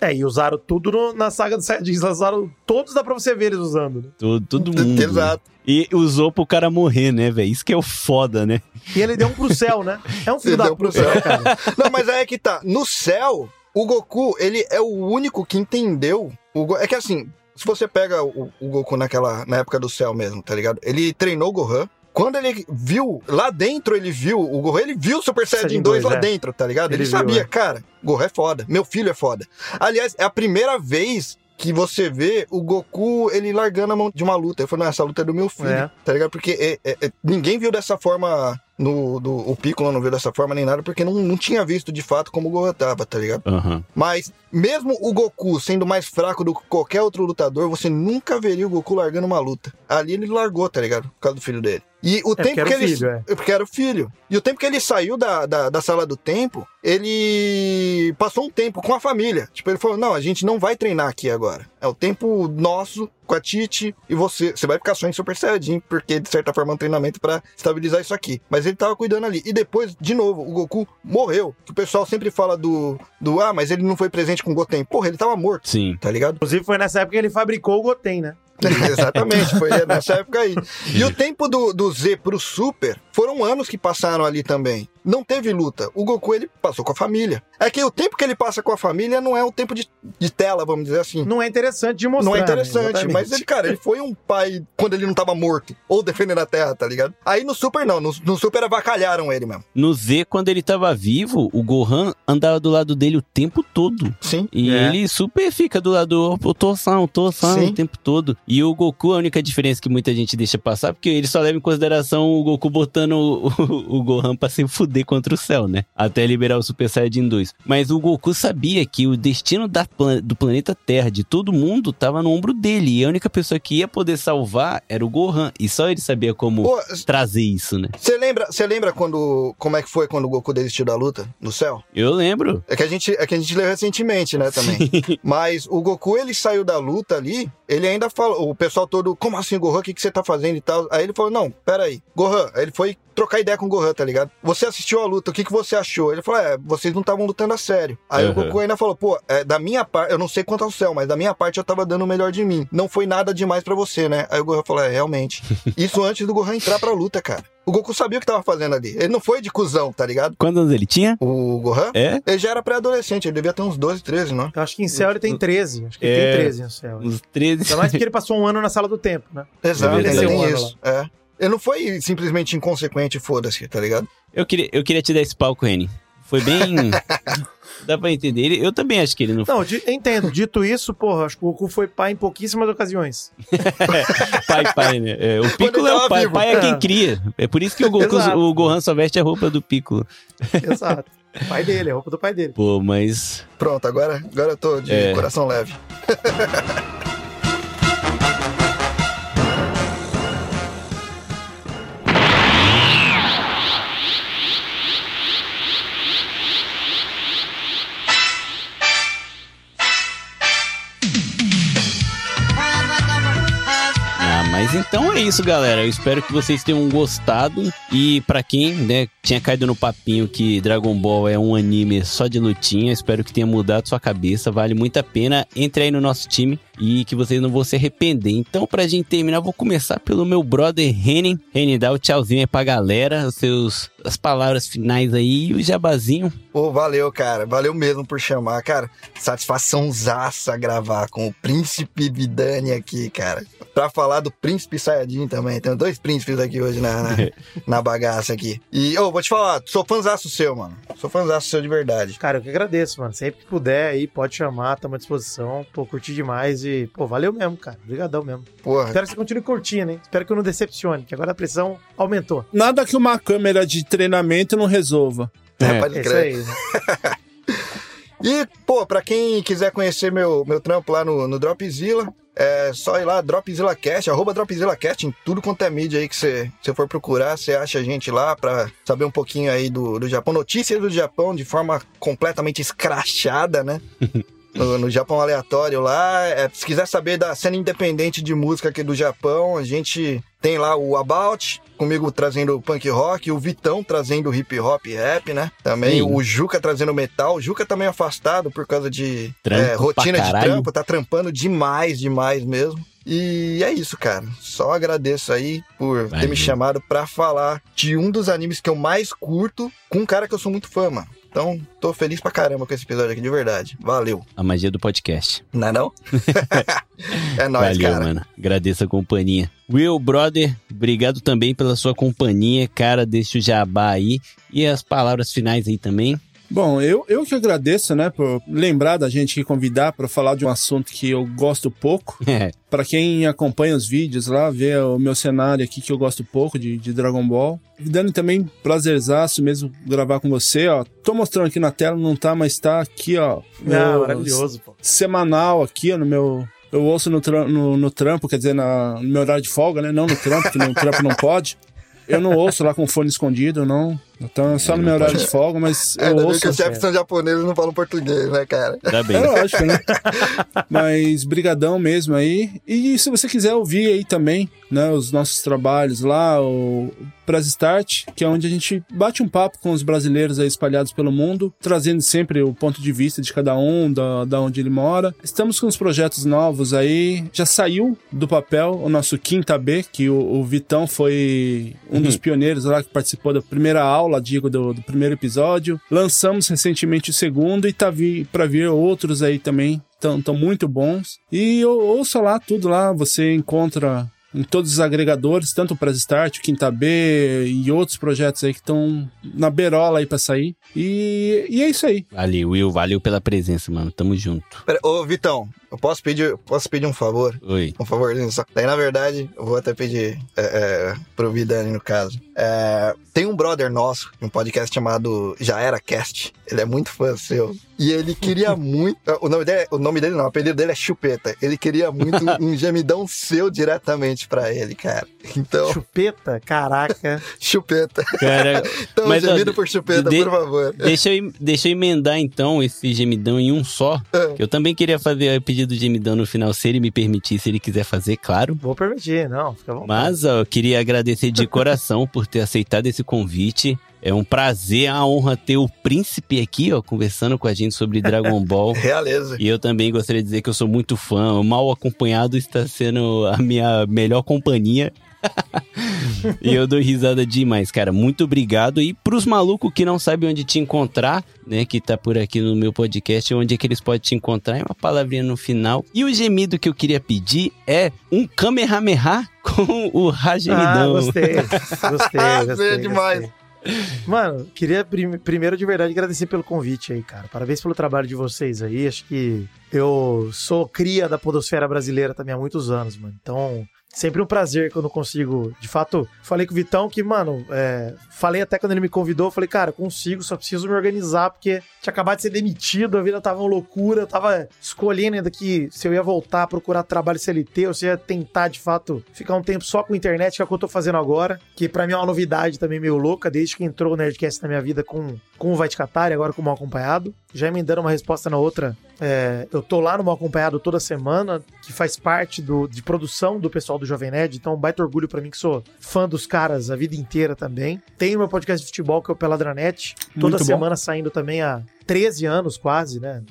É. É, e usaram tudo no- na saga do Saiyajins. Usaram todos, dá pra você ver eles usando. né? Todo, todo mundo. Exato. E usou pro cara morrer, né, velho? Isso que é o foda, né? E ele deu um pro céu, né? É um filho Ele da deu pro puta, céu. cara? Não, mas aí é que tá. No céu, o Goku, ele é o único que entendeu. O Go- É que assim, se você pega o, o Goku naquela, na época do céu mesmo, tá ligado? Ele treinou o Gohan. Quando ele viu, lá dentro ele viu, o Gohan, ele viu o Super Saiyajin Saiyajin 2 lá 2, é. dentro, tá ligado? Ele, Ele viu, sabia, é. cara, Gohan é foda, meu filho é foda. Aliás, é a primeira vez que você vê o Goku, ele largando a mão de uma luta. Eu falei, não, essa luta é do meu filho, É. tá ligado? Porque é- é- é- ninguém viu dessa forma, no, do, o Piccolo não viu dessa forma nem nada, porque não, não tinha visto de fato como o Gohan tava, tá ligado? Aham. Mas, mesmo o Goku sendo mais fraco do que qualquer outro lutador, você nunca veria o Goku largando uma luta. Ali ele largou, tá ligado? Por causa do filho dele. E o É, tempo que ele. filho, é. Porque era o filho. E o tempo que ele saiu da, da, da sala do tempo, ele passou um tempo com a família. Tipo, ele falou: não, a gente não vai treinar aqui agora. É o tempo nosso com a Titi e você. Você vai ficar só em Super Saiyajin, porque de certa forma é um treinamento pra estabilizar isso aqui. Mas ele tava cuidando ali. E depois, de novo, o Goku morreu. Que o pessoal sempre fala do. do ah, mas ele não foi presente com o Goten. Porra, ele tava morto, Sim. tá ligado? Inclusive, foi nessa época que ele fabricou o Goten, né? Exatamente, foi nessa época aí. E o tempo do, do Z pro Super foram anos que passaram ali também. Não teve luta. O Goku, ele passou com a família. É que o tempo que ele passa com a família não é o tempo de, de tela, vamos dizer assim. Não é interessante de mostrar. Não é né? interessante, Exatamente. mas ele, cara, ele foi um pai quando ele não tava morto, ou defendendo a terra, tá ligado? Aí no Super não, no, no Super avacalharam ele mesmo. No Z, quando ele tava vivo, o Gohan andava do lado dele o tempo todo. Sim. E É. ele super fica do lado do Tosan Sim. o tempo todo. E o Goku, a única diferença que muita gente deixa passar, porque ele só leva em consideração o Goku botando o, o, o Gohan pra se fuder contra o céu, né? Até liberar o Super Saiyajin 2. Mas o Goku sabia que o destino da do planeta Terra, de todo mundo, tava no ombro dele. E a única pessoa que ia poder salvar era o Gohan. E só ele sabia como Pô, trazer isso, né? Você lembra, lembra quando como é que foi quando o Goku desistiu da luta no céu? Eu lembro. É que a gente, é que a gente leu recentemente, né, também. Mas o Goku, ele saiu da luta ali, ele ainda falou, o pessoal todo, como assim, Gohan, o que, que você tá fazendo e tal? Aí ele falou, não, peraí, Gohan, aí ele foi trocar ideia com o Gohan, tá ligado? Você assistiu a luta, o que, que você achou? Ele falou, é, vocês não estavam lutando a sério. Aí Uhum. o Goku ainda falou, pô, é, da minha parte, eu não sei quanto ao céu, mas da minha parte eu tava dando o melhor de mim. Não foi nada demais pra você, né? Aí o Gohan falou, é, realmente. Isso antes do Gohan entrar pra luta, cara. O Goku sabia o que tava fazendo ali. Ele não foi de cuzão, tá ligado? Quantos anos ele tinha? O Gohan? É? Ele já era pré-adolescente, ele devia ter uns 12, 13, não? Eu acho que em céu ele tem 13. Acho que ele É. tem 13 em céu. Uns 13. Ainda mais porque ele passou um ano na sala do tempo, né? Exato, verdade. ainda tem Um ano isso. É. Ele não foi simplesmente inconsequente, foda-se, tá ligado? Eu queria, eu queria te dar esse palco, Reni. Foi bem. Dá pra entender. Ele- Eu também acho que ele não foi Não, entendo. Dito isso, porra, acho que o Goku foi pai em pouquíssimas ocasiões. pai, pai, né? É, o Piccolo ele é o pai. vivo. Pai é quem É. cria. É por isso que o, Goku, o Gohan só veste a roupa do Piccolo. Exato. pai dele, é a roupa do pai dele. Pô, mas. Pronto, agora, agora eu tô de É. coração leve. Então é isso, galera. Eu espero que vocês tenham gostado. E pra quem, né, tinha caído no papinho que Dragon Ball é um anime só de lutinha, espero que tenha mudado sua cabeça. Vale muito a pena. Entre aí no nosso time e que vocês não vão se arrepender. Então, pra gente terminar, eu vou começar pelo meu brother Renin. Renin, dá o tchauzinho aí pra galera, os seus, as palavras finais aí e o jabazinho. Pô, valeu, cara. Valeu mesmo por chamar, cara. Satisfação zaça gravar com o Príncipe Vidani aqui, cara. Pra falar do Príncipe Sayajin também. Tem dois príncipes aqui hoje na, na, na bagaça aqui. E, ô, vou te falar, sou fãzaço seu, mano. Sou fãzaço seu de verdade. Cara, eu que agradeço, mano. Sempre que puder aí, pode chamar, tamo à disposição. Pô, curti demais e, pô, valeu mesmo, cara. Obrigadão mesmo. Porra. Espero que você continue curtindo, hein? Espero que eu não decepcione, que agora a pressão aumentou. Nada que uma câmera de treinamento não resolva. É, pode É isso crer. aí. né? E, pô, pra quem quiser conhecer meu, meu trampo lá no, no Dropzilla, é só ir lá, DropzillaCast, arroba DropzillaCast, em tudo quanto é mídia aí que você for procurar, você acha a gente lá pra saber um pouquinho aí do, do Japão, notícias do Japão de forma completamente escrachada, né? No, no Japão aleatório lá. É, se quiser saber da cena independente de música aqui do Japão, a gente tem lá o About, comigo trazendo punk rock, o Vitão trazendo hip hop e rap, né? Também Sim. o Juca trazendo metal. O Juca também afastado por causa de é, rotina de trampo, tá trampando demais, demais mesmo. E é isso, cara. Só agradeço aí por ter me chamado pra falar de um dos animes que eu mais curto com um cara que eu sou muito fã, mano. Então, tô feliz pra caramba com esse episódio aqui, de verdade. Valeu. A magia do podcast. Não é não? é nóis, Valeu, cara. mano. Agradeço a companhia. Will, brother, obrigado também pela sua companhia, cara. Deixa o jabá aí. E as palavras finais aí também. Bom, eu, eu que agradeço, né, por lembrar da gente e convidar para falar de um assunto que eu gosto pouco. É, Pra quem acompanha os vídeos lá, vê o meu cenário aqui que eu gosto pouco de, de Dragon Ball. E Dando também prazerzaço mesmo gravar com você, ó. Tô mostrando aqui na tela, não tá, mas tá aqui, ó. Ah, maravilhoso, pô. Semanal aqui, ó, no meu. Eu ouço no, tram- no, no trampo, quer dizer, na, no meu horário de folga, né? Não no trampo, que no trampo não pode. Eu não ouço lá com o fone escondido, não. Então é só É, no meu horário pode. de folga, mas É, eu ouço. que os chefes são japoneses e não falam português, né, cara? bem. É lógico, né? Mas brigadão mesmo aí. E se você quiser ouvir aí também, né, os nossos trabalhos lá, o Press Start, que é onde a gente bate um papo com os brasileiros aí espalhados pelo mundo, trazendo sempre o ponto de vista de cada um, da, da onde ele mora. Estamos com os projetos novos aí. Já saiu do papel o nosso Quinta B, que o, o Vitão foi um dos pioneiros lá que participou da primeira aula, digo, do, do primeiro episódio. Lançamos recentemente o segundo e tá vi, pra vir outros aí também. Estão muito bons. E ou- ouça lá tudo lá, você encontra em todos os agregadores, tanto o Press Start, o Quinta B e outros projetos aí que estão na berola aí pra sair. E, e é isso aí. Valeu, Will. Valeu pela presença, mano. Tamo junto. Pera, ô, Vitão, eu posso pedir, posso pedir um favor? Oi. Um favorzinho só. Daí, na verdade, eu vou até pedir é, é, pro Vidani, no caso. É, tem um brother nosso, um podcast chamado Já Era Cast. Ele é muito fã seu. E ele queria muito. O nome dele, o nome dele não, o apelido dele é Chupeta. Ele queria muito um gemidão seu diretamente pra ele, cara. Então, Chupeta, caraca. Chupeta. Cara, Então, Mas, ó, gemido por Chupeta, de- por favor. deixa eu, deixa eu emendar então esse gemidão em um só. É. Que eu também queria fazer pedido de gemidão no final, se ele me permitir, se ele quiser fazer, claro. Vou permitir, não, fica bom. Mas ó, eu queria agradecer de coração por ter aceitado esse convite. É um prazer, a honra ter o príncipe aqui, ó, conversando com a gente sobre Dragon Ball. Realeza. E eu também gostaria de dizer que eu sou muito fã. O Mal Acompanhado está sendo a minha melhor companhia. e eu dou risada demais, cara. Muito obrigado. E pros malucos que não sabem onde te encontrar, né? Que tá por aqui no meu podcast, onde é que eles podem te encontrar? É uma palavrinha no final. E o gemido que eu queria pedir é um Kamehameha com o Ah, Ragemidão. gostei. Gostei, Ah, gostei. é demais. gostei. Mano, queria prim- primeiro de verdade agradecer pelo convite aí, cara. Parabéns pelo trabalho de vocês aí. Acho que eu sou cria da podosfera brasileira também há muitos anos, mano. Então, sempre um prazer quando consigo. De fato, falei com o Vitão que, mano, é, falei até quando ele me convidou, falei, cara, consigo, só preciso me organizar, porque tinha acabado de ser demitido, a vida tava uma loucura, eu tava escolhendo ainda que se eu ia voltar a procurar trabalho CLT ou se ia tentar, de fato, ficar um tempo só com internet, que é o que eu tô fazendo agora, que pra mim é uma novidade também meio louca, desde que entrou o Nerdcast na minha vida com, com o Vai Te Catar e agora com o Mal Acompanhado. Já emendando uma resposta na outra, é, eu tô lá no Mal Acompanhado toda semana, que faz parte do, de produção do pessoal do Jovem Nerd, então um baita orgulho pra mim que sou fã dos caras a vida inteira também. Tem o meu podcast de futebol, que é o Peladranet, toda Muito bom. semana saindo também a, 13 anos quase, né?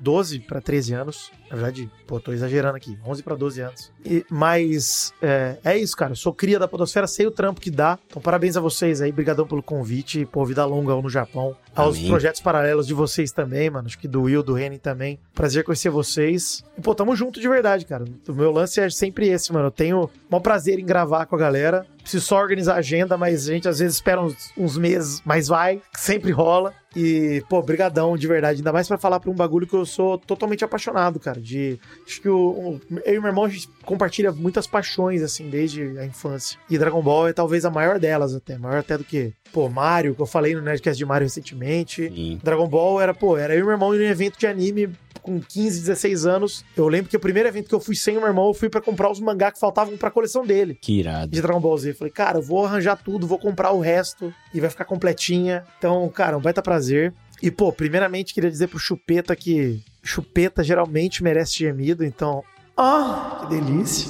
12 para 13 anos. Na verdade, pô, tô exagerando aqui. 11 para 12 anos. E, mas é, é isso, cara. Eu sou cria da Podosfera, sei o trampo que dá. Então, parabéns a vocês aí. Obrigadão pelo convite. Pô, vida longa no Japão. Aos Amém. projetos paralelos de vocês também, mano. Acho que do Will, do Renan também. Prazer conhecer vocês. E, pô, tamo junto de verdade, cara. O meu lance é sempre esse, mano. Eu tenho um prazer em gravar com a galera. Preciso só organizar a agenda, mas a gente às vezes espera uns, uns meses, mas vai, sempre rola. E, pô, brigadão, de verdade. Ainda mais pra falar pra um bagulho que eu sou totalmente apaixonado, cara. De. Acho que o, o- eu e meu irmão, a gente compartilha muitas paixões, assim, desde a infância. E Dragon Ball é talvez a maior delas, até. Maior até do que, pô, Mario, que eu falei no Nerdcast de Mario recentemente. Sim. Dragon Ball era, pô, era eu e meu irmão em um evento de anime com 15, 16 anos. Eu lembro que o primeiro evento que eu fui sem o meu irmão, eu fui pra comprar os mangá que faltavam pra coleção dele Que irado. de Dragon Ball Z. Eu falei, cara, eu vou arranjar tudo, vou comprar o resto e vai ficar completinha. Então, cara, um baita prazer. E, pô, primeiramente queria dizer pro Chupeta que Chupeta geralmente merece gemido, então. Ah, que delícia.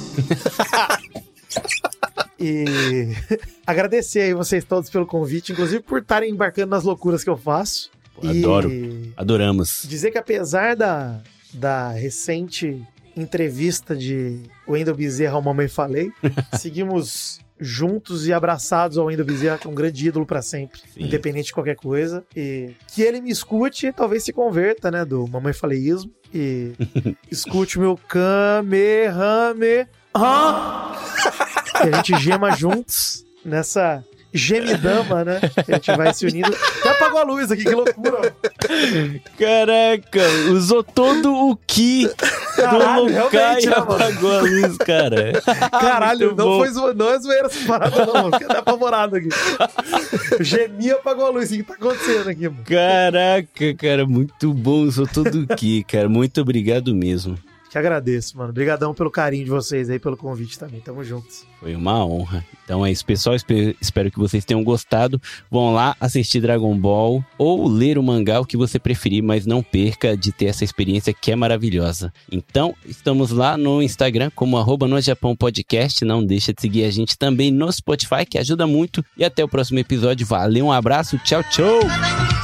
e agradecer aí vocês todos pelo convite, inclusive por estarem embarcando nas loucuras que eu faço. Adoro. E Adoramos. dizer que apesar da, da recente entrevista de Wendel Bezerra ao Mamãe Falei, seguimos juntos e abraçados ao Wendel Bezerra, que é um grande ídolo pra sempre, Sim. independente de qualquer coisa. E que ele me escute, talvez se converta, né, do Mamãe Faleísmo e escute o meu Kamehame. Ah! que a gente gema juntos nessa gemidama, né? Que a gente vai se unindo. Até apagou a luz aqui, que loucura. Caraca, usou todo o ki Caralho, do realmente, e né, mano? apagou a luz, cara. Caralho, Muito não, bom. foi zo... não é zoeira essa parada, não. Fiquei até apavorado aqui. Gemi apagou a luz. O que tá acontecendo aqui, mano? Caraca, cara, muito bom. Usou todo o ki, cara. Muito obrigado mesmo. Que agradeço, mano. Obrigadão pelo carinho de vocês aí, pelo convite também. Tamo juntos. Foi uma honra. Então é isso, pessoal. Espe- Espero que vocês tenham gostado. Vão lá assistir Dragon Ball ou ler o mangá, o que você preferir, mas não perca de ter essa experiência que é maravilhosa. Então, estamos lá no Instagram como arroba no Japão Podcast. Não deixa de seguir a gente também no Spotify, que ajuda muito. E até o próximo episódio. Valeu, um abraço, tchau, tchau!